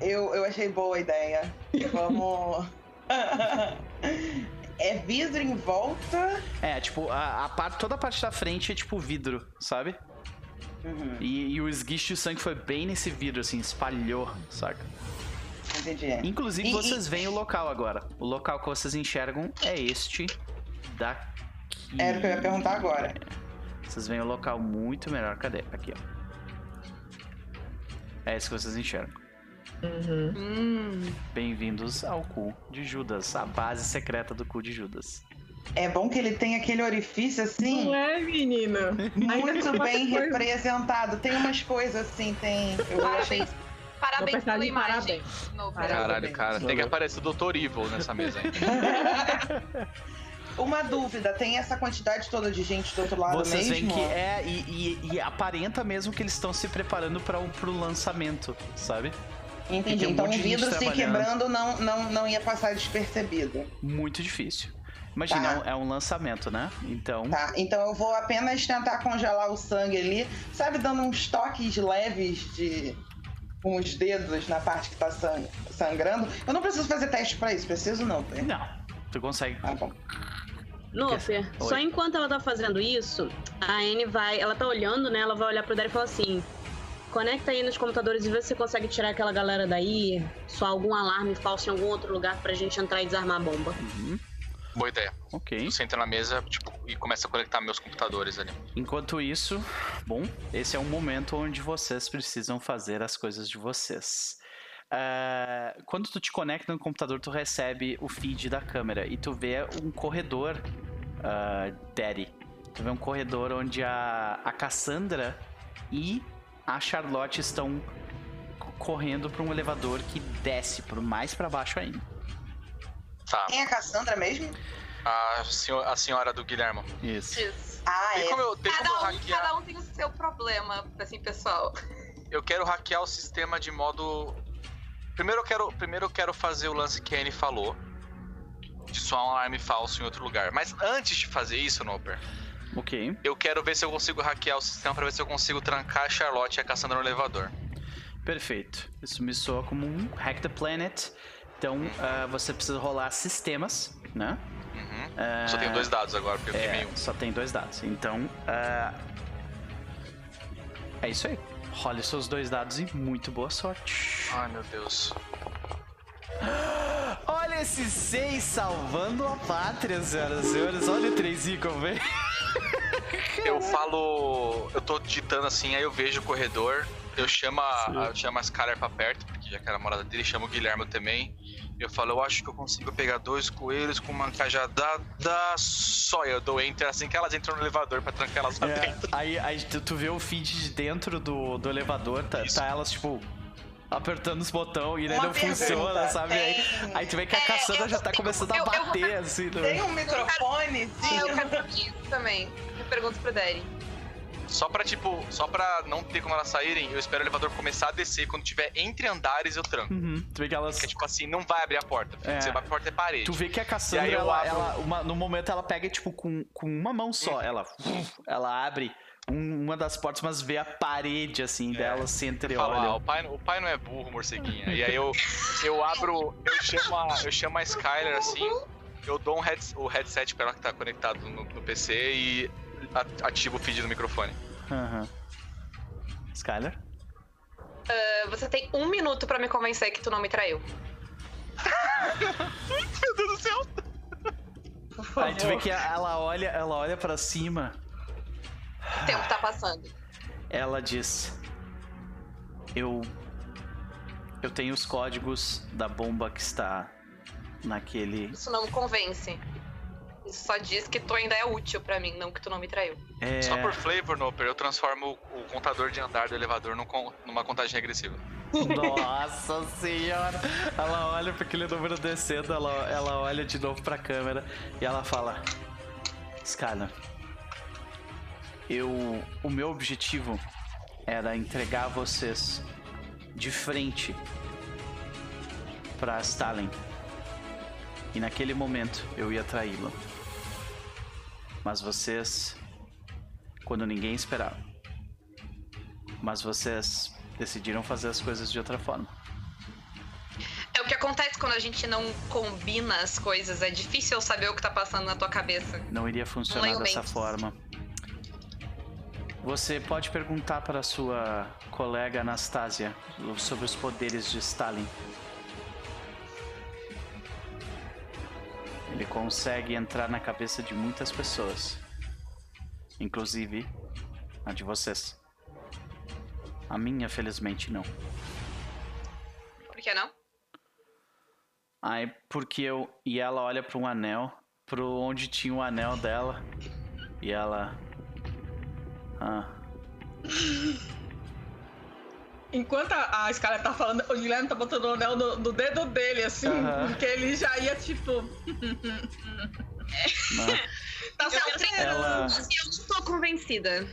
Eu, eu achei boa a ideia. Vamos. <laughs> é vidro em volta. É, tipo, a, a parte, toda a parte da frente é tipo vidro, sabe? Uhum, E, e o esguicho de sangue foi bem nesse vidro, assim, espalhou, saca? entendi. Inclusive, E- vocês veem o local agora. O local que vocês enxergam é este daqui. Era o que eu ia perguntar agora. Vocês veem o local muito melhor. Cadê? Aqui, ó. É esse que vocês enxergam. Uhum. Hum, Bem-vindos ao cu de Judas, a base secreta do cu de Judas. É bom que ele tem aquele orifício assim, Não é, menina? muito bem representado. Tem umas coisas assim, tem. Eu achei. parabéns. Pela imagem. parabéns. No Parabéns. Caralho, cara, tem que aparecer o Dr. Evil nessa mesa aí. Uma dúvida, tem essa quantidade toda de gente do outro lado Vocês veem mesmo? que é, e, e- e aparenta mesmo que eles estão se preparando para o pro lançamento, sabe? Entendi. um Então o vidro se quebrando não, não, não ia passar despercebido. Muito difícil. Imagina, Tá. é um- é um lançamento, né? Então. Tá, então eu vou apenas tentar congelar o sangue ali, sabe, dando uns toques leves de. com os dedos na parte que tá sang- sangrando. Eu não preciso fazer teste pra isso, preciso não, tá? Não, tu consegue. Tá bom. Nofer, Oi. só enquanto ela tá fazendo isso, a Anne vai. Ela tá olhando, né? Ela vai olhar pro Dario e falar assim: conecta aí nos computadores e vê se você consegue tirar aquela galera daí. Só algum alarme falso em algum outro lugar pra gente entrar e desarmar a bomba. Uhum, Boa ideia. ok. Você entra na mesa tipo, e começa a conectar meus computadores ali. Enquanto isso, bom, esse é um momento onde vocês precisam fazer as coisas de vocês. Uh, quando tu te conecta no computador, tu recebe o feed da câmera e tu vê um corredor, uh, Daddy. Tu vê um corredor onde a, a Cassandra e a Charlotte estão correndo para um elevador que desce por mais para baixo ainda. Tá. Quem é a Cassandra mesmo? A, senhor, a senhora do Guilherme. Isso. Isso. Ah, é. Como eu, cada, um, hackear... cada um tem o seu problema, assim, pessoal. Eu quero hackear o sistema de modo. Primeiro eu quero, primeiro eu quero fazer o lance que a Anne falou. De soar um alarme falso em outro lugar. Mas antes de fazer isso, Noper. Ok. Eu quero ver se eu consigo hackear o sistema para ver se eu consigo trancar a Charlotte e a Cassandra no elevador. Perfeito. Isso me soa como um Hack the Planet. Então uh, você precisa rolar sistemas, né? Uhum. Uh, só tenho dois dados agora, porque eu é, meio. Só tem dois dados. Então. Uh, é isso aí. Role seus dois dados e muito boa sorte. Ai meu Deus. <gasps> Olha esse seis salvando a pátria, senhoras e senhores. Olha o trenzinho como vem. Eu falo. Eu tô digitando assim, aí eu vejo o corredor. Eu chamo a, eu chamo a Skyler pra perto, porque já que era a morada dele, chamo o Guilherme também. Eu falo, eu acho que eu consigo pegar dois coelhos com uma cajadada só. Eu dou enter assim que elas entram no elevador pra trancar elas lá é, dentro. Aí, aí tu, tu, vê o feed de dentro do, do elevador, tá, tá elas, tipo, apertando os botões e daí não funciona, sabe? Aí, aí tu vê que a é, Cassandra já tá começando a bater, eu, assim. No... Tem um microfone? Sim, eu quero isso também. Eu pergunto pro Daddy. Só pra, tipo, só pra não ter como elas saírem, eu espero o elevador começar a descer. Quando tiver entre andares, eu tranco. Uhum. Tu vê que elas. Porque, tipo assim, não vai abrir a porta. É. Você vai a porta é parede. Tu vê que a Cassandra, ela, abro... ela uma, no momento, ela pega, tipo, com, com uma mão só. Uhum. Ela, ela abre um, uma das portas, mas vê a parede, assim, é. dela se entreolha. Ah, o, pai, o pai não é burro, morceguinha. e aí eu, eu abro, eu chamo a, eu chamo a Skyler, assim, eu dou um head, o headset pra ela que tá conectado no, no PC e ativo o feed do microfone. Aham. Uhum. Skyler? Uh, você tem um minuto pra me convencer que tu não me traiu. <laughs> Meu Deus do céu! Aí tu vê que ela olha, ela olha para cima. O tempo tá passando. Ela diz: Eu eu tenho os códigos da bomba que está naquele. Isso não me convence. Só diz que tu ainda é útil para mim, não que tu não me traiu. É... Só por flavor, Noper, eu transformo o contador de andar do elevador numa contagem regressiva. Nossa senhora! Ela olha para aquele número descendo, ela, ela olha de novo para a câmera e ela fala: Skyler, eu, o meu objetivo era entregar vocês de frente para Stalin. E naquele momento eu ia traí-la. Mas vocês, quando ninguém esperava, mas vocês decidiram fazer as coisas de outra forma. É o que acontece quando a gente não combina as coisas. É difícil saber o que tá passando na tua cabeça. Não iria funcionar dessa forma. Você pode perguntar para sua colega Anastasia sobre os poderes de Stalin. Ele consegue entrar na cabeça de muitas pessoas, inclusive a de vocês. A minha, felizmente, não. Por que não? Ai, porque eu. E ela olha para um anel, pro onde tinha o anel dela, e ela. Ah. <laughs> Enquanto a, a Scarlett tá falando, o Guilherme tá botando o anel no, no dedo dele, assim, porque ele já ia tipo. <laughs> tá certo. Ela... Eu não tô convencida.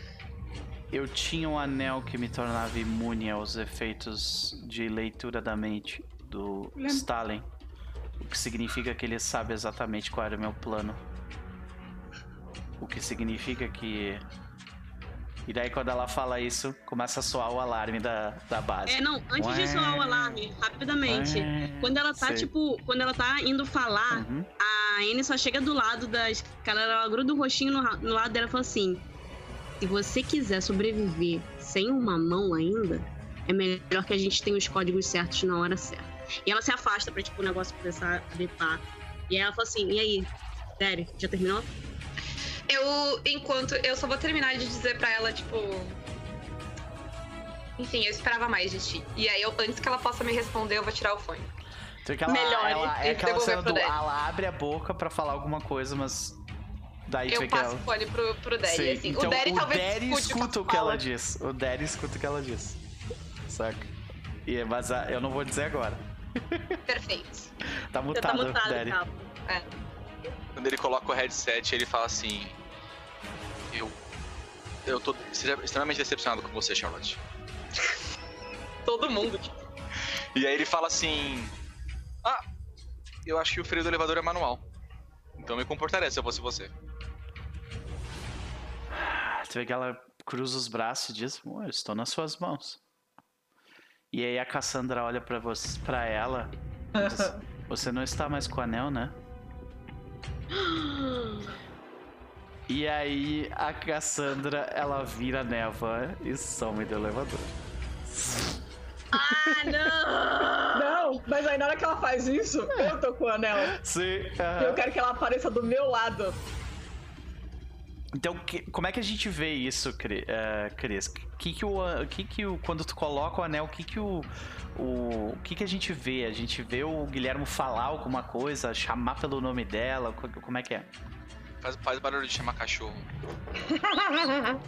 Eu tinha um anel que me tornava imune aos efeitos de leitura da mente do Stalin. O que significa que ele sabe exatamente qual era o meu plano. O que significa que e daí quando ela fala isso, começa a soar o alarme da, da base. É, não, antes Ué. de soar o alarme, rapidamente. Ué. Quando ela tá, Sei. tipo, quando ela tá indo falar, uhum. a Anne só chega do lado das. Cara, ela gruda o roxinho no, no lado dela e fala assim: se você quiser sobreviver sem uma mão ainda, é melhor que a gente tenha os códigos certos na hora certa. E ela se afasta pra, tipo, o negócio começar a deitar. E aí ela fala assim: e aí, sério, já terminou? Eu, enquanto. Eu só vou terminar de dizer pra ela, tipo. Enfim, eu esperava mais de ti. E aí, eu, antes que ela possa me responder, eu vou tirar o fone. Então, que ela, Melhor, ela, é aquela cena do. Daddy. Ela abre a boca pra falar alguma coisa, mas. Daí Eu que passo ela. o fone pro, pro Daddy, Sim, assim. então, o Daddy talvez Daddy escuta o que ela diz. O Daddy escuta o que ela diz. Saca? E, mas ah, eu não vou dizer agora. <laughs> Perfeito. Tá mutado, tá mutado, Daddy. Capo. Quando ele coloca o headset, ele fala assim: Eu. Eu tô extremamente decepcionado com você, Charlotte. <laughs> Todo mundo. E aí ele fala assim: Ah, eu acho que o freio do elevador é manual. Então eu me comportaria se eu fosse você. Tu vê que ela cruza os braços e diz: "Bom, Eu estou nas suas mãos. E aí a Cassandra olha pra, você, pra ela e diz: <laughs> Você não está mais com o anel, né? <gasps> E aí a Cassandra ela vira névoa e some do elevador. Ah, não! <laughs> Não, mas aí na hora que ela faz isso, eu tô com o anel. Sim. E aham. eu quero que ela apareça do meu lado. Então, que- como é que a gente vê isso, eh, Cris? Que que o, que que o, quando tu coloca o anel, o que que o, o, que que a gente vê? A gente vê o Guilhermo falar alguma coisa, chamar pelo nome dela, co- como é que é? Faz, faz barulho de chamar cachorro. <laughs>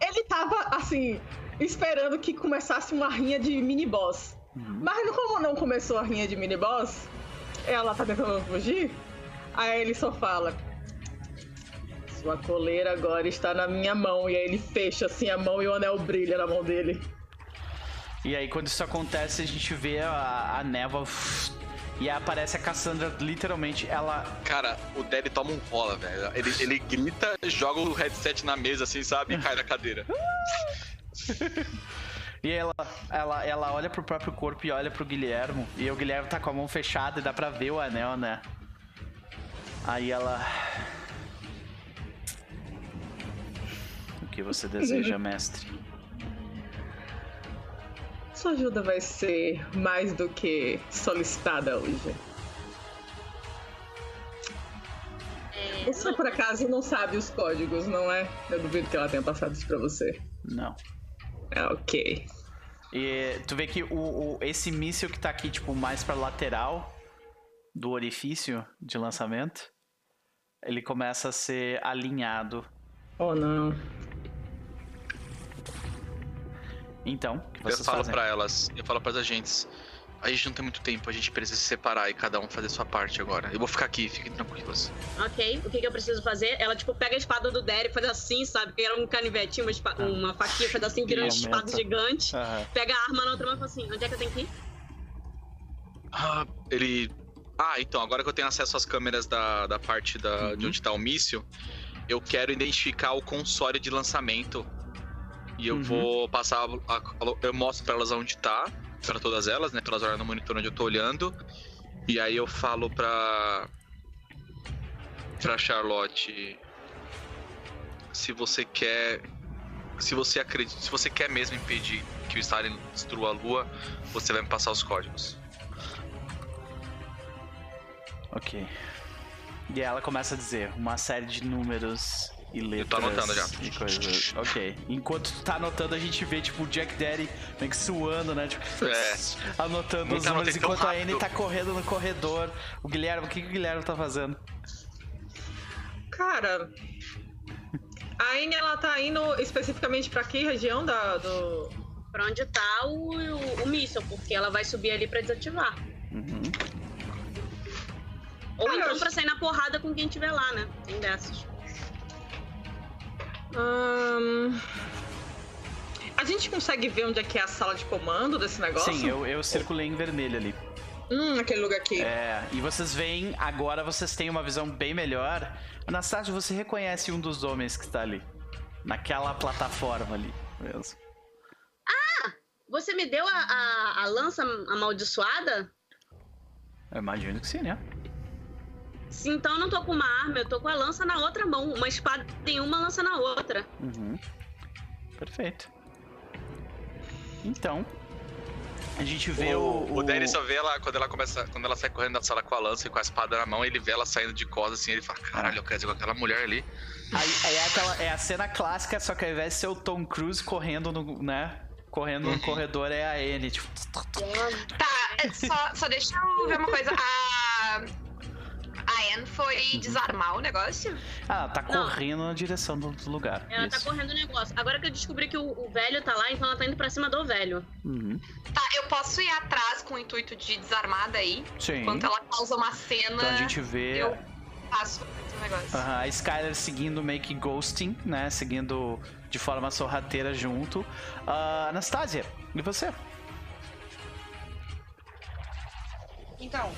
Ele tava, assim, esperando que começasse uma rinha de mini-boss. Mas não- como não começou a rinha de mini-boss, ela tá tentando fugir, aí ele só fala... Sua coleira agora está na minha mão. E aí ele fecha assim a mão e o anel brilha na mão dele. E aí, quando isso acontece, a gente vê a, a névoa e aí aparece a Cassandra, literalmente, ela. Cara, o Daddy toma um rola, velho. Ele, ele grita, joga o headset na mesa, assim, sabe? E cai na cadeira. <laughs> E aí ela, ela, ela olha pro próprio corpo e olha pro Guilhermo. E o Guilhermo tá com a mão fechada e dá pra ver o anel, né? Aí ela. Que você deseja, <laughs> mestre? Sua ajuda vai ser mais do que solicitada hoje. É, Você por acaso não sabe os códigos, não é? Eu duvido que ela tenha passado isso pra você. Não. Ah, ok. E tu vê que o, o- esse míssil que tá aqui, tipo, mais pra lateral do orifício de lançamento, ele começa a ser alinhado. Oh não. Então, o que Eu vocês falo fazem? pra elas, eu falo pras agentes. A gente não tem muito tempo, a gente precisa se separar e cada um fazer sua parte agora. Eu vou ficar aqui, fiquem tranquilos. Ok, o que, que eu preciso fazer? Ela, tipo, pega a espada do Derek, faz assim, sabe? Que era um canivetinho, uma, espa- uma faquinha, faz assim, vira uma espada gigante. Aham. Pega a arma na outra mão e fala assim: onde é que eu tenho que ir? Ah, ele. Ah, então, agora que eu tenho acesso às câmeras da, da parte da, Uhum. de onde tá o míssil, eu quero identificar o console de lançamento. E eu Uhum. vou passar. a- a- eu mostro pra elas onde tá, pra todas elas, né? Pra elas olharem no monitor onde eu tô olhando. E aí eu falo pra. pra Charlotte. Se você quer. Se você acredita. Se você quer mesmo impedir que o Stalin destrua a lua, você vai me passar os códigos. Ok. E aí ela começa a dizer uma série de números e letras. tô anotando já. E coisas. Ok. Enquanto tu tá anotando, a gente vê, tipo, o Jack Daddy meio que suando, né? Tipo, É. anotando Nunca os números enquanto a. Anne tá correndo no corredor. O Guilherme, o que, que o Guilherme tá fazendo? Cara. A Aine, ela tá indo especificamente pra que região da, do. Pra onde tá o, o, o míssil, porque ela vai subir ali pra desativar. Uhum. Ou Cara, eu então pra sair na porrada com quem tiver lá, né? Tem dessas. Ahn, A gente consegue ver onde é que é a sala de comando desse negócio? Sim, eu, eu circulei em vermelho ali. Hum, aquele lugar aqui. É, e vocês veem, agora vocês têm uma visão bem melhor. Anastácio, você reconhece um dos homens que está ali. Naquela plataforma ali mesmo. Você me deu a, a, a lança amaldiçoada? Eu imagino que sim, né? Se então eu não tô com uma arma, eu tô com a lança na outra mão. Uma espada em uma, lança na outra. Uhum. Perfeito. Então, A gente vê o. O, o Danny só vê ela quando ela começa. Quando ela sai correndo da sala com a lança e com a espada na mão, ele vê ela saindo de costas assim, ele fala, caralho, eu quero dizer com aquela mulher ali. Aí, aí é, aquela, é a cena clássica, só que ao invés de ser o Tom Cruise correndo no. né? Correndo no Uhum. corredor é a Anne, tipo. Tá, é, só, só deixa eu ver uma coisa. A. Anne foi desarmar o negócio? Ah, ela tá Não. correndo na direção do, do lugar. Ela tá Isso. correndo o negócio. Agora que eu descobri que o, o velho tá lá, então ela tá indo pra cima do velho. Uhum. Tá, eu posso ir atrás com o intuito de desarmar daí? Sim. Enquanto ela causa uma cena, Então a gente vê eu faço o negócio. aham, a Skyler seguindo meio que ghosting, né? Seguindo de forma sorrateira junto. Ah, Anastasia, e você? Então,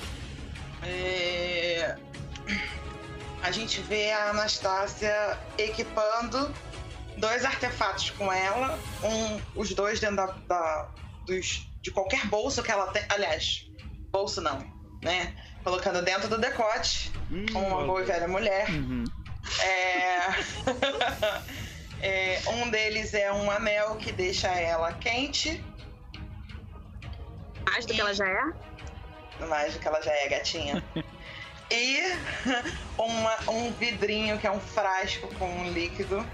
é, a gente vê a Anastácia equipando dois artefatos com ela, um, os dois dentro da, da- dos, de qualquer bolso que ela tem. Aliás, bolso não, né? Colocando dentro do decote, como uma boa e velha mulher. Uhum. É... <laughs> é, um deles é um anel que deixa ela quente, Mais do que ela já é. mais do que ela já é gatinha. <laughs> e <laughs> uma- um vidrinho que é um frasco com um líquido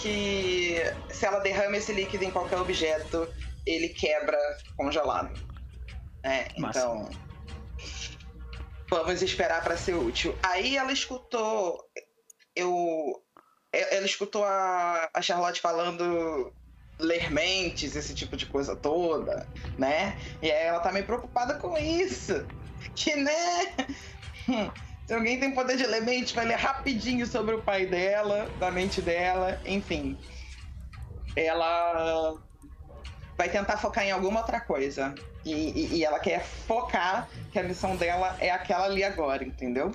que se ela derrama esse líquido em qualquer objeto, ele quebra congelado. É, então vamos esperar para ser útil. Aí ela escutou eu ela escutou a, a Charlotte falando ler mentes, esse tipo de coisa toda, né? E aí ela tá meio preocupada com isso. <laughs> Que, né? Hum, <laughs> Se alguém tem poder de ler mente, vai ler rapidinho sobre o pai dela, da mente dela, enfim. Ela vai tentar focar em alguma outra coisa. E, e- e ela quer focar que a missão dela é aquela ali agora, entendeu?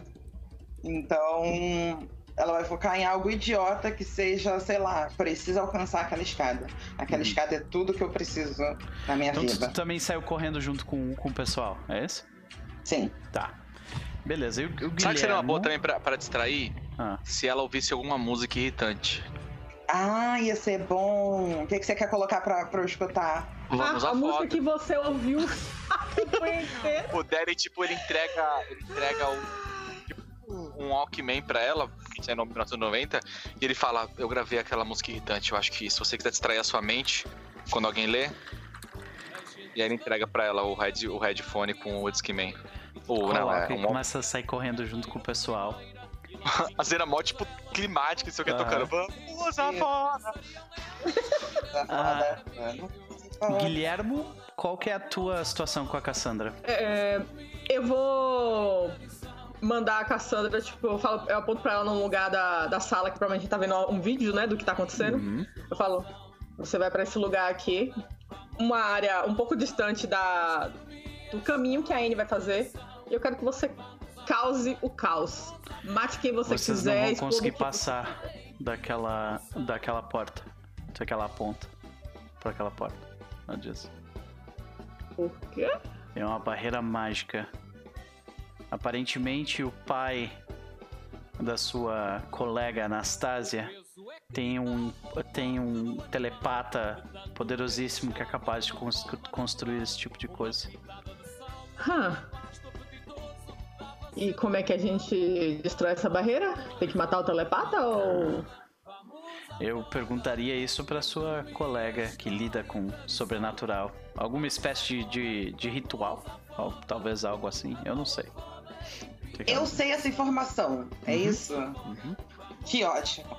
Então, ela vai focar em algo idiota que seja, sei lá, precisa alcançar aquela escada. Aquela escada é tudo que eu preciso na minha Então tu, vida. tu também saiu correndo junto com, com o pessoal, é isso? Sim. Tá. Beleza, e o, o Guilherme... Sabe que seria uma boa também pra, pra distrair? Ah. Se ela ouvisse alguma música irritante. Ah, ia ser bom. O que, que você quer colocar pra, pra eu escutar? Vamos ah, a música que você ouviu. <laughs> O Derry, tipo, ele entrega. Ele entrega um, tipo, um Walkman pra ela, que tinha no 1990, e ele fala: Eu gravei aquela música irritante. Eu acho que se você quiser distrair a sua mente quando alguém lê. E aí ele entrega pra ela o, head, o headphone com o Discman. Ou não, é Coloca um, começa a sair correndo junto com o pessoal. <laughs> a cena mó, tipo, climática, se alguém Aham. tocando. Vamos a foda! Tá Ah. foda. Guilhermo, qual que é a tua situação com a Cassandra? É, eu vou mandar a Cassandra, tipo, eu, falo, eu aponto pra ela num lugar da, da sala que provavelmente tá vendo um vídeo, né, do que tá acontecendo. Uhum. Eu falo, você vai pra esse lugar aqui, uma área um pouco distante da, do caminho que a Anne vai fazer, e eu quero que você cause o caos. Mate quem você Vocês quiser. não vão conseguir passar daquela, daquela porta. Daquela ponta. Pra aquela porta. Não diz. Por quê? É uma barreira mágica. Aparentemente, o pai da sua colega Anastasia tem um, tem um telepata poderosíssimo que é capaz de constru- construir esse tipo de coisa. Hã. E como é que a gente destrói essa barreira? Tem que matar o telepata ou. Eu perguntaria isso pra sua colega que lida com sobrenatural. Alguma espécie de, de, de ritual. Ou talvez algo assim. Eu não sei. Eu ela- sei essa informação. É Uhum. isso? Uhum. Que ótimo.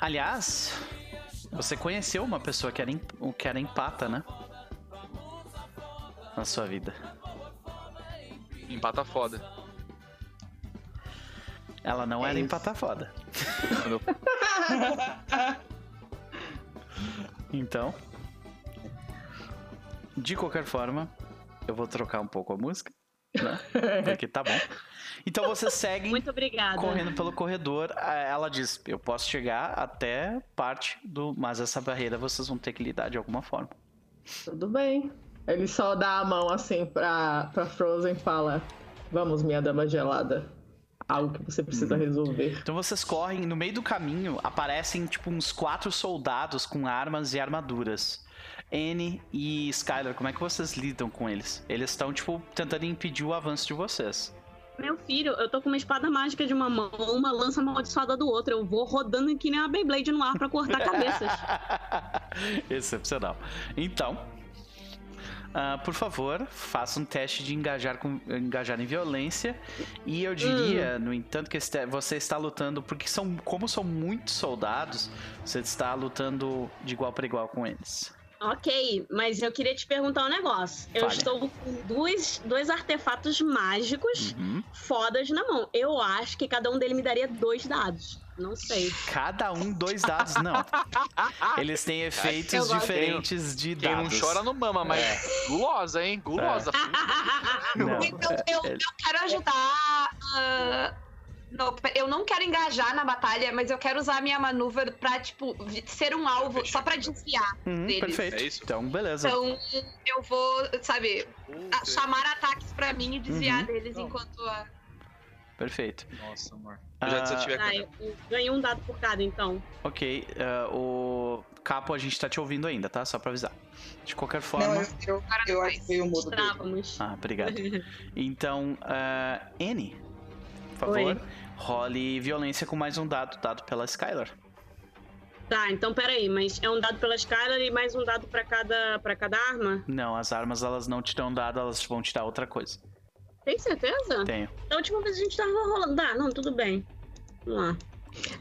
Aliás, você conheceu uma pessoa que era, que era empata, né? Na sua vida. Empata foda. Ela não É era isso. empata foda. <laughs> Então. De qualquer forma, eu vou trocar um pouco a música. Né? Porque tá bom. Então vocês seguem Muito obrigada. correndo pelo corredor. Ela diz: Eu posso chegar até parte do. Mas essa barreira vocês vão ter que lidar de alguma forma. Tudo bem. Ele só dá a mão assim pra, pra Frozen e fala: Vamos, minha dama gelada. Algo que você precisa Uhum. resolver. Então vocês correm, no meio do caminho aparecem tipo uns quatro soldados com armas e armaduras. Anne e Skylar, como é que vocês lidam com eles? Eles estão, tipo, tentando impedir o avanço de vocês. Meu filho, eu tô com uma espada mágica de uma mão, uma lança amaldiçoada do outro. Eu vou rodando que nem uma Beyblade no ar pra cortar cabeças. <laughs> Excepcional. Então, Uh, por favor, faça um teste de engajar, com, engajar em violência. E eu diria, hum. no entanto, que você está lutando, porque são, como são muitos soldados, você está lutando de igual para igual com eles. Ok, mas eu queria te perguntar um negócio. Eu estou com dois, dois artefatos mágicos uhum. fodas na mão. Eu acho que cada um deles me daria dois dados. Não sei. Cada um dois dados, não. <laughs> Eeles têm efeitos diferentes de dados. Quem não chora no mama, mas é. gulosa, hein? Gulosa. É. <laughs> Não, então, eu, eu quero ajudar. Uh não, eu não quero engajar na batalha, mas eu quero usar a minha manobra pra, tipo, ser um alvo só pra desviar uhum, deles. Perfeito. É isso? Então, beleza. Então, eu vou, sabe, chamar ataques pra mim e desviar uhum. deles enquanto a... Perfeito. Nossa, amor. Eu já desativei. Ah, ganhei um dado por cada, então. Ok, uh, o Capo, a gente tá te ouvindo ainda, tá? Só pra avisar. De qualquer forma... Não, eu, eu, eu o mudo Ah, obrigado. <laughs> Então, uh, N, por favor. Oi. Role violência com mais um dado, dado pela Skylar. Tá, então peraí, mas é um dado pela Skylar e mais um dado para cada, pra cada arma? Não, as armas elas não te dão dado, elas vão te dar outra coisa. Tem certeza? Tenho. Da última vez a gente tava rolando. Tá, não, tudo bem. Vamos lá.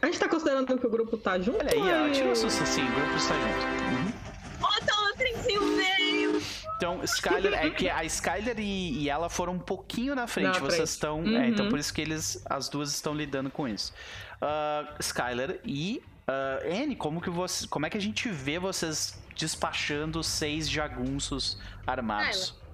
A gente tá considerando que o grupo tá junto? Olha aí, tira o susto sim, o grupo está junto. Uhum. Bota o trenzinho veio! Então, Skyler, é que a Skyler e, e, ela foram um pouquinho na frente. Na vocês estão. Uhum. É, então, uhum. por isso que eles, as duas estão lidando com isso. Uh, Skyler e uh, Anne, como que você, como é que a gente vê vocês despachando seis jagunços armados? Skyler.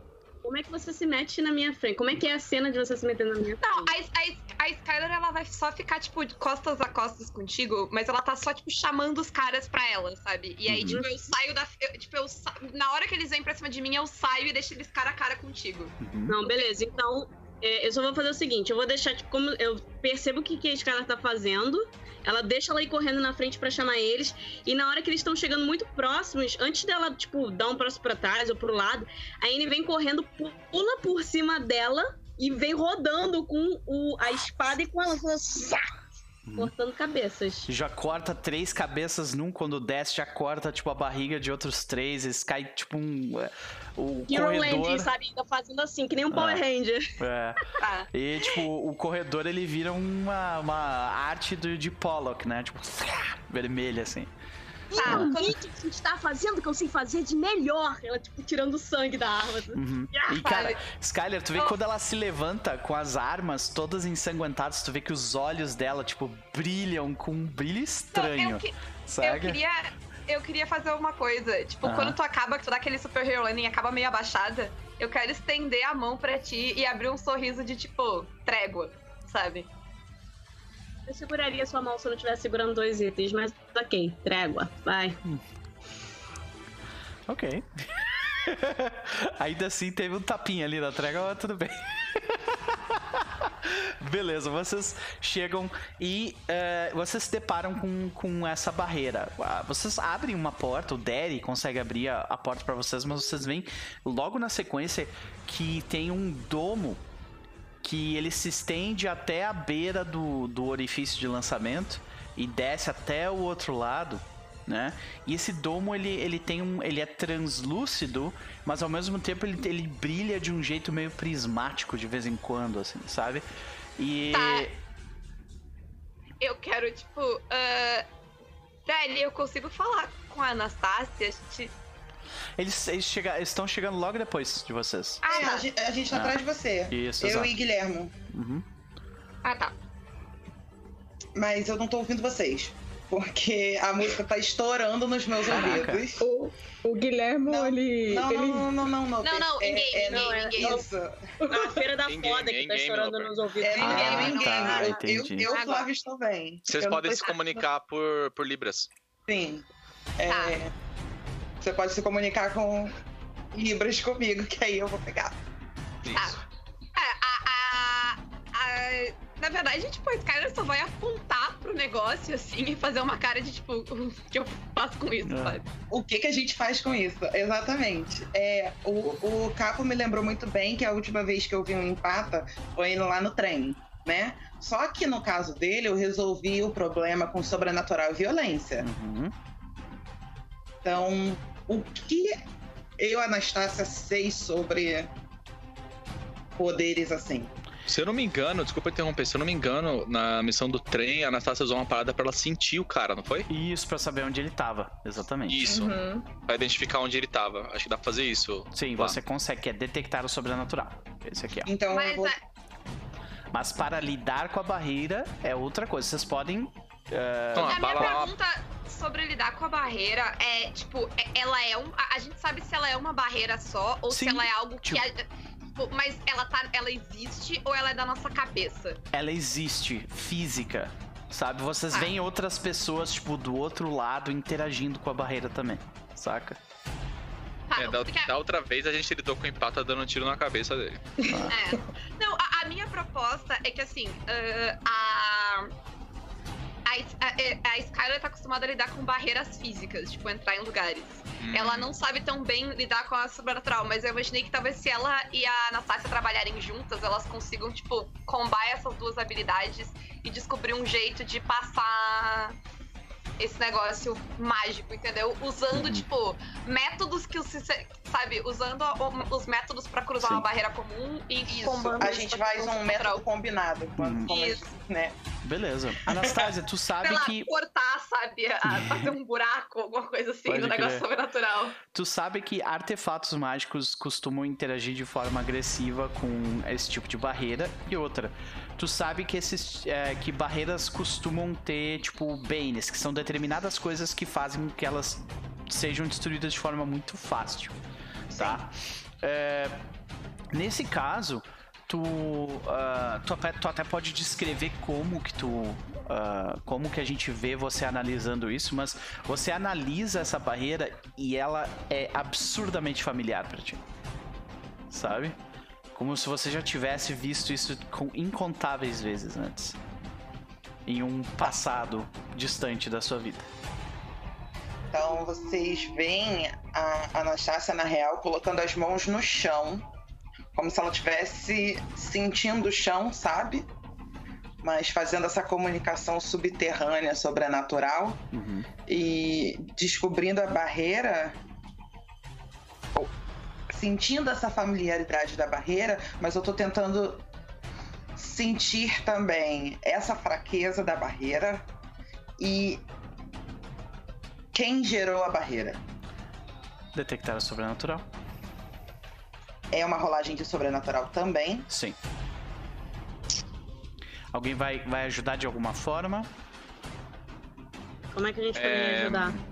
Como é que você se mete na minha frente? Como é que é a cena de você se metendo na minha frente? Não, a, a, a Skyler, ela vai só ficar, tipo, costas a costas contigo, mas ela tá só, tipo, chamando os caras pra ela, sabe? E aí, uhum. tipo, eu saio da. Eu, tipo, eu na hora que eles vêm pra cima de mim, eu saio e deixo eles cara a cara contigo. Uhum. Não, beleza. Então, eu só vou fazer o seguinte: eu vou deixar, tipo, como eu percebo o que, que a Skylar tá fazendo. Ela deixa ela ir correndo na frente para chamar eles. E na hora que eles estão chegando muito próximos, antes dela, tipo, dar um passo pra trás ou pro lado, a Anne vem correndo, pula por cima dela e vem rodando com o, a espada e com ela. Uhum. Cortando cabeças. Já corta três cabeças num, quando desce, já corta, tipo, a barriga de outros três. Eles cai, tipo, um. O Hero corredor... Land, sabe? Ainda fazendo assim, que nem um Power ah, Ranger. <laughs> É. ah. E, tipo, o corredor, ele vira uma, uma arte do, de Pollock, né? Tipo, vermelha, assim. Tá, o que a gente tá fazendo que eu sei fazer de melhor. Ela, tipo, tirando sangue da arma. Uhum. E, cara, Skyler, tu vê quando ela se levanta com as armas todas ensanguentadas, tu vê que os olhos dela, tipo, brilham com um brilho estranho. eu, que... eu queria eu queria fazer uma coisa. Tipo, uhum. quando tu acaba, que tu dá aquele super hero landing e acaba meio abaixada, eu quero estender a mão pra ti e abrir um sorriso de, tipo, trégua, sabe? Eu seguraria sua mão se eu não estivesse segurando dois itens, mas ok, trégua, vai. Hum. Ok. <laughs> Ainda assim teve um tapinha ali na trégua, mas tudo bem. <laughs> Beleza, vocês chegam e uh, vocês se deparam com, com essa barreira. Uh, vocês abrem uma porta, o Derry consegue abrir a, a porta para vocês, mas vocês veem logo na sequência que tem um domo que ele se estende até a beira do, do orifício de lançamento e desce até o outro lado, né? E esse domo ele, ele tem um, ele é translúcido, mas ao mesmo tempo ele, ele brilha de um jeito meio prismático de vez em quando, assim, sabe? E tá. eu quero tipo, uh... Dali, eu consigo falar com a Anastácia? A gente eles, eles, chega, eles estão chegando logo depois de vocês. Ah, tá. a, gente, a gente tá ah. atrás de você. Isso, Eu exato. e Guilhermo. Uhum. Ah, tá. Mas eu não tô ouvindo vocês. Porque a música tá estourando nos meus Caraca. ouvidos. O, o Guilhermo, não, ele, não, ele. Não, não, não, não. Não, não, é, ninguém, é, não, é, ninguém. Isso. A feira da foda que tá estourando nos ouvidos. É, ninguém, ah, ninguém. Tá, eu, eu, eu Flávio, estou bem. Vocês podem se comunicar por, por Libras. Sim. É, tá. Você pode se comunicar com Libras comigo, que aí eu vou pegar. Isso. Ah, a, a, a, na verdade, tipo, a Skyler só vai apontar pro pro negócio, assim, e fazer uma cara de tipo, o que eu faço com isso, é. sabe? O que, que a gente faz com isso? Exatamente. É, o, o Capo me lembrou muito bem que a última vez que eu vi um empata foi indo lá no trem, né? Só que no caso dele, eu resolvi o problema com sobrenatural e violência. Uhum. Então, o que eu, Anastácia, sei sobre poderes assim? Se eu não me engano, desculpa interromper, se eu não me engano, na missão do trem, a Anastasia usou uma parada pra ela sentir o cara, não foi? Isso, pra saber onde ele tava, exatamente. Isso, uhum. pra identificar onde ele tava. Acho que dá pra fazer isso. Sim, lá. você consegue, é detectar o sobrenatural. Esse aqui, ó. Então, Mas, vou... Mas para lidar com a barreira é outra coisa. Vocês podem. Uh... Então, a minha pergunta sobre lidar com a barreira é, tipo, é, ela é um. A gente sabe se ela é uma barreira só ou Sim, se ela é algo que. Tipo... Tipo, mas ela tá, ela existe ou ela é da nossa cabeça? Ela existe, física. Sabe? Vocês ah. veem outras pessoas, tipo, do outro lado interagindo com a barreira também. Saca? Tá, é, da, da, outra vez a gente lidou com o empata dando um tiro na cabeça dele. Ah. É. Não, a, a, minha proposta é que assim, uh, a a, a, a Skylar tá acostumada a lidar com barreiras físicas, tipo, entrar em lugares. Hum. Ela não sabe tão bem lidar com a sobrenatural, mas eu imaginei que talvez se ela e a Anastasia trabalharem juntas, elas consigam, tipo, combar essas duas habilidades e descobrir um jeito de passar esse negócio mágico, entendeu? Usando, uhum. tipo, métodos que, sabe, usando os métodos para cruzar Sim. uma barreira comum e isso. A gente faz um método combinado. Quando, uhum. isso. né? Beleza. Anastasia, tu sabe Sei lá, que. cortar, sabe? A fazer um buraco, alguma coisa assim, Pode no negócio sobrenatural. Tu sabe que artefatos mágicos costumam interagir de forma agressiva com esse tipo de barreira. E outra, tu sabe que esses é, que barreiras costumam ter, tipo, banes, que são determinadas coisas que fazem com que elas sejam destruídas de forma muito fácil. Tá? É, nesse caso tu, uh, tu, até, tu, até, pode descrever como que tu. Uh, como que a gente vê você analisando isso, mas você analisa essa barreira e ela é absurdamente familiar para ti. Sabe? Como se você já tivesse visto isso incontáveis vezes antes. Em um passado distante da sua vida. Então vocês veem a Anastácia, na real, colocando as mãos no chão como se ela estivesse sentindo o chão, sabe? Mas fazendo essa comunicação subterrânea, sobrenatural uhum. e descobrindo a barreira, sentindo essa familiaridade da barreira, mas eu tô tentando sentir também essa fraqueza da barreira e quem gerou a barreira. Detectar o sobrenatural. É uma rolagem de sobrenatural também. Sim. Alguém vai, vai ajudar de alguma forma? Como é que a gente pode é... ajudar?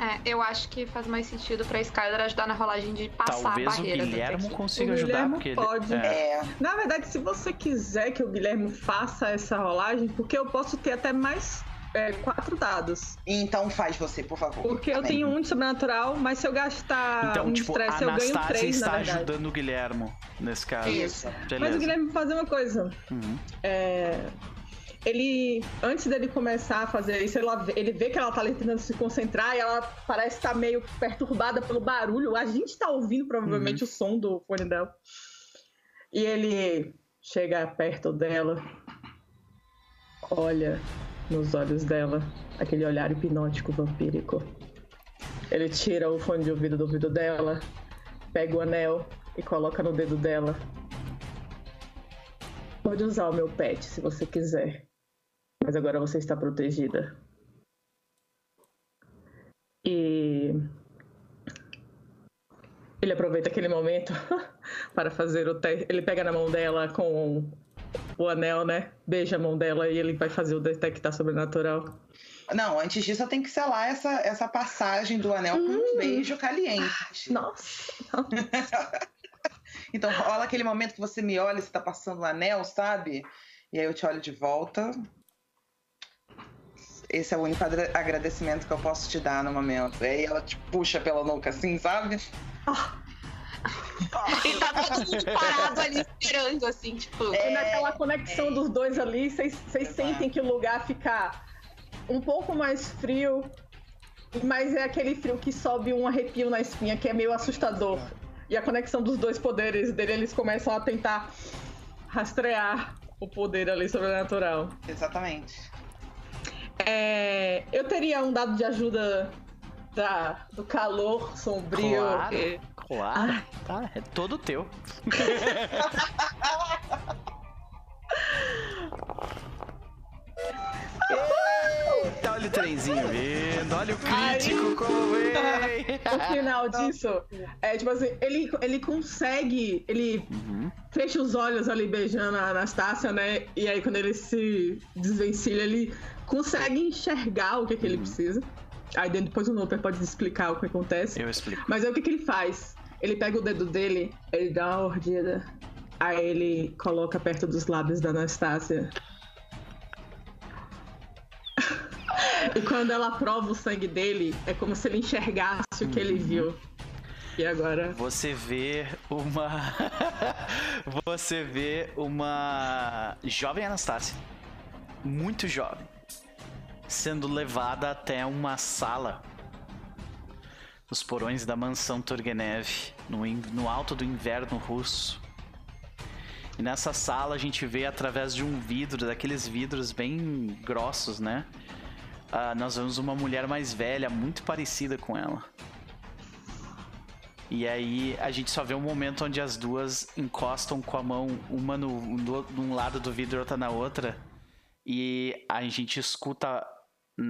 É, eu acho que faz mais sentido pra Skyler ajudar na rolagem de passar Talvez a barreira. Talvez o Guilherme consiga o ajudar, Guilherme porque pode. Ele... É. é. Na verdade, se você quiser que o Guilherme faça essa rolagem, porque eu posso ter até mais é, quatro dados. Então faz você, por favor. Porque eu tenho um de sobrenatural, mas se eu gastar então, um tipo, estresse, eu ganho três, está na verdade. ajudando o Guilherme nesse caso. Isso. Beleza. Mas o Guilherme vai fazer uma coisa. Uhum. É, ele, antes dele começar a fazer isso, ela, ele vê que ela tá ali tentando se concentrar e ela parece estar tá meio perturbada pelo barulho. A gente tá ouvindo provavelmente uhum. o som do fone dela. E ele chega perto dela, olha nos olhos dela, aquele olhar hipnótico vampírico. Ele tira o fone de ouvido do ouvido dela, pega o anel e coloca no dedo dela. Pode usar o meu pet se você quiser, mas agora você está protegida. E ele aproveita aquele momento <laughs> para fazer o teste. Ele pega na mão dela com o anel, né? Beija a mão dela e ele vai fazer o detectar sobrenatural. Não, antes disso eu tenho que selar essa, essa passagem do anel hum. com um hum. beijo caliente. Nossa! <laughs> então rola aquele momento que você me olha e você tá passando o anel, sabe? E aí eu te olho de volta. Esse é o único agradecimento que eu posso te dar no momento. E aí ela te puxa pela nuca assim, sabe? <laughs> Oh. e tá todo mundo parado ali esperando, assim, tipo. É, naquela conexão é, dos dois ali, vocês sentem que o lugar fica um pouco mais frio, mas é aquele frio que sobe um arrepio na espinha, que é meio assustador. E a conexão dos dois poderes dele, eles começam a tentar rastrear o poder ali sobrenatural. Exatamente. É, eu teria um dado de ajuda da, do calor sombrio. Claro, claro. Tá, é todo teu. <laughs> Eita, olha o trenzinho vindo, olha o crítico Aí, como vem. O final disso é tipo assim, ele, ele consegue, ele uhum. fecha os olhos ali beijando a Anastácia, né? E aí quando ele se desvencilha, ele consegue enxergar o que, que ele uhum. precisa. Aí depois o Noper pode explicar o que acontece. Eu explico. Mas aí o que, que ele faz? Ele pega o dedo dele, ele dá uma mordida, aí ele coloca perto dos lábios da Anastácia. <laughs> e quando ela prova o sangue dele, é como se ele enxergasse o que ele viu. E agora? Você vê uma. <laughs> Você vê uma jovem Anastácia. Muito jovem. Sendo levada até uma sala. Nos porões da mansão Turgenev. No, no alto do inverno russo. E nessa sala a gente vê através de um vidro, daqueles vidros bem grossos, né? Uh, nós vemos uma mulher mais velha, muito parecida com ela. E aí a gente só vê um momento onde as duas encostam com a mão, uma no, num lado do vidro e outra na outra. E a gente escuta,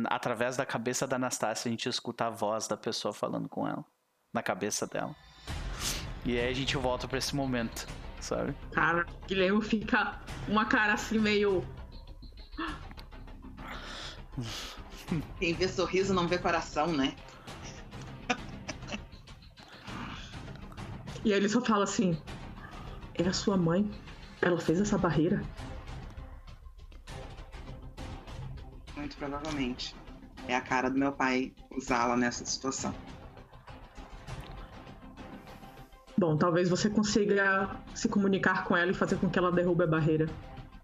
através da cabeça da Anastácia, a gente escuta a voz da pessoa falando com ela. Na cabeça dela. E aí a gente volta para esse momento sabe? Cara, Guilherme fica uma cara assim meio. Quem vê sorriso não vê coração, né? E aí ele só fala assim: É a sua mãe? Ela fez essa barreira? Muito provavelmente. É a cara do meu pai usá-la nessa situação. Bom, talvez você consiga se comunicar com ela e fazer com que ela derrube a barreira.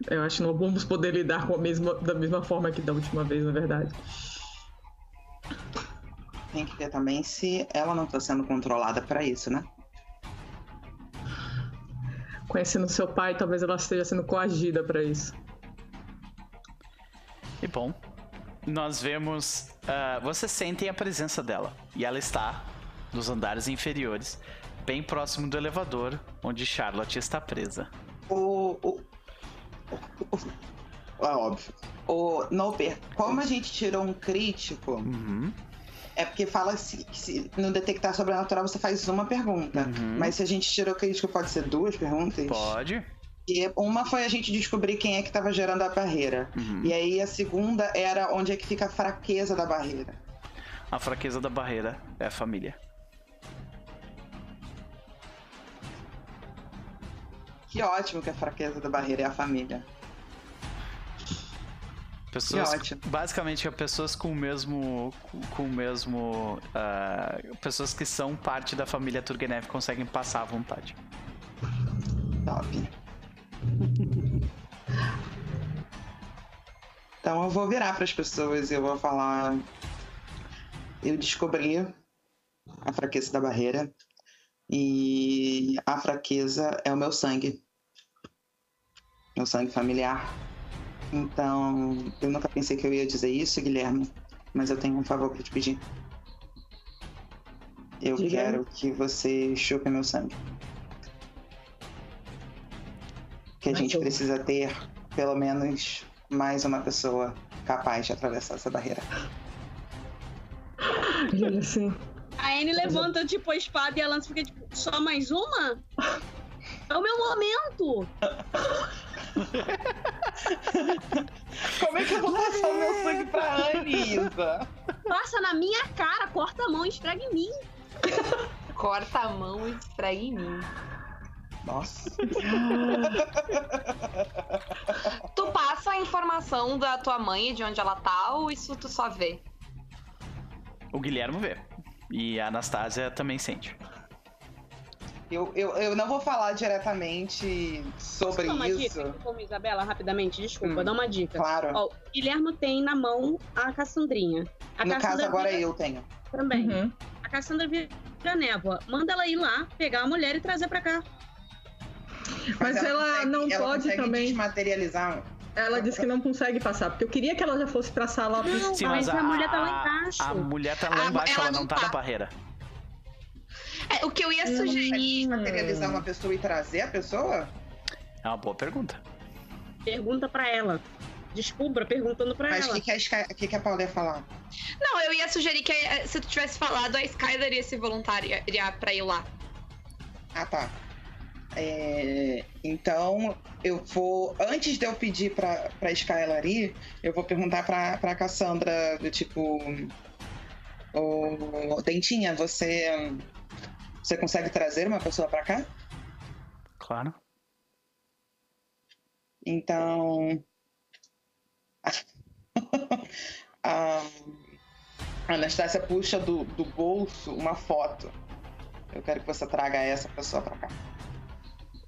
Eu acho que não vamos poder lidar com a mesma, da mesma forma que da última vez, na verdade. Tem que ver também se ela não está sendo controlada para isso, né? Conhecendo seu pai, talvez ela esteja sendo coagida para isso. E bom, nós vemos. Uh, vocês sentem a presença dela. E ela está nos andares inferiores bem próximo do elevador, onde Charlotte está presa. O. o, é óbvio. O Noper, como a gente tirou um crítico, uhum. é porque fala se, se no detectar sobrenatural você faz uma pergunta. Uhum. Mas se a gente tirou crítico, pode ser duas perguntas? Pode. E uma foi a gente descobrir quem é que estava gerando a barreira. Uhum. E aí a segunda era onde é que fica a fraqueza da barreira. A fraqueza da barreira é a família. Que ótimo que a fraqueza da barreira é a família. Pessoas, que ótimo. basicamente, pessoas com o mesmo. Com o mesmo. Uh, pessoas que são parte da família Turgenev conseguem passar à vontade. Top. <laughs> então eu vou virar para as pessoas e eu vou falar. Eu descobri a fraqueza da barreira e a fraqueza é o meu sangue meu sangue familiar. Então, eu nunca pensei que eu ia dizer isso, Guilherme, mas eu tenho um favor para te pedir. Eu quero que você chupe meu sangue. Que a mas gente eu... precisa ter pelo menos mais uma pessoa capaz de atravessar essa barreira. Assim. A Anne levanta tipo a espada e a lança fica tipo, só mais uma? É o meu momento! Como é que eu vou passar o meu sangue pra Anne, Isa? Passa na minha cara, corta a mão e esfrega em mim. corta a mão e esfrega em mim. Nossa. <laughs> tu passa a informação da tua mãe de onde ela tá ou isso tu só vê? O Guilherme vê. E a Anastasia também sente. Eu, eu, eu não vou falar diretamente sobre Posso dar uma isso. Dica, como Isabela, rapidamente, desculpa, Hum, dá uma dica. Claro. Ó, o Guilhermo tem na mão a Cassandrinha. A no Cassandra caso, agora vira- eu tenho. Também. Uhum. A Cassandra vira névoa. Manda ela ir lá, pegar a mulher e trazer pra cá. Mas ela não ela pode consegue também. desmaterializar. Ela disse que não consegue passar, porque eu queria que ela já fosse pra sala. Não, Sim, mas, mas a, a- mulher tá lá embaixo. A mulher tá lá A- embaixo, ela ela não não tá tá. na barreira. É, o que eu ia sugerir. Desmaterializar uma pessoa e trazer a pessoa? É uma boa pergunta. Pergunta pra ela. Descubra perguntando pra Mas o ela. que, que, a Sky- que, que a Paula ia falar? Não, eu ia sugerir que eh, se tu tivesse falado, a Skyler ia se voluntariar pra ir lá. Ah, tá. É, então, eu vou. Antes de eu pedir pra, pra Skylar ir, eu vou perguntar pra, pra Cassandra, do tipo. Ô, Dentinha, você. Você consegue trazer uma pessoa pra cá? Claro. Então. a <laughs> a Anastácia puxa do, do bolso uma foto. Eu quero que você traga essa pessoa pra cá.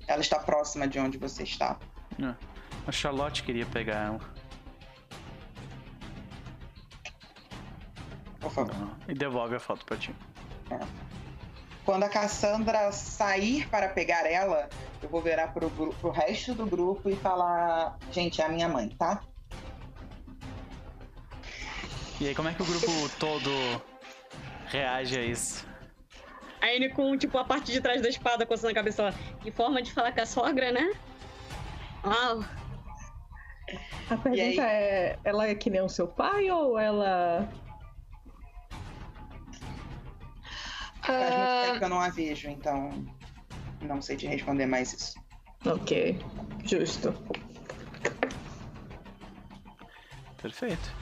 Ela está próxima de onde você está. A Charlotte queria pegar ela. Por favor. E devolve a foto pra ti. Quando a Cassandra sair para pegar ela, eu vou virar pro, pro resto do grupo e falar: gente, é a minha mãe, tá? E aí, como é que o grupo todo reage a isso? A Anne com, tipo, a parte de trás da espada coçando a cabeça lá. Que forma de falar com a sogra, né? Uau. A pergunta é: ela é que nem o seu pai ou ela. Faz muito tempo que eu não a vejo, então não sei te responder mais isso. Ok, justo. Perfeito.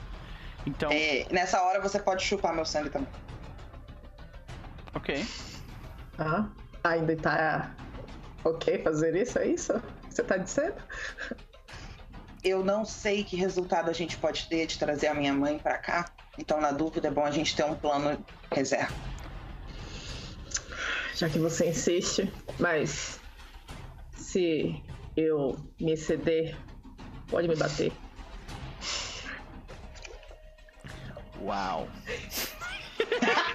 Então, É, nessa hora você pode chupar meu sangue também. Ok. Ah, ainda tá ok fazer isso? É isso? Você tá dizendo? Eu não sei que resultado a gente pode ter de trazer a minha mãe pra cá. Então, na dúvida, é bom a gente ter um plano reserva. Já que você insiste, mas se eu me exceder, pode me bater. Uau. <laughs>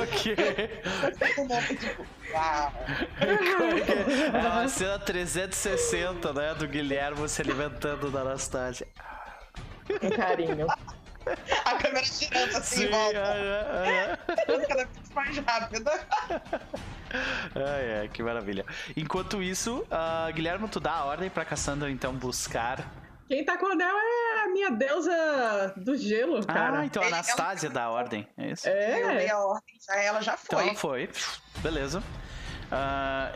ok. É uma cena 360, né? Do Guilherme se alimentando da Anastasia. Um carinho. A câmera girando assim Sim, em volta. é, é, Cada vez mais rápida. é. Ai, ai, que maravilha. Enquanto isso, ah, Guilherme, tu dá a ordem pra Cassandra então buscar. Quem tá com o anel é a minha deusa do gelo, cara. Ah, então a é Anastasia dá a ordem. É isso? Eu dei É. a ordem, já ela já Então foi. ela foi. Beleza. Ah,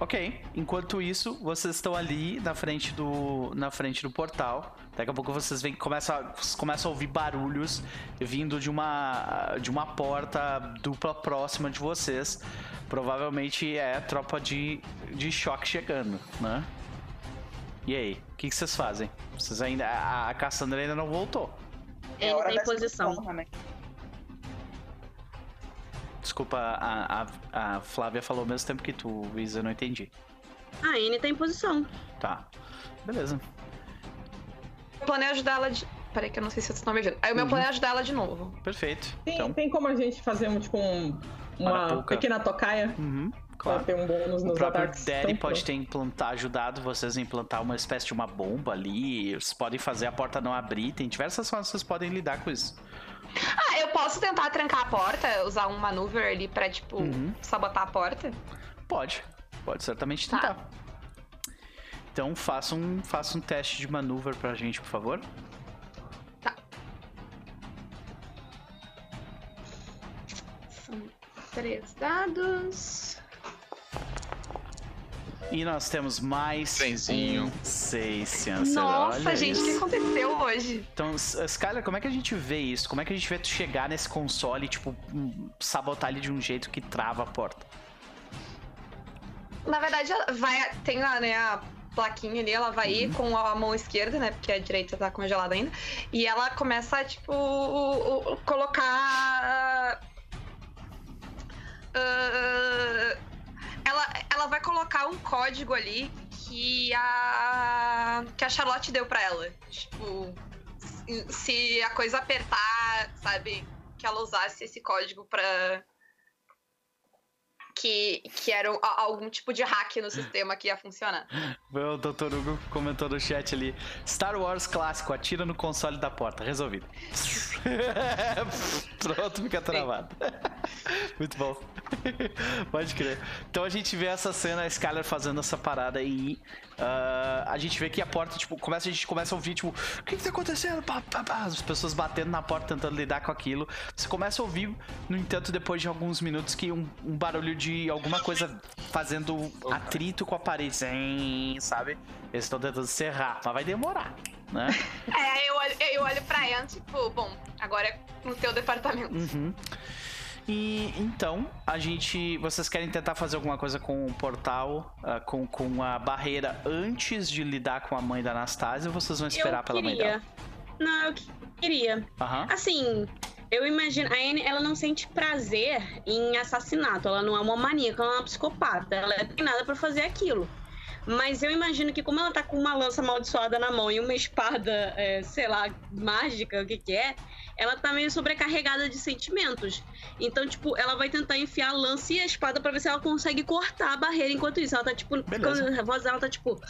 ok. Enquanto isso, vocês estão ali na frente do, na frente do portal. Daqui a pouco vocês veem, começam, a- começam a ouvir barulhos vindo de uma, de uma porta dupla próxima de vocês. Provavelmente é a tropa de, de choque chegando, né? E aí, o que, que vocês fazem? Vocês ainda. A, a Cassandra ainda não voltou. É Ele hora tá em posição. forma, né? Desculpa, a, a, a Flávia falou ao mesmo tempo que tu, Isa, eu não entendi. A Anne tá em posição. Tá. Beleza. eu planei ajudar ela de. Peraí, que eu não sei se vocês estão me vendo. Aí o meu Uhum. plano é ajudar ela de novo. Perfeito. Tem, Então, tem como a gente fazer um, tipo, um- uma pequena tocaia uhum, claro. ter um bônus O próprio ataques? Daddy Então, pode ter implantar, ajudado vocês a implantar uma espécie de uma bomba ali. Vocês podem fazer a porta não abrir. Tem diversas formas que vocês podem lidar com isso. Ah, eu posso tentar trancar a porta, usar um maneuver ali pra, tipo, Uhum. sabotar a porta? Pode. Pode certamente Tá. tentar. Então faça um, faça um teste de maneuver pra gente, por favor. São três dados. E nós temos mais Trenzinho. um seis. Nossa, Olha gente, o que aconteceu hoje? Então, Skyler, como é que a gente vê isso? Como é que a gente vê tu chegar nesse console e, tipo, hum, sabotar ele de um jeito que trava a porta? Na verdade, ela vai. Tem lá, né, a plaquinha ali, ela vai ir com a mão esquerda, né? Porque a direita tá congelada ainda. E ela começa a, tipo, o- o- colocar. Uh, ela, ela vai colocar um código ali que a que a Charlotte deu para ela. Tipo, se a coisa apertar, sabe, que ela usasse esse código para que, que era algum tipo de hack no sistema que ia funcionar. O Dr. Hugo comentou no chat ali: Star Wars clássico, atira no console da porta. Resolvido. <laughs> Pronto, fica travado. Muito bom. <laughs> Pode crer. Então a gente vê essa cena, a Skyler fazendo essa parada e uh, a gente vê que a porta, tipo, começa, a gente começa a ouvir, tipo, o que que tá acontecendo? Pá, pá, pá. As pessoas batendo na porta, tentando lidar com aquilo. Você começa a ouvir, no entanto, depois de alguns minutos, que um, um barulho de alguma coisa fazendo atrito com a parede, sabe? Eles estão tentando serrar, mas vai demorar, né? <laughs> é, eu olho, eu olho pra ela, tipo, bom, agora é no teu departamento. Uhum. E então, a gente. Vocês querem tentar fazer alguma coisa com o portal, uh, com, com a barreira antes de lidar com a mãe da Anastasia ou vocês vão esperar eu pela queria. mãe dela? Não, eu queria. Uhum. Assim, eu imagino. A Anne, ela não sente prazer em assassinato. Ela não é uma maníaca, ela é uma psicopata. Ela é treinada para fazer aquilo. Mas eu imagino que como ela tá com uma lança amaldiçoada na mão e uma espada, é, sei lá, mágica, o que que é, ela tá meio sobrecarregada de sentimentos. Então, tipo, ela vai tentar enfiar a lança e a espada para ver se ela consegue cortar a barreira enquanto isso. Ela tá, tipo, quando a voz dela tá, tipo...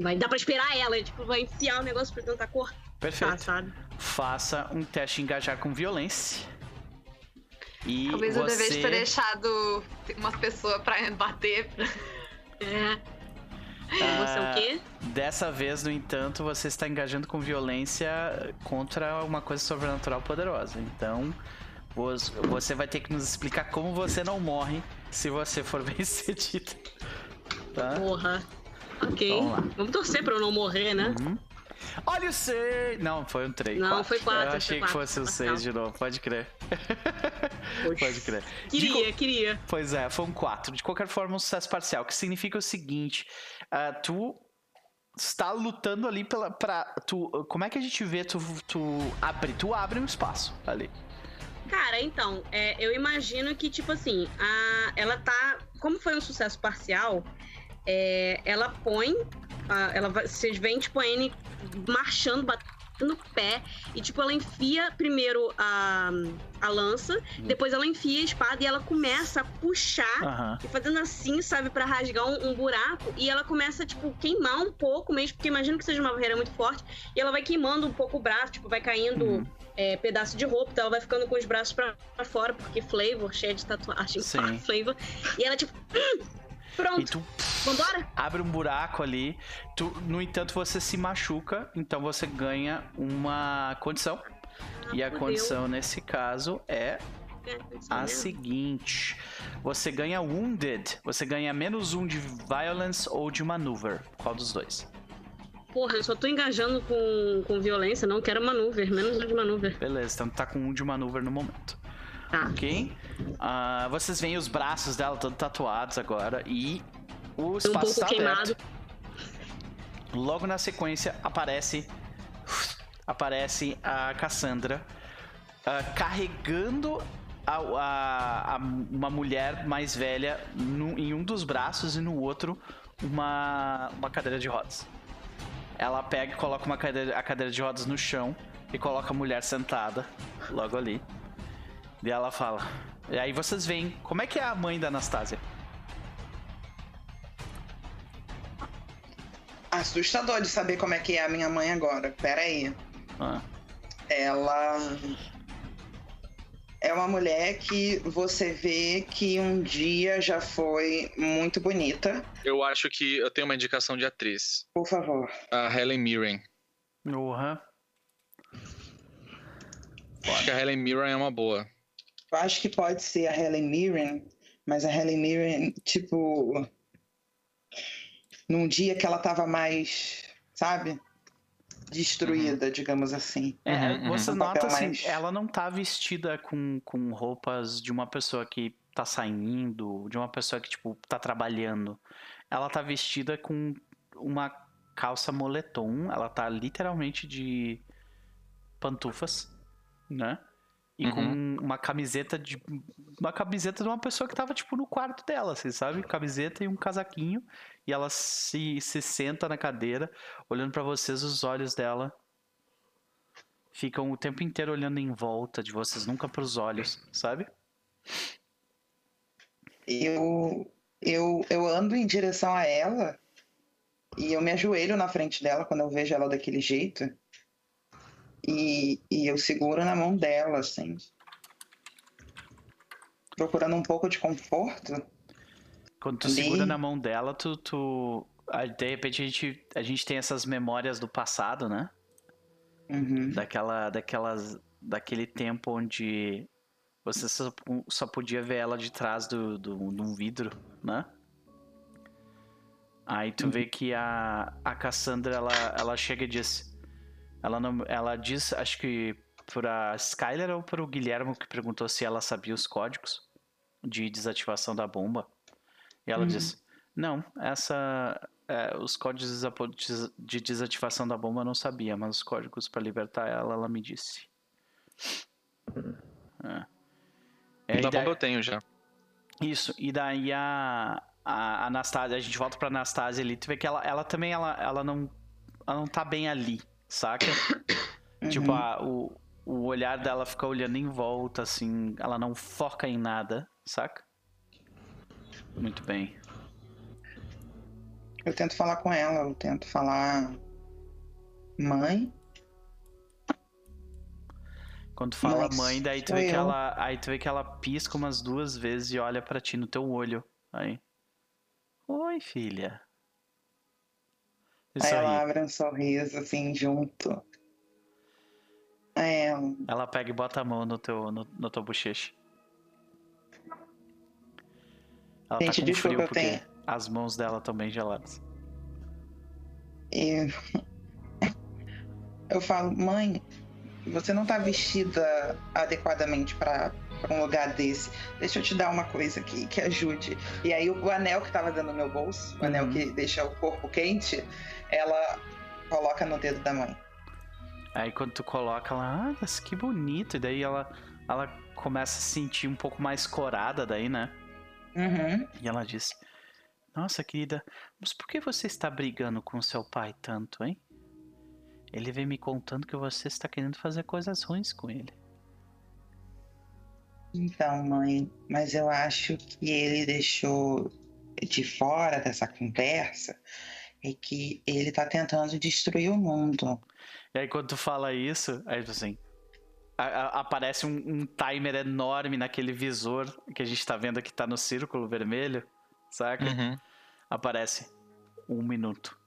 Vai dar pra esperar ela, tipo, vai enfiar o negócio pra tentar cortar, Perfeito. sabe? Faça um teste engajar com violência. E Talvez você... eu devesse ter deixado umas pessoas pra bater. É. Você é o quê? Dessa vez, no entanto, você está engajando com violência contra uma coisa sobrenatural poderosa. Então, você vai ter que nos explicar como você não morre se você for <laughs> bem sucedido. Tá? Porra. Ok. Vamos, Vamos torcer pra eu não morrer, né? Uhum. Olha o 6! Não, foi um 3. Não, quatro. foi 4. Eu achei que quatro, fosse o 6 de novo, pode crer. <laughs> pode crer. Queria, co... queria. Pois é, foi um 4. De qualquer forma, um sucesso parcial, que significa o seguinte: uh, tu está lutando ali pela. Pra, tu, como é que a gente vê tu, tu abre? Tu abre um espaço ali. Cara, então, é, eu imagino que, tipo assim, a, ela tá. Como foi um sucesso parcial, é, ela põe. Ela vai, vocês veem, tipo, a Anne marchando, batendo no pé. E, tipo, ela enfia primeiro a, a lança, hum. depois ela enfia a espada e ela começa a puxar uhum. e fazendo assim, sabe, para rasgar um, um, buraco. E ela começa, tipo, queimar um pouco mesmo, porque imagino que seja uma barreira muito forte. E ela vai queimando um pouco o braço, tipo, vai caindo. Uhum. É, pedaço de roupa, então ela vai ficando com os braços pra, fora, porque flavor, cheia de tatuagem, Sim. <laughs> flavor. E ela, tipo, Pronto. E tu Vambora? abre um buraco ali. Tu, no entanto, você se machuca, então você ganha uma condição. Ah, e a condição nesse caso é a seguinte: você ganha wounded, você ganha menos um de violence ou de maneuver. Qual dos dois? Porra, eu só tô engajando com, com violência, não quero maneuver, menos um de maneuver. Beleza, então tá com um de maneuver no momento. Tá. Ok? Ah, vocês veem os braços dela todos tatuados agora e o Um espaço pouco está queimado. aberto. Logo na sequência aparece aparece a Cassandra ah, carregando a, a- a- uma mulher mais velha no- em um dos braços e no outro uma, uma cadeira de rodas. Ela pega e coloca uma cadeira, a cadeira de rodas no chão e coloca a mulher sentada logo ali. E ela fala. E aí vocês veem como é que é a mãe da Anastasia. Assustador de saber como é que é a minha mãe agora. Pera aí. Ah, Ela é uma mulher que você vê que um dia já foi muito bonita. Eu acho que eu tenho uma indicação de atriz. Por favor. A Helen Mirren. Uhum. Acho que a Helen Mirren é uma boa. Eu acho que pode ser a Helen Mirren, mas a Helen Mirren, tipo. Num dia que ela tava mais, sabe? Destruída, digamos assim. É, Uhum, você uhum. nota assim, mais- ela não tá vestida com, com roupas de uma pessoa que tá saindo, de uma pessoa que, tipo, tá trabalhando. Ela tá vestida com uma calça moletom, ela tá literalmente de pantufas, né? E uhum. com uma camiseta de uma camiseta de uma pessoa que tava tipo no quarto dela, assim, sabe? Camiseta e um casaquinho, e ela se, se senta na cadeira, olhando para vocês, os olhos dela ficam o tempo inteiro olhando em volta de vocês, nunca para os olhos, sabe? Eu eu eu ando em direção a ela e eu me ajoelho na frente dela quando eu vejo ela daquele jeito. E, e eu seguro na mão dela, assim. Procurando um pouco de conforto. Quando tu segura na mão dela, tu, tu. De repente a gente, a gente tem essas memórias do passado, né? Uhum. Daquela, daquelas, daquele tempo onde você só, só podia ver ela de trás do, do, de um vidro, né? Aí tu uhum. vê que a, a Cassandra, ela, ela chega e diz... Ela, não, ela diz, acho que para Skyler ou para o Guilherme que perguntou se ela sabia os códigos de desativação da bomba. E ela uhum. diz: Não, essa. É, os códigos de desativação da bomba eu não sabia, mas os códigos para libertar ela, ela me disse. É. É, da daí... bomba eu tenho já. Isso, e daí a, a Anastasia, a gente volta pra Anastasia ali, tu vê que ela, ela também, ela, ela, não, ela não tá bem ali, saca? <coughs> Uhum. Tipo, a, o, o olhar dela fica olhando em volta, assim, ela não foca em nada, saca? Muito bem. Eu tento falar com ela, eu tento falar. Mãe? Quando fala Mas mãe, daí tu, vê que ela, aí tu vê que ela pisca umas duas vezes e olha para ti no teu olho. Aí. Oi, filha. Isso aí ela abre um sorriso assim junto. É. Ela pega e bota a mão no teu, no, no teu bochecha. Ela Gente, tá com frio porque tenho... as mãos dela estão bem geladas. E... <laughs> Eu falo, mãe, você não tá vestida adequadamente para um lugar desse. Deixa eu te dar uma coisa aqui que ajude. E aí o anel que tava dentro do meu bolso, o uhum. anel que deixa o corpo quente, ela coloca no dedo da mãe. Aí quando tu coloca ela, ah, que bonito. E daí ela, ela começa a se sentir um pouco mais corada daí, né? Uhum. E ela diz: Nossa, querida, mas por que você está brigando com seu pai tanto, hein? Ele vem me contando que você está querendo fazer coisas ruins com ele. Então, mãe, mas eu acho que ele deixou de fora dessa conversa é que ele tá tentando destruir o mundo. E aí, quando tu fala isso, aí assim. A, a, aparece um, um, timer enorme naquele visor que a gente tá vendo que tá no círculo vermelho, saca? Uhum. Aparece um minuto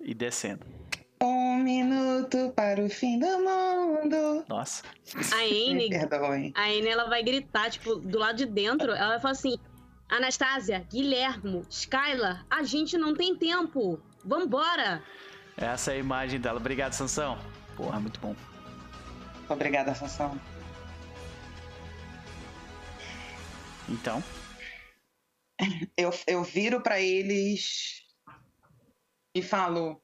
e descendo. Um minuto para o fim do mundo. Nossa. A Anne, <laughs> a Anne, ela vai gritar, tipo, do lado de dentro, ela vai falar assim: Anastasia, Guilhermo, Skylar, a gente não tem tempo. Vambora! Essa é a imagem dela. Obrigado, Sansão. Porra, muito bom. Obrigada, Sansão. Então? <laughs> Eu, eu viro para eles e falo: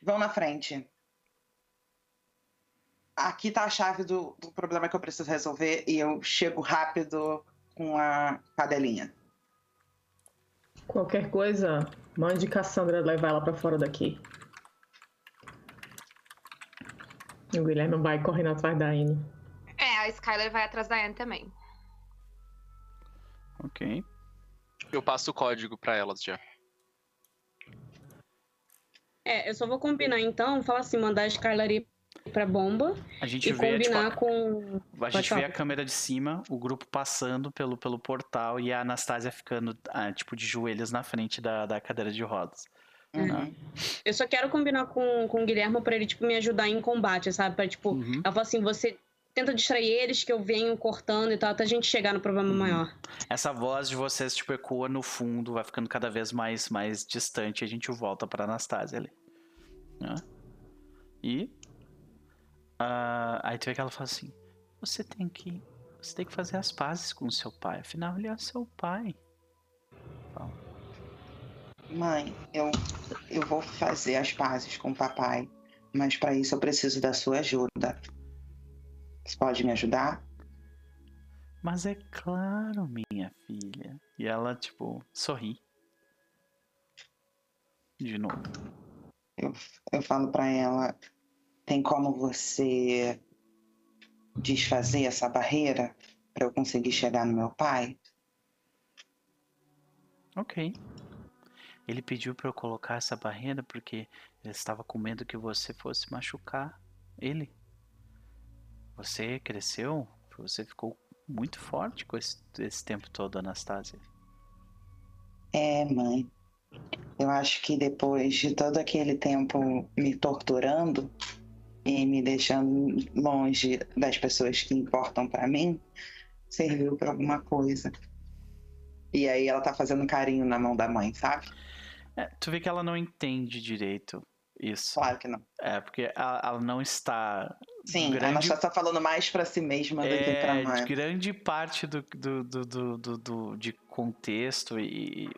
vão na frente. Aqui tá a chave do, do problema que eu preciso resolver e eu chego rápido com a cadelinha. Qualquer coisa, mande Cassandra levar ela para fora daqui. O Guilherme vai correndo atrás da Anne. É, a Skyler vai atrás da Anne também. Ok. Eu passo o código para elas já. É, eu só vou combinar então, falar assim, mandar a Skylar ir pra bomba a gente e vê, combinar tipo, com. A gente vê a câmera de cima, o grupo passando pelo, pelo portal e a Anastasia ficando, ah, tipo, de joelhos na frente da, da cadeira de rodas. Uhum. Né? Eu só quero combinar com, com o Guilherme pra ele, tipo, me ajudar em combate, sabe? Pra, tipo, uhum. ela fala assim, você tenta distrair eles, que eu venho cortando e tal, até a gente chegar no problema uhum. maior. Essa voz de vocês, tipo, ecoa no fundo, vai ficando cada vez mais, mais distante e a gente volta pra Anastasia ali. Né? E uh, aí tu vê que ela fala assim: você tem que você tem que fazer as pazes com o seu pai. Afinal, ele é seu pai. Mãe, eu eu vou fazer as pazes com o papai, mas para isso eu preciso da sua ajuda. Você pode me ajudar? Mas é claro, minha filha. E ela, tipo, sorri. De novo. Eu, eu falo para ela: tem como você desfazer essa barreira para eu conseguir chegar no meu pai? Ok. Ele pediu para eu colocar essa barreira porque ele estava com medo que você fosse machucar ele. Você cresceu, você ficou muito forte com esse, esse tempo todo, Anastasia. É, mãe. Eu acho que depois de todo aquele tempo me torturando e me deixando longe das pessoas que importam para mim, serviu para alguma coisa. E aí ela tá fazendo carinho na mão da mãe, sabe? É, tu vê que ela não entende direito isso. Claro que não. É, porque ela, ela não está. Sim, grande... ela está falando mais para si mesma do é, que pra mãe. Grande parte do, do, do, do, do, do de contexto e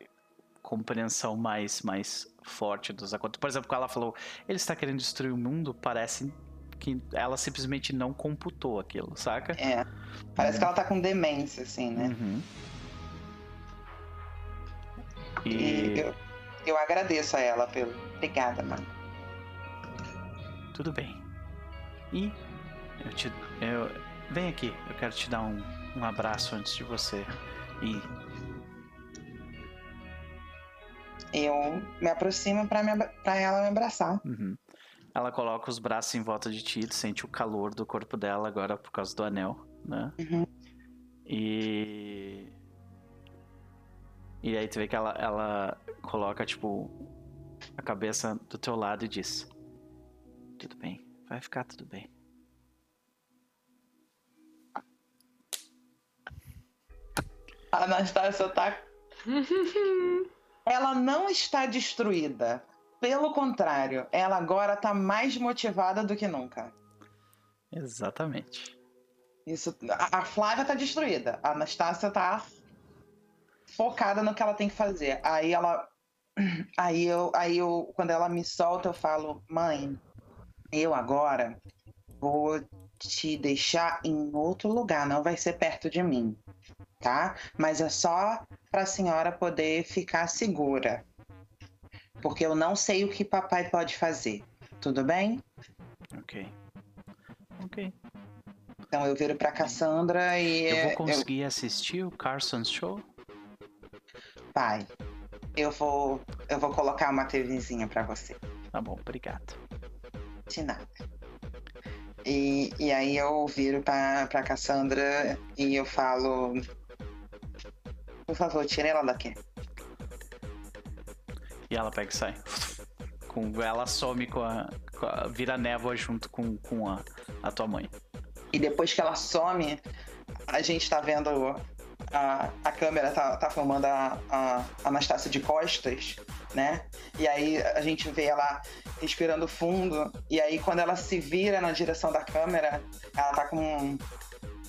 compreensão mais, mais forte dos acontecimentos. Por exemplo, quando ela falou, ele está querendo destruir o mundo, parece que ela simplesmente não computou aquilo, saca? É. Parece que ela tá com demência, assim, né? Uhum. E, e eu, eu agradeço a ela pelo. Obrigada, mano. Tudo bem. E eu te. Eu, vem aqui, eu quero te dar um, um abraço antes de você ir. Eu me aproximo para ela me abraçar. Uhum. Ela coloca os braços em volta de ti, tu sente o calor do corpo dela agora por causa do anel, né? Uhum. E e aí tu vê que ela, ela coloca, tipo, a cabeça do teu lado e diz: Tudo bem, vai ficar tudo bem. A Anastácia tá. <laughs> ela não está destruída. Pelo contrário, ela agora tá mais motivada do que nunca. Exatamente. Isso, a Flávia tá destruída. A Anastácia tá focada no que ela tem que fazer. Aí ela. <clears throat> Aí eu, aí eu, quando ela me solta, eu falo, mãe, eu agora vou te deixar em outro lugar, não vai ser perto de mim, tá? Mas é só para a senhora poder ficar segura, porque eu não sei o que papai pode fazer. Tudo bem? Ok. Ok. Então eu viro para Cassandra e eu vou conseguir eu... assistir o Carson's Show? Pai, eu vou, eu vou colocar uma TVzinha para você. Tá bom, obrigado. De nada. E, e aí eu viro pra Cassandra e eu falo. Por favor, tire ela daqui. E ela pega e sai. Com, ela some com a, com a. vira névoa junto com, com a, a tua mãe. E depois que ela some, a gente tá vendo a, a câmera tá, tá filmando a, a Anastácia de costas, né? E aí a gente vê ela respirando fundo, e aí quando ela se vira na direção da câmera, ela tá com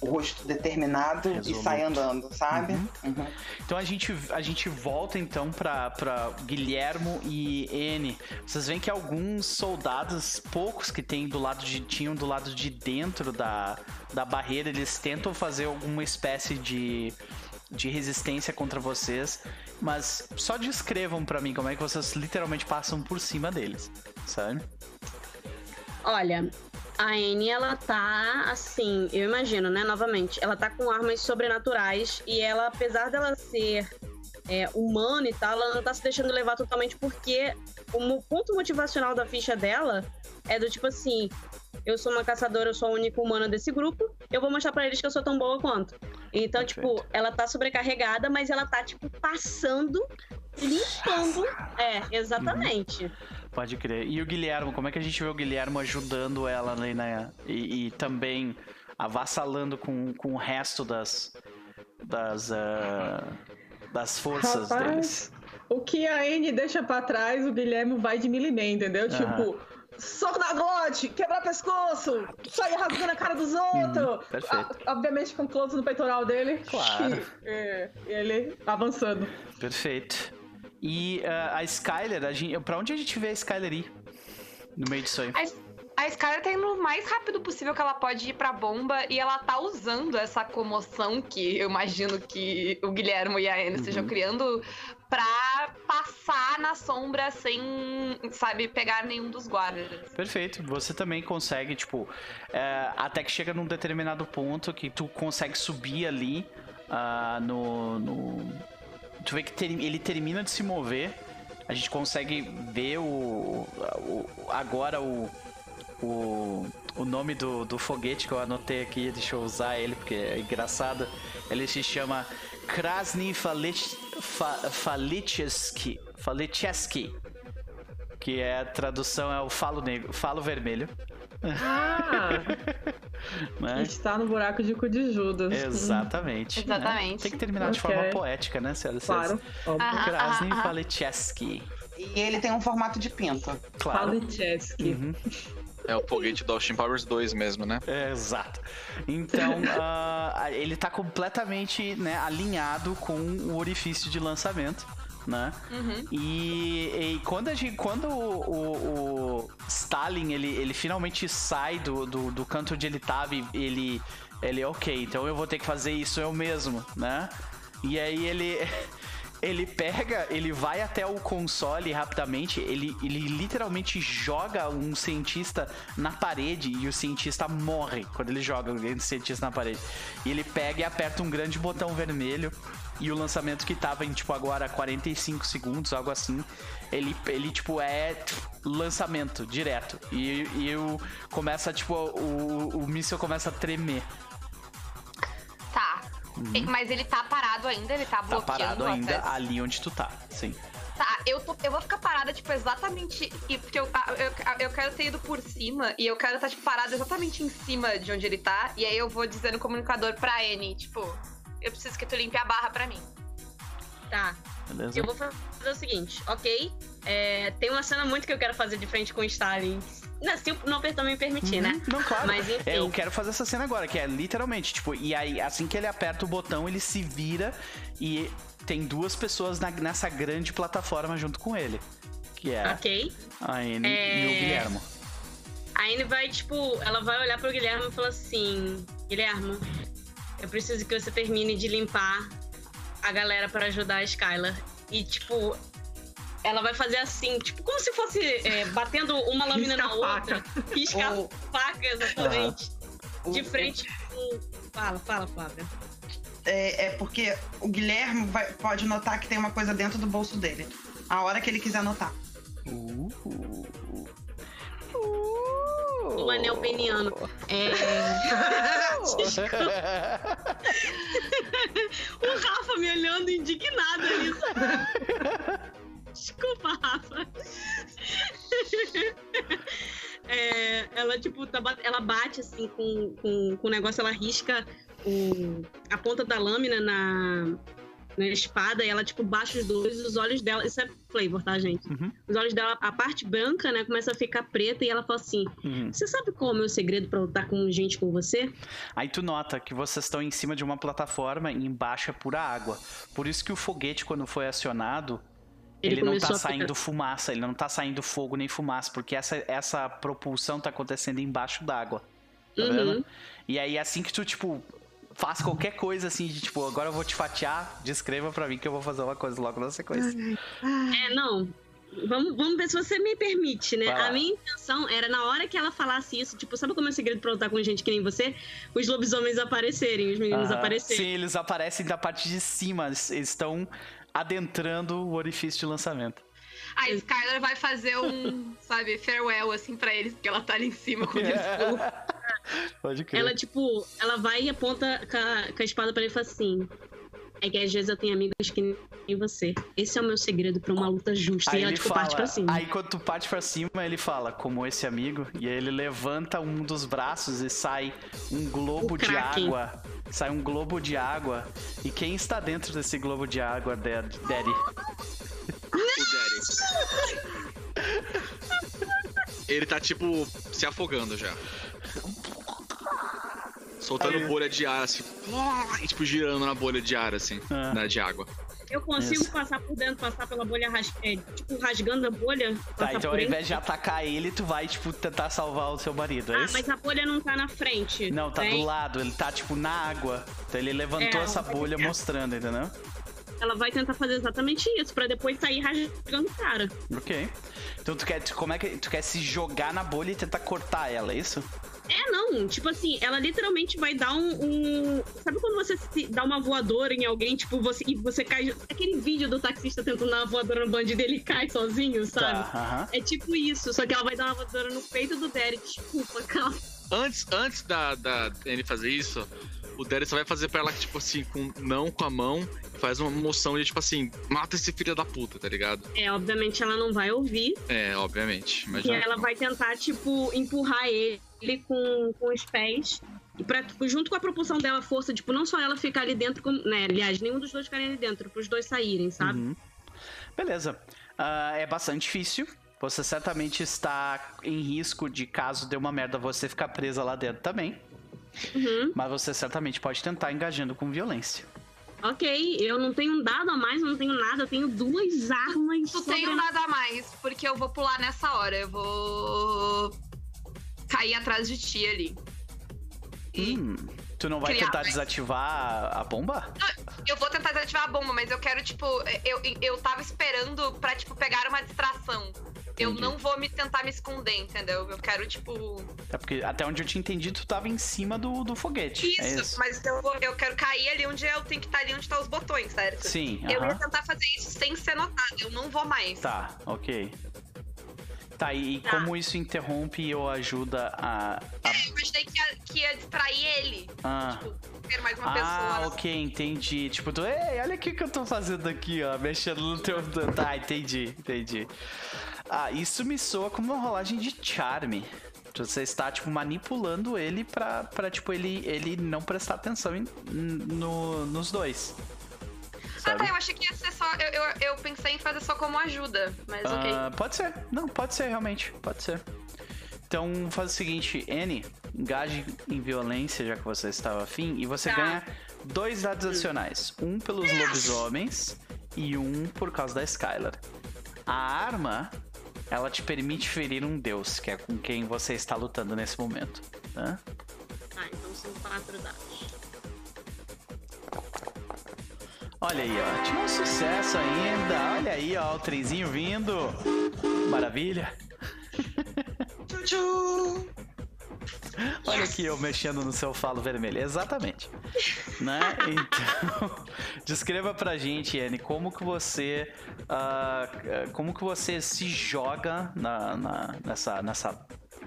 rosto determinado Resoluto. e sai andando, sabe? Uhum. Uhum. Então a gente, a gente volta então para Guilhermo e N. Vocês veem que alguns soldados, poucos que tem do lado de tinham do lado de dentro da, da barreira, eles tentam fazer alguma espécie de de resistência contra vocês, mas só descrevam para mim como é que vocês literalmente passam por cima deles, sabe? Olha, a Anne, ela tá assim, eu imagino, né, novamente, ela tá com armas sobrenaturais e ela, apesar dela ser é, humana e tal, ela não tá se deixando levar totalmente porque o ponto motivacional da ficha dela é do tipo assim: eu sou uma caçadora, eu sou a única humana desse grupo, eu vou mostrar para eles que eu sou tão boa quanto. Então, Perfeito. tipo, ela tá sobrecarregada, mas ela tá, tipo, passando, limpando. É, exatamente. Uhum. Pode crer. E o Guilhermo, como é que a gente vê o Guilhermo ajudando ela ali, né? E, e também avassalando com, com o resto das. das. Uh, das forças Rapaz, deles. O que a Anne deixa para trás, o Guilherme vai de milimê, entendeu? Uhum. Tipo, soco na glote, quebrar pescoço, sair rasgando a cara dos outros. Hum, perfeito. A, obviamente com close no peitoral dele. Claro. E, é, ele avançando. Perfeito. E uh, a Skyler, a gente, pra onde a gente vê a Skyler ir? No meio disso aí. A, A Skylar tá indo o mais rápido possível que ela pode ir pra bomba e ela tá usando essa comoção que eu imagino que o Guilherme e a Anne uhum. estejam criando pra passar na sombra sem, sabe, pegar nenhum dos guardas. Perfeito. Você também consegue, tipo, é, até que chega num determinado ponto que tu consegue subir ali uh, no, no. Tu vê que ter, ele termina de se mover. A gente consegue ver o, o agora o o, o nome do, do foguete que eu anotei aqui, deixa eu usar ele porque é engraçado. Ele se chama Krasny Falitcheski, Falitcheski, que é a tradução é o falo negro, falo vermelho. Ah! <laughs> né? Está no buraco de cu de Judas. Exatamente. Exatamente. Né? Tem que terminar okay. de forma poética, né, senhoras Claro. Krasny Falitcheski. E ele tem um formato de pinta. Claro. Falitcheski. Uhum. É o foguete do Austin Powers 2 mesmo, né? É, exato. Então, uh, <laughs> ele tá completamente né, alinhado com o orifício de lançamento. Né? Uhum. E, e, quando, a gente, quando o, o, o, Stalin ele, ele finalmente sai do, do, do canto onde ele tava, ele, ele, ok, então eu vou ter que fazer isso eu mesmo, né? E aí ele. <laughs> ele pega, ele vai até o console rapidamente, ele, ele literalmente joga um cientista na parede e o cientista morre quando ele joga o cientista na parede. E ele pega e aperta um grande botão vermelho e o lançamento que tava em, tipo, agora 45 segundos, algo assim, ele, ele tipo, é lançamento direto. E, e o, começa, tipo, o, o míssil começa a tremer. Uhum. Mas ele tá parado ainda, ele tá, tá bloqueando. Tá parado ainda ali onde tu tá, sim. Tá, eu, tô, eu vou ficar parada, tipo, exatamente. Porque eu, eu, eu quero ter ido por cima e eu quero estar, tá, tipo, parada exatamente em cima de onde ele tá. E aí eu vou dizer no comunicador pra Annie, tipo, eu preciso que tu limpe a barra pra mim. Tá. Beleza. Eu vou fazer o seguinte, ok? É, tem uma cena muito que eu quero fazer de frente com o Stalin não, se o apertar me permitir, né? uhum. né? Não, claro. Mas enfim. Eu quero fazer essa cena agora, que é literalmente, tipo, e aí, assim que ele aperta o botão, ele se vira e tem duas pessoas na, nessa grande plataforma junto com ele. Que é okay. a Anne é... e o Guilhermo. A Anne vai, tipo, ela vai olhar pro Guilhermo e falar assim: Guilhermo, eu preciso que você termine de limpar a galera para ajudar a Skylar. E, tipo, ela vai fazer assim, tipo, como se fosse é, batendo uma lâmina na outra. <laughs> Risca oh. faca, exatamente. Uhum. De frente com. Fala, fala, Flávia. É, é, porque o Guilherme vai, pode notar que tem uma coisa dentro do bolso dele. A hora que ele quiser notar. Uh, uh, o anel peniano. É... <laughs> <laughs> o Rafa me olhando indignado ali. Desculpa, Rafa. É, ela, tipo, tá, ela bate assim com, com, com o negócio, ela risca o, a ponta da lâmina na, na espada e ela, tipo, baixa os dois os olhos dela. Isso é flavor, tá, gente? Uhum. Os olhos dela, a parte branca, né, começa a ficar preta e ela fala assim: uhum. Você sabe qual é o meu segredo para lutar com gente com você? Aí tu nota que vocês estão em cima de uma plataforma e embaixo é pura água. Por isso que o foguete, quando foi acionado, ele, ele não tá saindo fumaça, ele não tá saindo fogo nem fumaça, porque essa, essa propulsão tá acontecendo embaixo d'água. Tá uhum. vendo? E aí, assim que tu, tipo, faz qualquer coisa assim, de tipo, agora eu vou te fatiar, descreva para mim que eu vou fazer uma coisa logo na sequência. É, não. Vamos, vamos ver se você me permite, né? A minha intenção era, na hora que ela falasse isso, tipo, sabe como é o segredo pra lutar com gente que nem você? Os lobisomens aparecerem, os meninos aparecerem. Sim, eles aparecem da parte de cima, eles estão adentrando o orifício de lançamento. A Skylar vai fazer um, <laughs> sabe, farewell, assim, pra eles, porque ela tá ali em cima com eles <laughs> Pode crer. Ela, tipo, ela vai e aponta com a, com a espada pra ele e fala assim: é que às vezes eu tenho amigos que nem você. Esse é o meu segredo pra uma luta justa. Aí e ela, tipo, fala, parte pra cima. Aí quando tu parte pra cima, ele fala, como esse amigo, e aí ele levanta um dos braços e sai um globo de água. Sai um globo de água. E quem está dentro desse globo de água, Daddy? O <laughs> Daddy. Ele tá, tipo, se afogando já soltando Aí. bolha de ar, assim, e, tipo, girando na bolha de ar, assim, ah. né, de água. Eu consigo Isso. passar por dentro, passar pela bolha, ras... é, tipo, rasgando a bolha. Tá, então ao invés de atacar ele, tu vai, tipo, tentar salvar o seu marido, é ah, isso? mas a bolha não tá na frente. Não, tá do lado, ele tá, tipo, na água. Então ele levantou é, essa bolha mostrando, entendeu? Ela vai tentar fazer exatamente isso, para depois sair rasgando o cara. Ok. Então tu quer, tu, como é que tu quer se jogar na bolha e tentar cortar ela, é isso? É, não. Tipo assim, ela literalmente vai dar um. um... Sabe quando você dá uma voadora em alguém, tipo, você, e você cai. Aquele vídeo do taxista tentando dar uma voadora no bandido e ele cai sozinho, sabe? Tá, uh -huh. É tipo isso, só que ela vai dar uma voadora no peito do Derek. Desculpa, calma. Antes, antes da, da ele fazer isso, o Derek só vai fazer pra ela, tipo assim, com não com a mão, faz uma moção de, tipo assim, mata esse filho da puta, tá ligado? É, obviamente ela não vai ouvir. É, obviamente. Mas e ela vai tentar, tipo, empurrar ele ele com, com os pés. E pra, junto com a propulsão dela, força, tipo, não só ela ficar ali dentro, como, né? Aliás, nenhum dos dois ficarem ali dentro, pros dois saírem, sabe? Uhum. Beleza. Uh, é bastante difícil. Você certamente está em risco de, caso dê uma merda, você ficar presa lá dentro também. Uhum. Mas você certamente pode tentar engajando com violência. Ok, eu não tenho um dado a mais, não tenho nada, eu tenho duas armas. Tu sobre... tem um dado a mais, porque eu vou pular nessa hora. Eu vou cair atrás de ti ali. Hum, tu não vai tentar desativar a bomba? Eu vou tentar desativar a bomba, mas eu quero, tipo, eu, eu tava esperando pra, tipo, pegar uma distração. Entendi. Eu não vou me tentar me esconder, entendeu? Eu quero, tipo. É porque até onde eu tinha entendido, tu tava em cima do, do foguete. Isso, é isso. mas eu, vou, eu quero cair ali onde eu tenho que estar ali onde tá os botões, certo? Sim. Eu uh -huh. ia tentar fazer isso sem ser notado, eu não vou mais. Tá, ok. Tá, e tá. como isso interrompe ou ajuda a. a... É, eu imaginei que ia, que ia distrair ele. Ah. Tipo, ter mais uma ah, pessoa. Ah, ok, entendi. Tipo, tu, ei, olha o que, que eu tô fazendo aqui, ó. Mexendo no teu. Tá, entendi, entendi. Ah, isso me soa como uma rolagem de charme. Você está, tipo, manipulando ele pra, pra tipo, ele, ele não prestar atenção em, no, nos dois. Sabe? Ah, tá, eu achei que ia ser só. Eu, eu, eu pensei em fazer só como ajuda, mas uh, ok. Pode ser. Não, pode ser realmente. Pode ser. Então faz o seguinte, N, engaje em violência, já que você estava afim, e você tá. ganha dois dados adicionais. Um pelos lobisomens e um por causa da Skylar. A arma, ela te permite ferir um deus, que é com quem você está lutando nesse momento. Tá? Ah, então são quatro dados. Olha aí, ó. Tinha um sucesso ainda. Olha aí, ó. O trenzinho vindo. Maravilha. Tchau, Olha aqui eu mexendo no seu falo vermelho. Exatamente. <laughs> né? Então, <laughs> descreva pra gente, Anne, como que você. Uh, como que você se joga na, na, nessa, nessa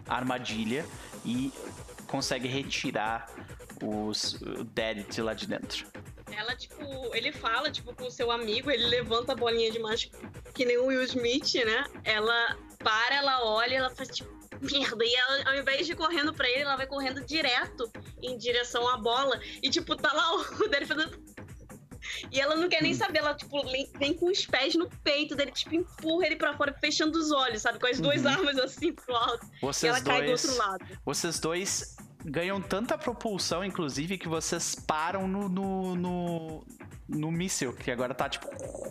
armadilha e consegue retirar os, o Dead de lá de dentro. Ela, tipo, ele fala, tipo, com o seu amigo, ele levanta a bolinha de mágica, que nem o Will Smith, né? Ela para, ela olha, ela faz, tipo, merda. E ela, ao invés de ir correndo pra ele, ela vai correndo direto em direção à bola. E, tipo, tá lá o dele fazendo. E ela não quer nem saber, ela, tipo, vem com os pés no peito dele, tipo, empurra ele pra fora, fechando os olhos, sabe? Com as duas uhum. armas assim pro alto. Vocês e ela dois, cai do outro lado. Vocês dois ganham tanta propulsão, inclusive, que vocês param no, no, no, no míssil, que agora tá, tipo,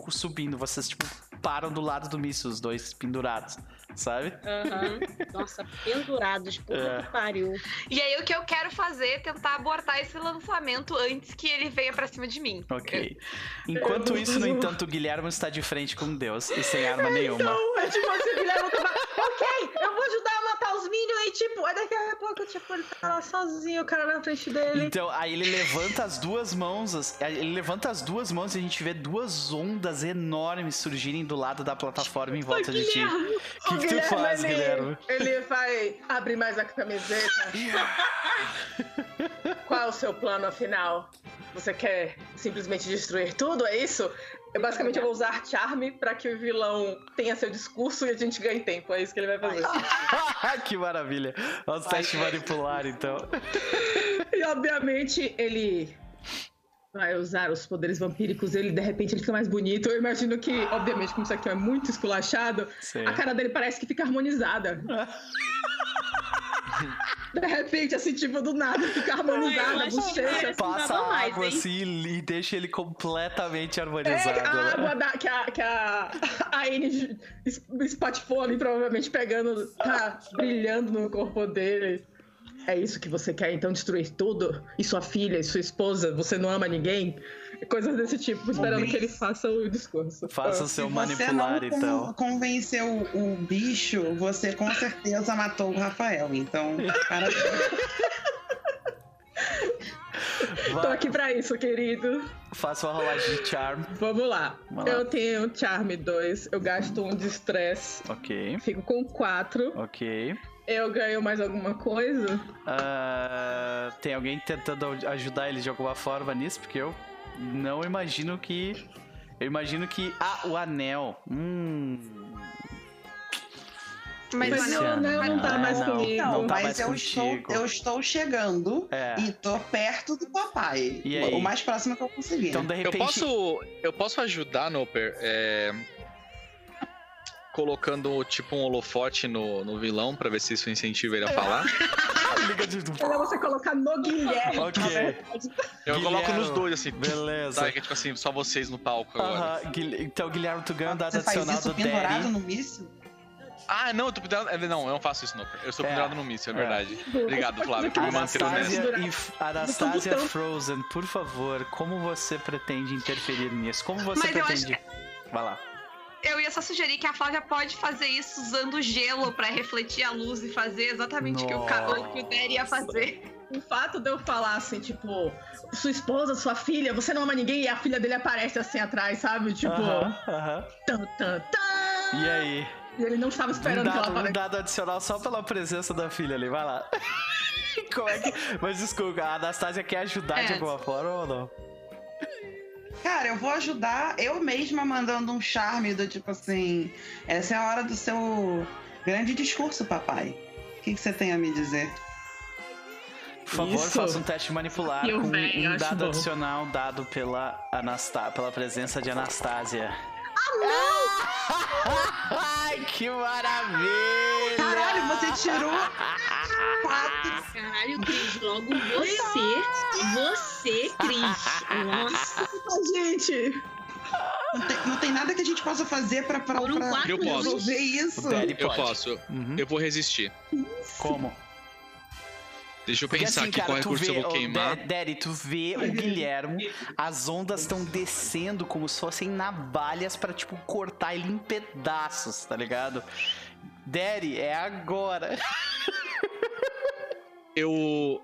subindo. Vocês, tipo, param do lado do míssil, os dois pendurados sabe? Uhum. Nossa, pendurados, puta é. que pariu. E aí, o que eu quero fazer é tentar abortar esse lançamento antes que ele venha pra cima de mim. Ok. Enquanto isso, no entanto, o Guilherme está de frente com Deus e sem arma é, nenhuma. Então, é tipo assim, o Guilherme tava, ok, eu vou ajudar a matar os Minions e tipo, aí daqui a pouco, tipo, ele tá lá sozinho, o cara na frente dele. Então, aí ele levanta as duas mãos, ele levanta as duas mãos e a gente vê duas ondas enormes surgirem do lado da plataforma em volta de ti. O que, que tu faz, ele, Guilherme? Ele vai abrir mais a camiseta. Qual é o seu plano afinal? Você quer simplesmente destruir tudo? É isso? Eu basicamente eu vou usar charme para que o vilão tenha seu discurso e a gente ganhe tempo. É isso que ele vai fazer. <laughs> que maravilha. Nosso teste manipular, então. E obviamente ele vai usar os poderes vampíricos, ele de repente ele fica mais bonito. Eu imagino que, obviamente, como isso aqui é muito esculachado, Sim. a cara dele parece que fica harmonizada. <laughs> De repente, assim, tipo, do nada, fica harmonizada, Ai, bochecha. Passa mais, água hein? assim e deixa ele completamente É, harmonizado. a né? água da, que a, que a, a Anne es- espatifou ali, provavelmente pegando, tá brilhando no corpo dele. É isso que você quer, então, destruir tudo? E sua filha, e sua esposa, você não ama ninguém? Coisas desse tipo, esperando que ele faça o discurso. Faça o Se seu você manipular, não con- então. convenceu o bicho, você com certeza matou o Rafael. Então. Tô aqui pra isso, querido. faça uma rolagem de charm. Vamos lá. Vamos lá. Eu tenho Charm 2, eu gasto um de stress, Ok, fico com 4. ok. Eu ganho mais alguma coisa? Ah, tem alguém tentando ajudar ele de alguma forma nisso? Porque eu não imagino que. Eu imagino que. Ah, o anel. Hum. Mas Mas o esse o anel- não tá mais não, comigo. Não tá mas mais eu estou, eu estou chegando É. e tô perto do papai. E aí? O mais próximo que eu conseguir. Então, de Eu repente. posso, eu posso ajudar, Noper, é, colocando tipo um holofote no, no vilão pra ver se isso incentiva ele a falar. <laughs> Liga de. Melhor você colocar no Guilherme. Ok. na verdade. Eu coloco Guilherme, nos dois, assim. Beleza. Tá, que é tipo assim, só vocês no palco agora. Aham, Guil- Então, Guilherme, tu ganha um dado Você faz adicional do pendurado Daddy. no míssil? Ah, não, eu tô pendurado. é, Não, eu não faço isso, Noper. Eu estou É. pendurado no míssil, é É. verdade. Obrigado, Flávio, por me manter honesto. Anastasia, e. Frozen, por favor, como você pretende interferir nisso? Como você Mas eu acho pretende. Vai lá. Eu ia só sugerir que a Flávia pode fazer isso usando gelo pra refletir a luz e fazer exatamente o que o, ca- o que o Derry ia fazer. O fato de eu falar assim, tipo, sua esposa, sua filha, você não ama ninguém e a filha dele aparece assim atrás, sabe? Tipo, Aham, aham. tan, tan, tan. E aí? E ele não estava Um esperando que ela dado, um aparecesse. dado adicional só pela presença da filha ali, vai lá. <laughs> Como é que. Mas desculpa, a Anastasia quer ajudar de É. alguma forma ou não? Cara, eu vou ajudar eu mesma mandando um charme do tipo assim. Essa é a hora do seu grande discurso, papai. O que, que você tem a me dizer? Por favor, Isso. faça um teste manipular Eu com venho, um dado bom. adicional dado pela, Anasta pela presença de Anastasia. <laughs> Ai, que maravilha! Tirou Caralho, Cris, logo você. Você, Cris. Nossa. gente! Não tem, não tem nada que a gente possa fazer pra, pra, Foram pra quatro Eu posso. resolver isso. Eu posso, Uhum. eu vou resistir. Como? Deixa eu Porque pensar assim, aqui cara, qual recurso vê, eu vou queimar. Da- Daddy, tu vê o Guilhermo, as ondas estão descendo como se fossem navalhas pra, tipo, cortar ele em pedaços, tá ligado? Daddy, é agora. Eu.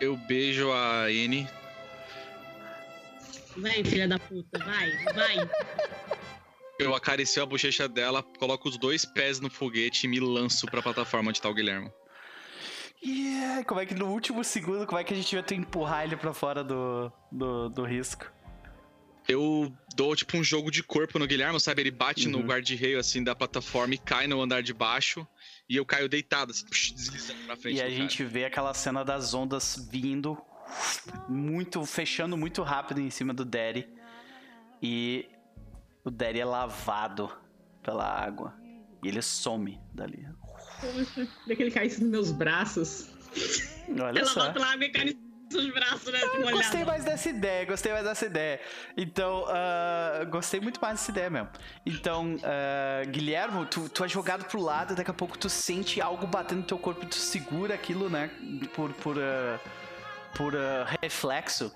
Eu beijo a N. Vai, filha da puta, vai, vai. Eu acaricio a bochecha dela, coloco os dois pés no foguete e me lanço pra plataforma onde tá o Guilherme. Yeah, como é que no último segundo, como é que a gente vai ter que empurrar ele pra fora do, do, do risco? Eu dou tipo um jogo de corpo no Guilherme, sabe? Ele bate no Uhum. guarda-reio assim da plataforma e cai no andar de baixo. E eu caio deitado, assim, <laughs> psh, deslizando pra frente. E a do gente vê aquela cena das ondas vindo, muito, fechando muito rápido em cima do Daddy. E o Daddy é lavado pela água. E ele some dali. Queria que ele caísse nos meus braços. Olha Ela só. bota lá e cai nos braços, né? Eu gostei mais dessa ideia, gostei mais dessa ideia. Então, ah, gostei muito mais dessa ideia mesmo. Então, ah, Guilhermo, tu, tu é jogado pro lado, daqui a pouco tu sente algo batendo no teu corpo, tu segura aquilo, né? Por, por, ah, por reflexo.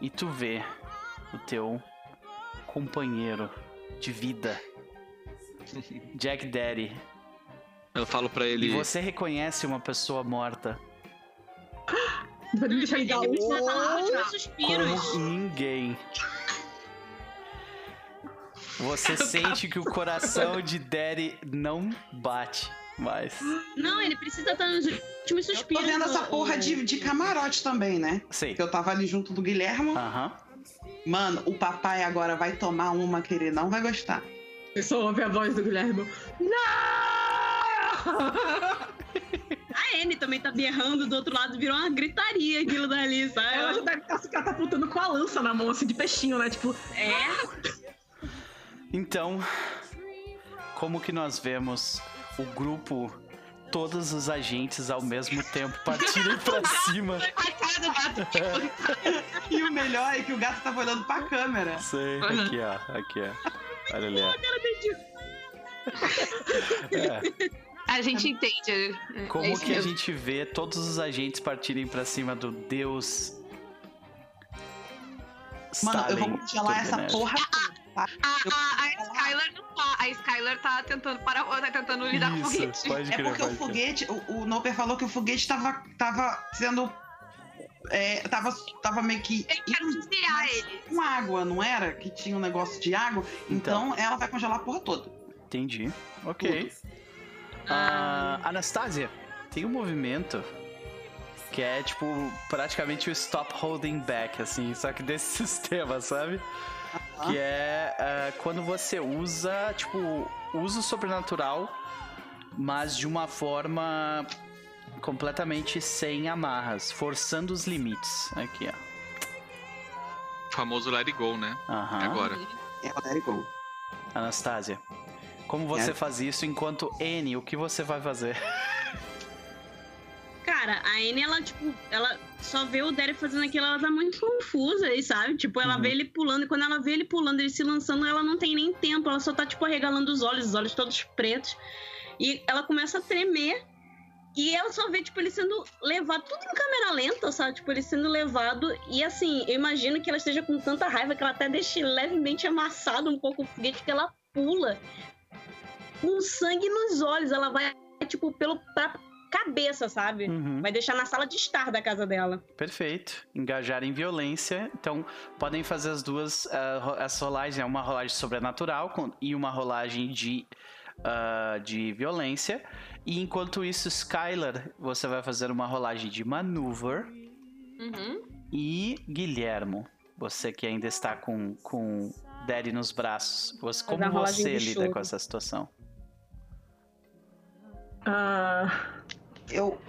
E tu vê o teu companheiro de vida, Jack Daddy. Eu falo pra ele. E você reconhece uma pessoa morta <gasps> Vai me deixar Ele ligar precisa o... dar últimos suspiros. como ninguém. Você sente que o coração de Daddy não bate mais. Não, ele precisa estar nos últimos Eu suspiros. tô vendo essa porra de, de camarote também, né? Porque eu tava ali junto do Guilhermo. Aham. Mano, o papai agora vai tomar uma que ele não vai gostar. Eu só ouve a voz do Guilherme. Não! <laughs> A Anne também tá berrando do outro lado, virou uma gritaria aquilo dali, sabe? Ela já deve estar se catapultando com a lança na mão, assim, de peixinho, né? Tipo, É, Então, como que nós vemos o grupo todos os agentes ao mesmo tempo partirem <laughs> pra cima. e o melhor é que o gato tava olhando pra câmera. Sei, aqui ó, aqui ó. Olha ali. Ó. É. A gente entende. Como é que mesmo. a gente vê todos os agentes partirem pra cima do Deus Mano, Stalin, eu vou congelar essa porra Tá? A, a, a Skylar não tá. A Skylar tá tentando, para, tá tentando lidar Isso, com o foguete. Pode crer, é porque o foguete, o, o Noper falou que o foguete tava, tava sendo. É, tava, tava meio que. Eu quero desviar ele. Com água, não era? Que tinha um negócio de água. Então, então ela vai congelar a porra toda. Entendi. Ok. Uh, Anastasia, tem um movimento que é tipo praticamente o stop holding back, assim, só que desse <laughs> sistema, sabe? Que é uh, quando você usa, tipo, uso sobrenatural, mas de uma forma completamente sem amarras, forçando os limites. Aqui, ó. O famoso let it go, né? Aham. Agora. É o let it go. Anastasia, como você é. faz isso enquanto N, o que você vai fazer? Cara, a Anne, ela, tipo, ela só vê o Derek fazendo aquilo, ela tá muito confusa aí, sabe? Tipo, ela uhum. vê ele pulando, e quando ela vê ele pulando, ele se lançando, ela não tem nem tempo, ela só tá, tipo, arregalando os olhos, os olhos todos pretos. E ela começa a tremer. E ela só vê, tipo, ele sendo levado, tudo em câmera lenta, sabe? Tipo, ele sendo levado. E assim, eu imagino que ela esteja com tanta raiva que ela até deixa levemente amassado um pouco o foguete, que ela pula com sangue nos olhos. Ela vai, tipo, pelo, pra, cabeça, sabe? Uhum. Vai deixar na sala de estar da casa dela. Perfeito. Engajar em violência. Então, podem fazer as duas. Uh, essa rolagem é uma rolagem sobrenatural e uma rolagem de, uh, de violência. E enquanto isso, Skylar, você vai fazer uma rolagem de maneuver. Uhum. E Guilhermo, você que ainda está com, com Daddy nos braços, você, como você lida com essa situação? Ah, eu.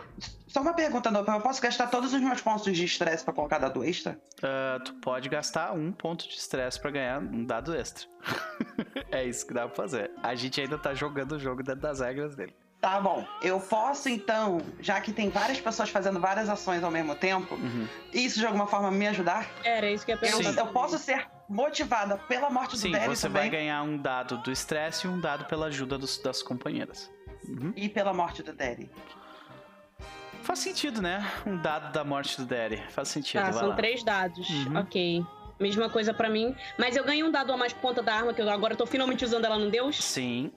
Só uma pergunta, não. Eu posso gastar todos os meus pontos de estresse pra colocar dado extra? Uh, tu pode gastar um ponto de estresse pra ganhar um dado extra. <laughs> é isso que dá pra fazer. A gente ainda tá jogando o jogo dentro das regras dele. Tá bom. Eu posso, então, já que tem várias pessoas fazendo várias ações ao mesmo tempo, uhum. isso de alguma forma me ajudar? Era isso que eu ia perguntar. Eu, eu posso ser motivada pela morte Sim, do Derry você também? vai ganhar um dado do estresse e um dado pela ajuda dos, das companheiras. Uhum. E pela morte do Derry? Faz sentido, né? Um dado da morte do Derry. Faz sentido. Tá, são lá. três dados. Uhum. Ok. Mesma coisa para mim. Mas eu ganho um dado a mais ponta da arma, que eu agora tô finalmente usando ela no Deus? Sim.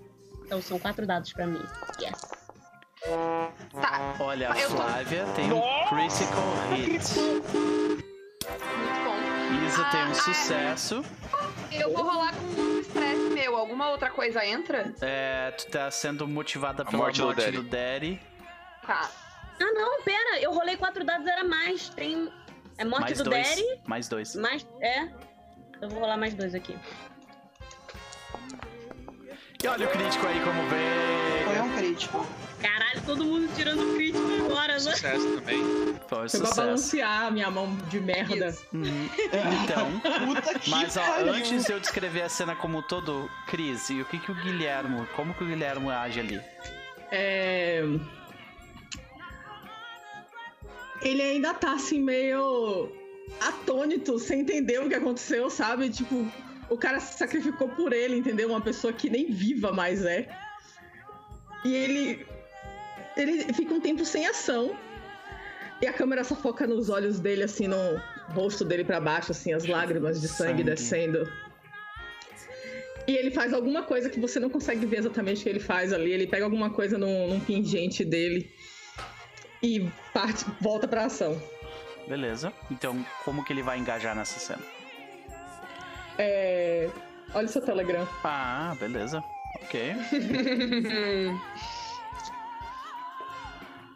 Então são quatro dados para mim. Yes. Tá. Olha, a Flávia tô... tem um critical hit. Muito bom. Isa ah, tem um sucesso. Eu vou rolar com. Alguma outra coisa entra? É, tu tá sendo motivada pela morte, morte do Derry. Tá. Ah, não, pera. Eu rolei quatro dados, era mais. Tem. É morte mais do dois. Derry. Mais dois. Mais. É. Eu vou rolar mais dois aqui. E olha o crítico aí como vem. Foi um crítico. Caralho, todo mundo tirando crítico agora, né? Sucesso também. Foi, Foi pra balancear a minha mão de merda. Uhum. Então, <laughs> mas ó, antes de eu descrever a cena como um todo, Cris, e o que que o Guilhermo, como que o Guilhermo age ali? É ele ainda tá assim meio atônito, sem entender o que aconteceu, sabe? Tipo, o cara se sacrificou por ele, entendeu? Uma pessoa que nem viva mais é. E ele. Ele fica um tempo sem ação. E a câmera só foca nos olhos dele, assim, no rosto dele para baixo, assim, as lágrimas de sangue, sangue, descendo. E ele faz alguma coisa que você não consegue ver exatamente o que ele faz ali. Ele pega alguma coisa num, num pingente dele e parte, volta pra ação. Beleza. Então, como que ele vai engajar nessa cena? É. Olha o seu Telegram. Ah, beleza. Ok. <laughs>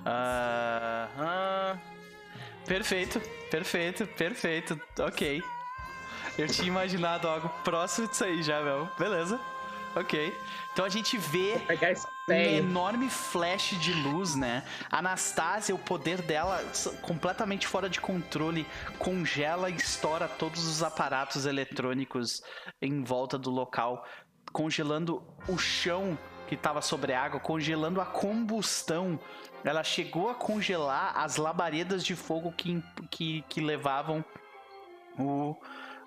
uh, perfeito, perfeito, perfeito. Ok. Eu tinha imaginado algo próximo disso aí já, meu. Beleza. Ok. Então a gente vê um enorme flash de luz, né? Anastasia, o poder dela completamente fora de controle, congela e estoura todos os aparatos eletrônicos em volta do local, congelando o chão que que estava sobre a água, congelando a combustão. Ela chegou a congelar as labaredas de fogo que, que, que levavam o.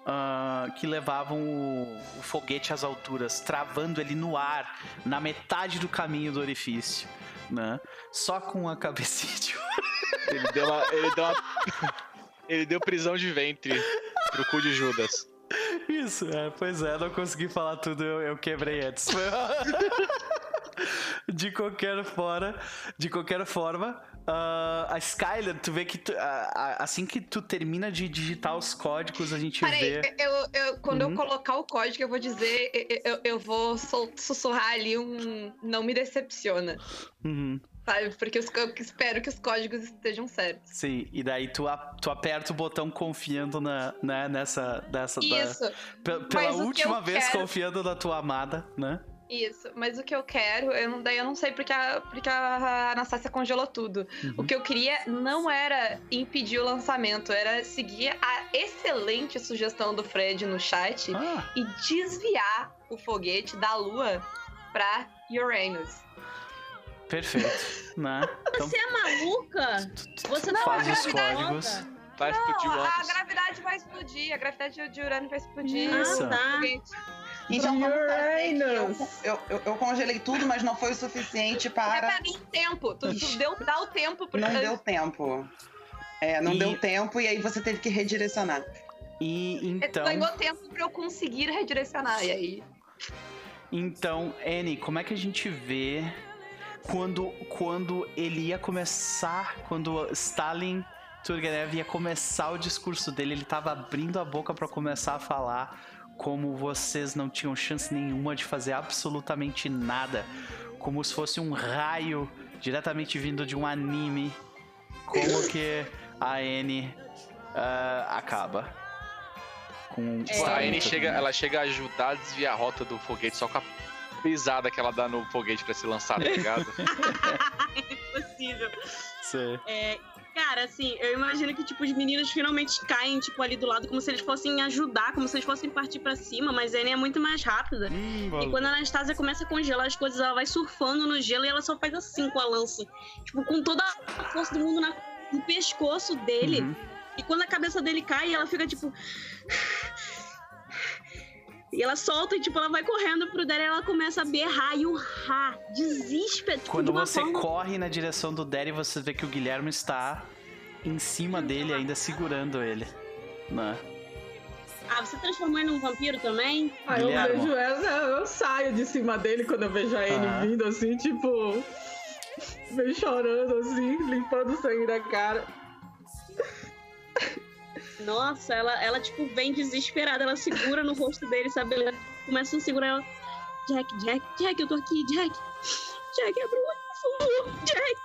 Uh, que levavam o, o, foguete às alturas, travando ele no ar, na metade do caminho do orifício, né? Só com a cabecinha de Ele deu uma, ele deu uma, ele deu prisão de ventre pro cu de Judas. Isso, é, pois é, não consegui falar tudo, eu, eu quebrei antes. <laughs> <laughs> de qualquer forma, de qualquer forma, uh, a Skyler, tu vê que tu, uh, assim que tu termina de digitar os códigos, a gente Peraí, vê. Eu, eu, quando uhum. eu colocar o código, eu vou dizer, eu, eu vou sussurrar ali um. Não me decepciona. Uhum sabe? Porque os, eu espero que os códigos estejam certos. Sim, e daí tu, tu aperta o botão confiando na, né, nessa. Dessa, Isso. Da, pela última vez quero... confiando na tua amada, né? Isso, mas o que eu quero, eu não, daí eu não sei porque a, porque a Anastácia congelou tudo. Uhum. O que eu queria não era impedir o lançamento, era seguir a excelente sugestão do Fred no chat ah. e desviar o foguete da Lua pra Uranus. Perfeito, <laughs> né? Então, Você é maluca? Você não faz os códigos. Vai explodir não, a gravidade vai explodir, a gravidade de Urano vai explodir. Isso. Ah, tá. Então, Uranus. Eu, eu, eu, congelei tudo, mas não foi o suficiente para. É pra mim tempo. Tu, tu deu, dá o tempo pra... Não deu tempo. É, não e... deu tempo e aí você teve que redirecionar. E então. Ganhou tempo pra eu conseguir redirecionar, e aí. Então, Annie, como é que a gente vê quando, quando ele ia começar, quando Stalin Turgenev ia começar o discurso dele, ele estava abrindo a boca para começar a falar como vocês não tinham chance nenhuma de fazer absolutamente nada, como se fosse um raio diretamente vindo de um anime, como que a N uh, acaba. Com é. A N chega, ela chega a ajudar a desviar a rota do foguete só com a pisada que ela dá no foguete pra se lançar, tá ligado? <laughs> Impossível. Sim. É, cara, assim, eu imagino que, tipo, os meninos finalmente caem, tipo, ali do lado, como se eles fossem ajudar, como se eles fossem partir para cima, mas a Annie é muito mais rápida. Hum, e quando a Anastasia começa a congelar as coisas, ela vai surfando no gelo e ela só faz assim com a lança. Tipo, com toda a força do mundo na, no pescoço dele. Uhum. E quando a cabeça dele cai, ela fica, tipo... E ela solta e, tipo, ela vai correndo pro Derry e ela começa a berrar e urrar. Desespero. Tipo, Quando você forma... corre na direção do Derry, você vê que o Guilherme está em cima dele, ainda segurando ele. Né? Ah, você transformou ele num vampiro também? Ah, eu vejo ela, eu saio de cima dele quando eu vejo a Anne ah. vindo assim, tipo. Vem chorando assim, limpando o sangue da cara. Nossa, ela, ela, tipo, vem desesperada, ela segura no rosto dele, sabe? Ela começa a segurar ela. Jack, Jack, Jack, eu tô aqui, Jack. Jack, abre o olho, por favor. Jack,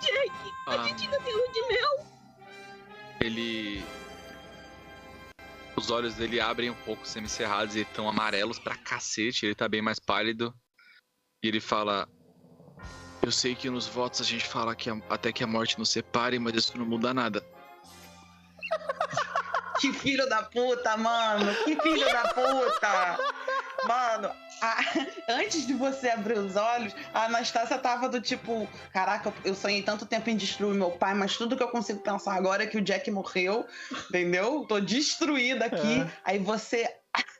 Jack, a ah. gente ainda tem lua de mel. Ele. Os olhos dele abrem um pouco semicerrados e estão amarelos pra cacete, ele tá bem mais pálido. E ele fala: Eu sei que nos votos a gente fala que a, até que a morte nos separe, mas isso não muda nada. <laughs> Que filho da puta, mano. Que filho da puta. Mano, a... antes de você abrir os olhos, a Anastácia tava do tipo: Caraca, eu sonhei tanto tempo em destruir meu pai, mas tudo que eu consigo pensar agora é que o Jack morreu, entendeu? Tô destruída aqui. É. Aí você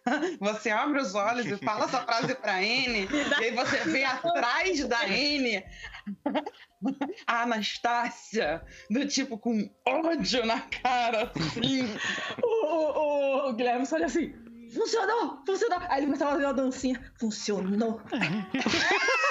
<laughs> você abre os olhos e fala essa frase pra N, <laughs> e aí você vê atrás da N a Anastácia, do tipo com ódio na cara, assim. <laughs> o, o, o Guilherme só olha assim. Funcionou! Funcionou! Aí ele começava a fazer uma dancinha. Funcionou! <laughs>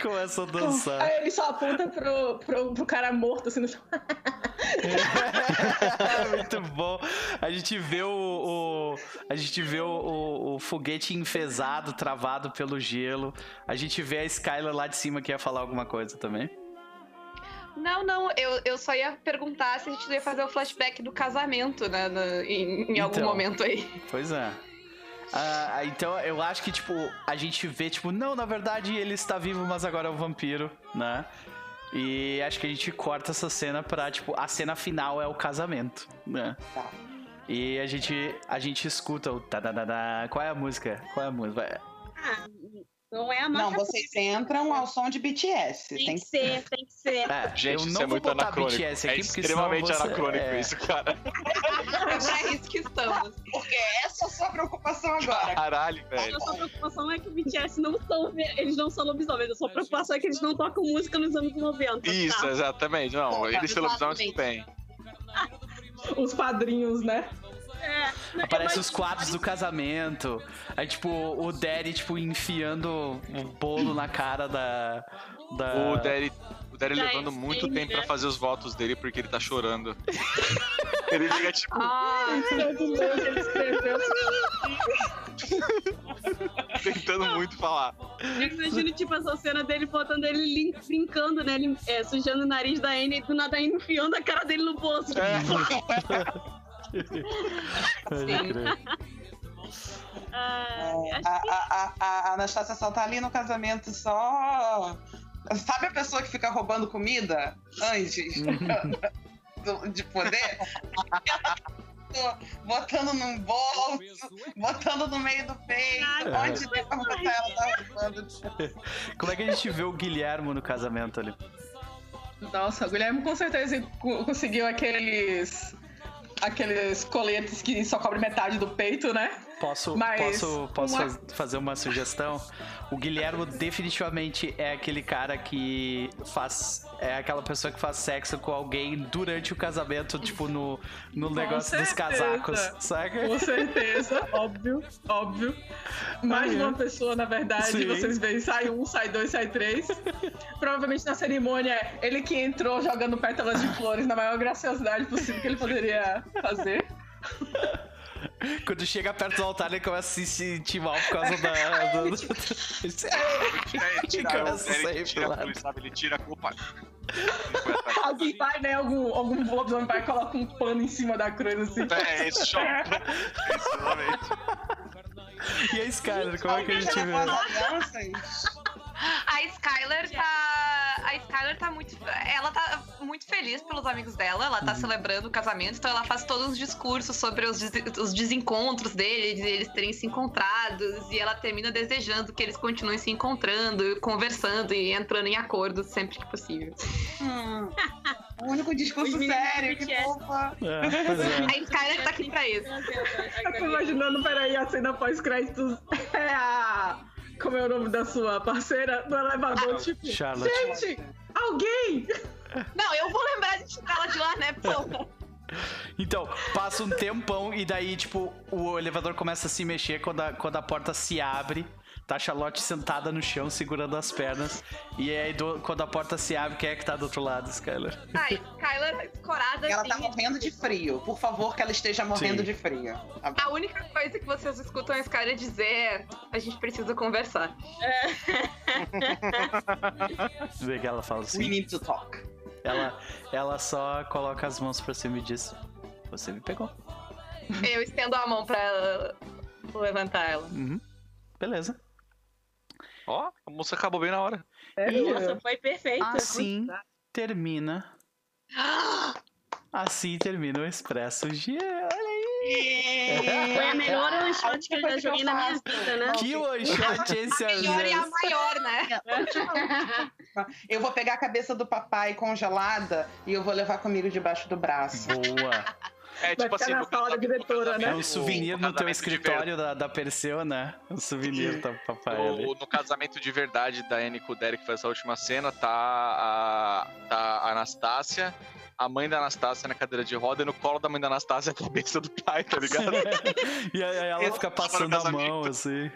Começa a dançar. Aí ele só aponta pro, pro, pro cara morto assim no chão. <laughs> muito bom. A gente vê o, o a gente vê o, o, o, foguete enfesado, travado pelo gelo. A gente vê a Skylar lá de cima que ia falar alguma coisa também. Não, não, eu, eu só ia perguntar se a gente ia fazer o flashback do casamento, né, no, em, em então, algum momento aí. Pois é. Uh, então eu acho que, tipo, a gente vê, tipo, não, na verdade ele está vivo, mas agora é um vampiro, né? E acho que a gente corta essa cena pra, tipo, a cena final é o casamento, né? Tá. E a gente, a gente escuta o Qual é a música? Qual é a música? Ah, Não é a marca Não, vocês entram ao som de BTS. Tem, tem que ser, tem que ser. É, gente, isso é muito anacrônico. BTS aqui, é extremamente você... anacrônico é... isso, cara. <laughs> é isso que estamos. Porque essa é a sua preocupação agora. Caralho, velho. A sua preocupação é que o BTS não são, eles não são lobisomens. A sua preocupação é que eles não tocam música nos anos 90. Tá? Isso, tá? exatamente. Não, eles são lobisomens tudo bem. Os padrinhos, né? É, Aparece os quadros do casamento. Aí, tipo, o Daddy, tipo, enfiando o bolo na cara da. da... O Daddy. O Daddy levando muito sim, tempo né? pra fazer os votos dele porque ele tá chorando. <laughs> ele fica tipo. Ah, ele escreveu. <laughs> Tentando muito falar. Eu imagino, tipo, essa cena dele botando ele brincando, né? Ele, é, sujando o nariz da Anne e do nada enfiando a cara dele no bolso. É. <laughs> É, a, a, a, Anastácia só tá ali no casamento só. Sabe a pessoa que fica roubando comida antes de poder? botando num bolso, botando no meio do peito, monte de coisa ela tá roubando. Como é que a gente vê o Guilhermo no casamento ali? Nossa, o Guilherme com certeza conseguiu aqueles aqueles coletes que só cobrem metade do peito, né? Posso, Mas posso, posso uma... fazer uma sugestão? O Guilhermo definitivamente é aquele cara que faz. É aquela pessoa que faz sexo com alguém durante o casamento, tipo no, no negócio certeza. dos casacos, saca? Com certeza, óbvio, óbvio. Mais uma pessoa, na verdade, Sim. vocês veem, sai um, sai dois, sai três. Provavelmente na cerimônia, ele que entrou jogando pétalas de flores na maior graciosidade possível que ele poderia fazer. <laughs> Quando chega perto do altar, ele começa a se sentir mal por causa da. <laughs> ele, tira, ele, tira, ele, sabe, ele tira a culpa. Alguém vai, né? Algum, algum lobisomem vai e coloca um pano em cima da cruz assim. É, esse show. Exatamente. E a Skyler, como é que a gente vê? A Skyler tá. A Skyler tá muito. Ela tá muito feliz pelos amigos dela. Ela tá uhum. celebrando o casamento, então ela faz todos os discursos sobre os, os desencontros deles, eles terem se encontrados. E ela termina desejando que eles continuem se encontrando, conversando e entrando em acordo sempre que possível. Hum. <laughs> O único discurso sério, que fofa. É, <laughs> é. A Skyler tá aqui pra isso. Eu tô imaginando, peraí, a cena pós-créditos é a como é o nome da sua parceira, no elevador, ah, tipo, Charlotte. gente, alguém! Não, eu vou lembrar de tirar ela de lá, né, porra? Então, passa um tempão e daí, tipo, o elevador começa a se mexer quando a, quando a porta se abre Tá a Charlotte sentada no chão, segurando as pernas. E aí, do, quando a porta se abre, quem é que tá do outro lado, Skyler? Ai, Skyler escorada. Ela tá assim. morrendo de frio. Por favor, que ela esteja morrendo Sim. de frio. A única coisa que vocês escutam a Skyler dizer é: a gente precisa conversar. É. <laughs> Vê que ela fala assim. We need to talk. Ela, ela só coloca as mãos pra cima e diz: Você me pegou. Eu estendo a mão pra levantar ela. Uhum. Beleza. Ó, a moça acabou bem na hora. É, Nossa, foi perfeito. Assim termina. Assim termina o Expresso G. Olha aí! Foi a melhor one shot que eu já joguei na minha vida, né? Que one shot esse, A melhor e a maior, né? Eu vou pegar a cabeça do papai congelada e eu vou levar comigo debaixo do braço. Boa! É tipo assim. Na sala da diretora, né? É um souvenir no teu escritório da, da Perseu, né? Um souvenir do papai no, ali. No casamento de verdade da Annie com o Derek, que foi essa última cena, tá a, tá a Anastácia, a mãe da Anastácia na cadeira de roda e no colo da mãe da Anastácia a cabeça do pai, tá ligado? <laughs> e aí ela fica passando a mão, assim.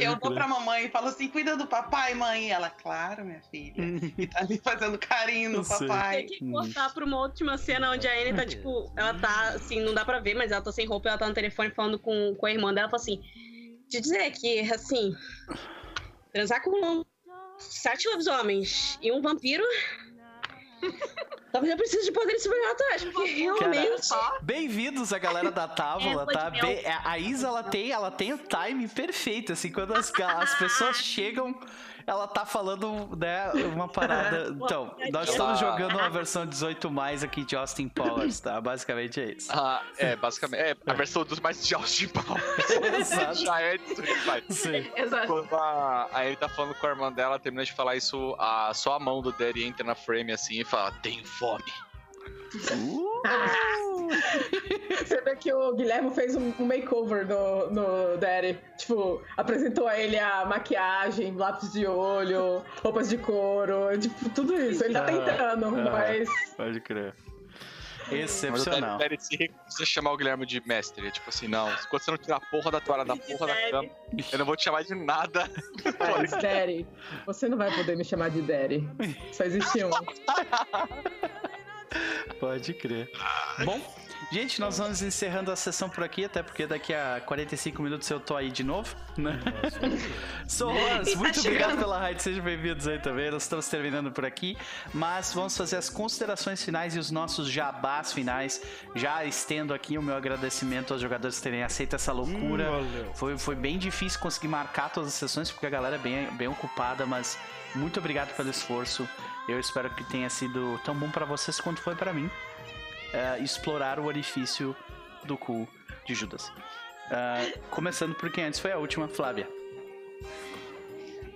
Eu vou pra mamãe e falo assim: cuida do papai, mãe. E ela, claro, minha filha. e tá ali fazendo carinho no papai. Tem que cortar pra uma última cena onde a Anne tá, tipo, ela tá assim, não dá pra ver, mas ela tá sem roupa, ela tá no telefone falando com, com a irmã dela. Ela fala assim: te dizer que, assim, transar com sete lobisomens e um vampiro Talvez eu precise de poderes sobrenaturais, porque realmente. Bem-vindos a galera da Távola, é, tá? Bem, a Isa, ela tem, ela tem o time perfeito, assim, quando as, as pessoas chegam ela tá falando, né, uma parada. <laughs> Então, nós estamos jogando uma versão 18 mais aqui de Austin Powers, tá? Basicamente é isso. Ah, é, basicamente. É, a versão dos mais de Austin Powers. <laughs> Exato. Já é 18 mais. Sim. Exato. Quando a, a ele tá falando com a irmã dela, termina de falar isso, a, só a mão do Daddy entra na frame assim e fala: tem fome. Uh! <laughs> Você vê que o Guilherme fez um makeover no, no Daddy. Tipo, apresentou a ele a maquiagem, lápis de olho, roupas de couro, tipo, tudo isso. Ele tá tentando, ah, mas. Pode crer. Excepcional. Mas o se recusa chamar o Guilherme de mestre. É tipo assim, não. Quando você não tirar a porra da toalha da porra da cama, eu não vou te chamar de nada. Mas, Daddy, você não vai poder me chamar de Daddy. Só existe um. <laughs> Pode crer. Bom, gente, nós vamos encerrando a sessão por aqui, até porque daqui a 45 minutos eu tô aí de novo, né? Sou Lance, muito obrigado pela raid, sejam bem-vindos aí também. Nós estamos terminando por aqui, mas vamos fazer as considerações finais e os nossos jabás finais. Já estendo aqui o meu agradecimento aos jogadores terem aceito essa loucura. Hum, foi, foi bem difícil conseguir marcar todas as sessões, porque a galera é bem, bem ocupada, mas muito obrigado pelo esforço. Eu espero que tenha sido tão bom para vocês quanto foi para mim uh, explorar o orifício do cu de Judas. Uh, começando por quem antes foi a última, Flávia.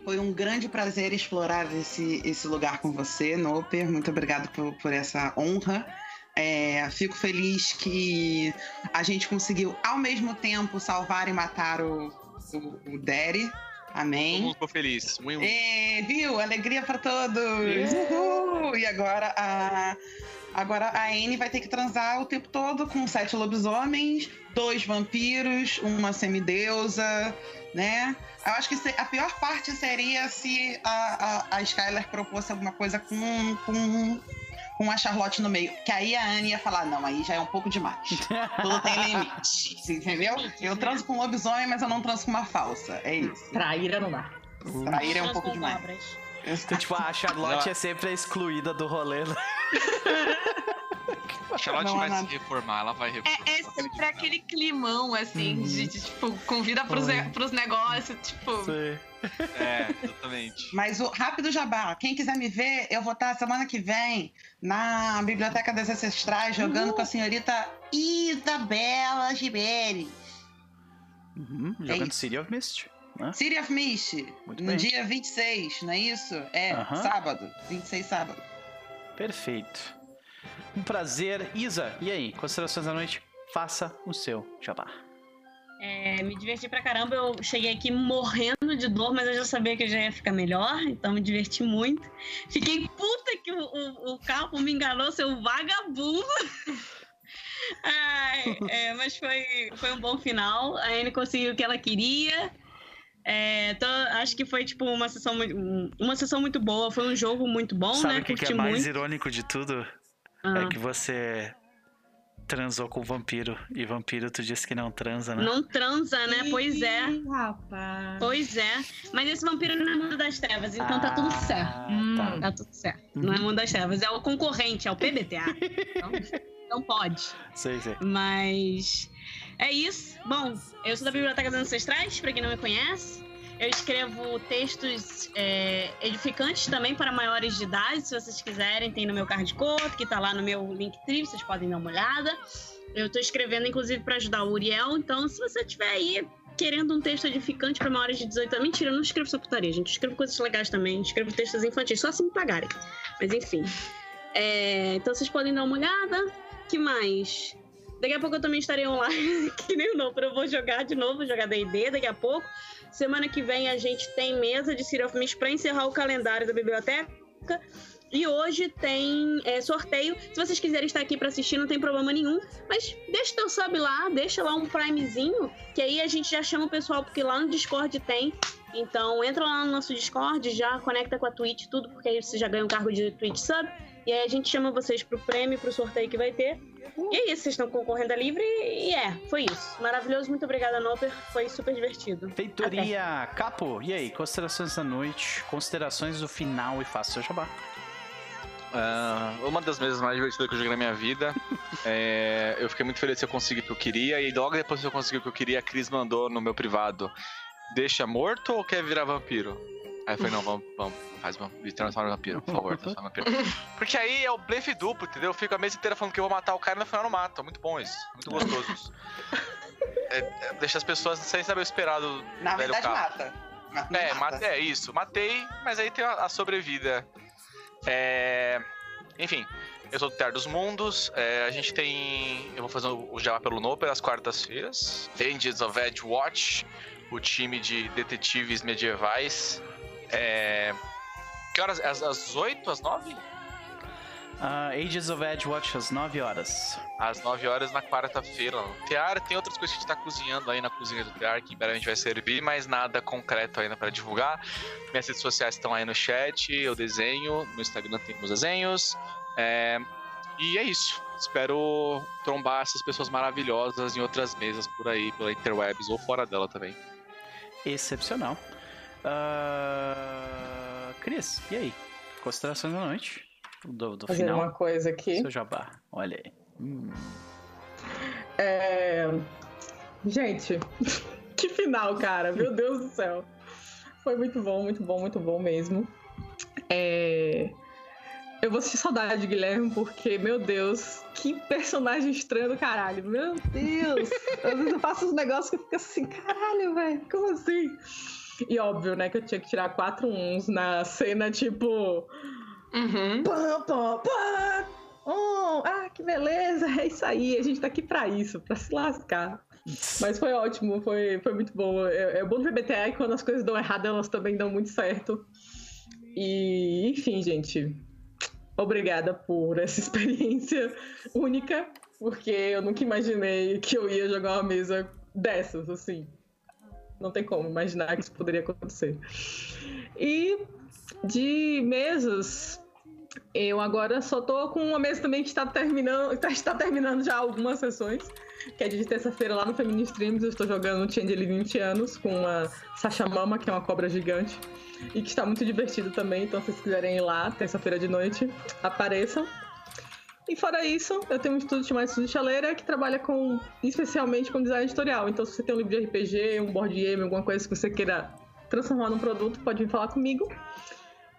Foi um grande prazer explorar esse, esse lugar com você, Noper. Muito obrigado por, por essa honra. É, fico feliz que a gente conseguiu, ao mesmo tempo, salvar e matar o, o, o Derry. Amém. Todo mundo ficou feliz. É, viu? Alegria para todos. Uhul. E agora a. Agora a Anne vai ter que transar o tempo todo com sete lobisomens, dois vampiros, uma semideusa, né? Eu acho que a pior parte seria se a, a, a Skylar propôs alguma coisa com, com com a Charlotte no meio. Que aí a Anne ia falar: não, aí já é um pouco demais. Tudo tem limite. Entendeu? Eu transo com um lobisomem, mas eu não transo com uma falsa. É isso. Traíra não dá. Traíra é um pouco demais. Então, tipo, a Charlotte é sempre a excluída do rolê. Né? A Charlotte não, vai não. se reformar, ela vai reformar. É, é sempre aquele climão, assim, uhum. de, de, tipo, convida pros, ne pros negócios, tipo. Sim. É, exatamente. Mas o rápido jabá, quem quiser me ver, eu vou estar semana que vem na Biblioteca das Ancestrais jogando uhum. com a senhorita Isabela Gimenez. Uhum, é jogando City of Mist. Né? City of Mist, no dia 26, não é isso? É, uhum. sábado, 26 sábado. Perfeito. Um prazer. Isa, e aí? Considerações da noite? Faça o seu jabá. É, me diverti pra caramba. Eu cheguei aqui morrendo de dor, mas eu já sabia que eu já ia ficar melhor, então me diverti muito. Fiquei puta que o, o, o Capo me enganou, seu vagabundo. <laughs> Ai, é, mas foi, foi um bom final. A Anne conseguiu o que ela queria. É, tô, acho que foi tipo uma sessão, uma sessão muito boa, foi um jogo muito bom, Sabe né? o que, que, é mais irônico de tudo? Ah. É que você transou com vampiro. E vampiro tu disse que não transa, né? Não transa, né? Ih, pois é. Rapaz. Pois é. Mas esse vampiro não é mundo das trevas, então ah, tá tudo certo. Tá. Hum, tá tudo certo. Uhum. Não é mundo das trevas, é o concorrente, é o PBTA. então, <laughs> não pode. Sei, sei. Mas. É isso. Bom, eu sou da Biblioteca dos Ancestrais, pra quem não me conhece. Eu escrevo textos é, edificantes também para maiores de idade. Se vocês quiserem, tem no meu card code, que está lá no meu Linktree, vocês podem dar uma olhada. Eu estou escrevendo, inclusive, para ajudar o Uriel. Então, se você tiver aí querendo um texto edificante para maiores de 18 anos, mentira, eu não escrevo só putaria, gente. Eu escrevo coisas legais também, escrevo textos infantis, só assim me pagarem. Mas enfim. É, então vocês podem dar uma olhada. Que mais? Daqui a pouco eu também estarei online, <laughs> que nem o novo, eu vou jogar de novo, jogar D&D daqui a pouco. Semana que vem a gente tem mesa de City of Mist para encerrar o calendário da biblioteca. E hoje tem é, sorteio. Se vocês quiserem estar aqui para assistir, não tem problema nenhum. Mas deixa teu sub lá, deixa lá um primezinho, que aí a gente já chama o pessoal, porque lá no Discord tem. Então entra lá no nosso Discord, já conecta com a Twitch, tudo, porque aí você já ganha um cargo de Twitch sub. E aí a gente chama vocês pro prêmio, pro sorteio que vai ter. E é isso, vocês estão concorrendo a livre e é, foi isso. Maravilhoso, muito obrigada, Noper. Foi super divertido. Feitoria Até. Capo, e aí? Considerações da noite, considerações do final e faça seu jabá. uh, uma das mesas mais divertidas que eu joguei na minha vida. <laughs> é, eu fiquei muito feliz que eu consegui o que eu queria, e logo depois que eu consegui o que eu queria, a Cris mandou no meu privado: Deixa morto ou quer virar vampiro? Aí eu falei: Não, vamos, vamos faz me transforma em vampiro, por favor, <laughs> transforma em vampiro. <laughs> Porque aí é o blefe duplo, entendeu? Eu fico a mesa inteira falando que eu vou matar o cara e no final eu não mato. É muito bom isso, muito gostoso isso. É, é, deixa as pessoas sem saber o esperado. Na verdade, carro. mata. É, mata. é isso. Matei, mas aí tem a, a sobrevida. É... Enfim, eu sou do Terra dos Mundos. É, a gente tem. Eu vou fazer o Java pelo Noper às quartas-feiras. Angels of Edge Watch, o time de detetives medievais. É... Que horas? Às, às 8, às 9? Uh, Ages of Edge Watch às 9 horas. Às 9 horas na quarta-feira. Tear tem outras coisas que a gente tá cozinhando aí na cozinha do Tear, que em breve a gente vai servir, mas nada concreto ainda para divulgar. Minhas redes sociais estão aí no chat, eu desenho, no Instagram tem meus desenhos. É... E é isso. Espero trombar essas pessoas maravilhosas em outras mesas por aí, pela interwebs ou fora dela também. Excepcional. Uh... Cris, e aí? Considerações da noite? do, do Fazer final. uma coisa aqui. Seu jabá, olha aí. Hum. É... Gente, <laughs> que final, cara. Meu Deus do céu. Foi muito bom, muito bom, muito bom mesmo. É... Eu vou sentir saudade de Guilherme, porque, meu Deus, que personagem estranho do caralho. Meu Deus! Às vezes eu faço uns negócios que eu fico assim, caralho, velho, como assim? E óbvio, né, que eu tinha que tirar quatro uns na cena, tipo. Uhum. Pá, pá, pá. Oh, ah, que beleza, é isso aí, a gente tá aqui pra isso, pra se lascar. Mas foi ótimo, foi, foi muito bom. É, é bom do VBTA que quando as coisas dão errado, elas também dão muito certo. E, enfim, gente, obrigada por essa <laughs> experiência única, porque eu nunca imaginei que eu ia jogar uma mesa dessas, assim. Não tem como imaginar que isso poderia acontecer. E de mesas eu agora só tô com uma mesa também que está terminando, está <laughs> terminando já algumas sessões. Que é de terça-feira lá no Feminine Streams. Eu estou jogando Changeling 20 anos com a Sasha Mama, que é uma cobra gigante. E que está muito divertido também. Então, se vocês quiserem ir lá, terça-feira de noite, apareçam. E fora isso, eu tenho um estúdio chamado Estúdio Chaleira que trabalha com, especialmente com design editorial. Então, se você tem um livro de RPG, um board game, alguma coisa que você queira transformar num produto, pode vir falar comigo.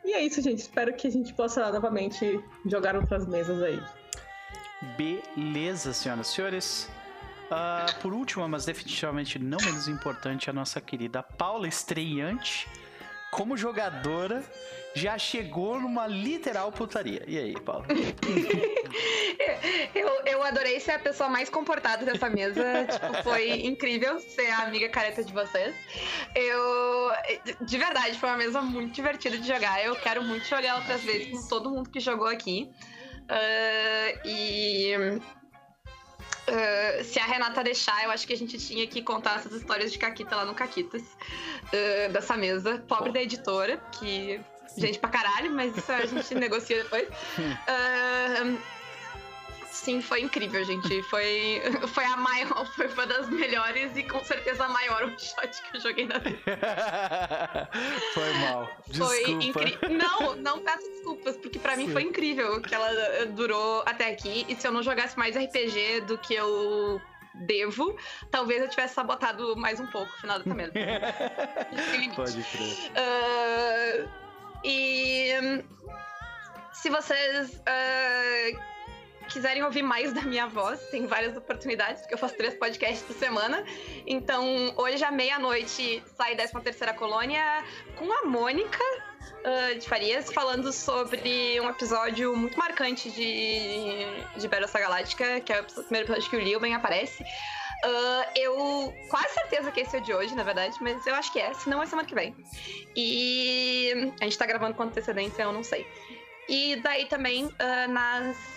E é isso, gente. Espero que a gente possa novamente jogar outras mesas aí. Beleza, senhoras e senhores. Uh, por último, mas definitivamente não menos importante, a nossa querida Paula, estreante como jogadora, já chegou numa literal putaria. E aí, Paula? <laughs> eu, eu adorei ser a pessoa mais comportada dessa mesa. <laughs> tipo, foi incrível ser a amiga careta de vocês. Eu. De verdade, foi uma mesa muito divertida de jogar. Eu quero muito jogar outras vezes com todo mundo que jogou aqui. Uh, e Uh, se a Renata deixar, eu acho que a gente tinha que contar essas histórias de Caquita lá no Caquitas, uh, dessa mesa. Pobre da editora, que. Gente pra caralho, mas isso a gente <laughs> negocia depois. Uh, sim, foi incrível, gente. Foi, foi a maior, <laughs> foi uma das melhores e com certeza a maior um <laughs> shot que eu joguei na vida. foi mal. Desculpa. Foi incrível. Não, não peço desculpas, porque para mim foi incrível que ela eh, durou até aqui. E se eu não jogasse mais RPG do que eu devo, talvez eu tivesse sabotado mais um pouco o final da mesa. Pode crer. Uh, e se vocês uh, quiserem ouvir mais da minha voz, tem várias oportunidades, porque eu faço três podcasts por semana. Então, hoje à meia-noite sai 13 terceira colônia com a Mônica uh, de Farias, falando sobre um episódio muito marcante de, de Battlestar Galáctica, que é o primeiro episódio que o Lilben aparece. Uh, eu quase certeza que esse é o de hoje, na verdade, mas eu acho que é, senão é semana que vem. E a gente tá gravando com antecedência, eu não sei. E daí também, uh, nas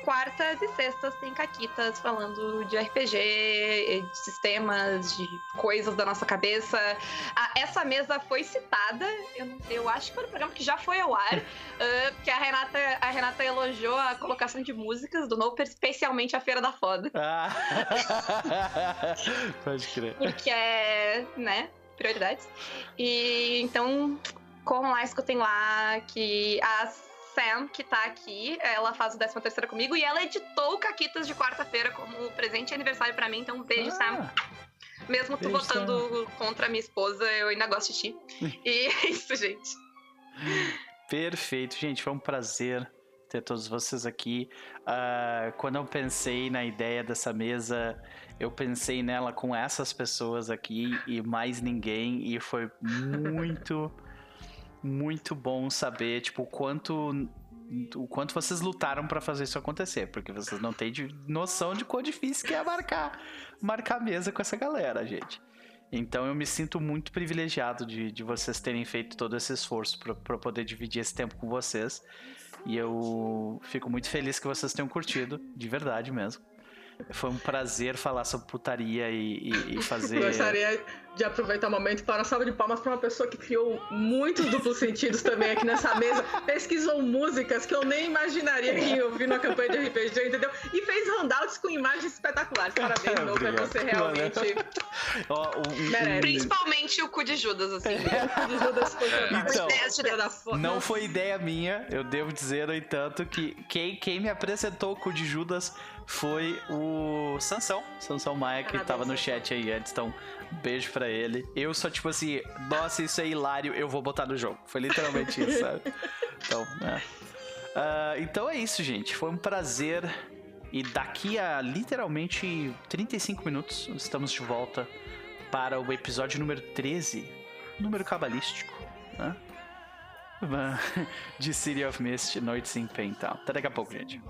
quartas e sextas tem caquitas falando de RPG, de sistemas, de coisas da nossa cabeça. Ah, essa mesa foi citada, eu, eu, acho que foi no programa que já foi ao ar, uh, <laughs> que a Renata, a Renata elogiou a colocação de músicas do Noper, especialmente a Feira da Foda. Ah. <laughs> Pode crer. Porque é, né, prioridades. E então, corram lá, escutem lá, que as Sam, que tá aqui. Ela faz o 13 terceira comigo e ela editou o Caquitas de quarta-feira como presente de aniversário para mim. Então, um beijo, ah. Sam. Mesmo tu votando contra a minha esposa, eu ainda gosto de ti. <laughs> e é isso, gente. Perfeito, gente. Foi um prazer ter todos vocês aqui. Uh, quando eu pensei na ideia dessa mesa, eu pensei nela com essas pessoas aqui e mais ninguém, e foi muito, muito bom saber, tipo, o quanto o quanto vocês lutaram para fazer isso acontecer, porque vocês não têm noção de quão difícil que é marcar, marcar mesa com essa galera, gente. Então eu me sinto muito privilegiado de, de vocês terem feito todo esse esforço para poder dividir esse tempo com vocês. E eu fico muito feliz que vocês tenham curtido, de verdade mesmo. Foi um prazer falar sobre putaria e, e, e fazer. Gostaria de aproveitar o momento dar uma salva de palmas para uma pessoa que criou muitos duplos sentidos também aqui nessa mesa. Pesquisou músicas que eu nem imaginaria que ia ouvir na campanha de RPG, entendeu? E fez handouts com imagens espetaculares. Parabéns, <laughs> meu, pra você realmente. merece. Principalmente o cu de Judas, assim. É. <laughs> O cu de Judas foi então, Não foi ideia minha, eu devo dizer, no entanto, que quem, quem me apresentou o cu de Judas foi o Sansão. Sansão Maia, que tava no chat aí antes. Então, beijo pra ele. Eu só, tipo assim, nossa, isso é hilário, eu vou botar no jogo. Foi literalmente isso, <laughs> sabe? Então, é. Uh, então é isso, gente. Foi um prazer. E daqui a literalmente 35 minutos, estamos de volta para o episódio número 13, número cabalístico, né? <laughs> De City of Mist, Noites em Pain. Até daqui a pouco, gente.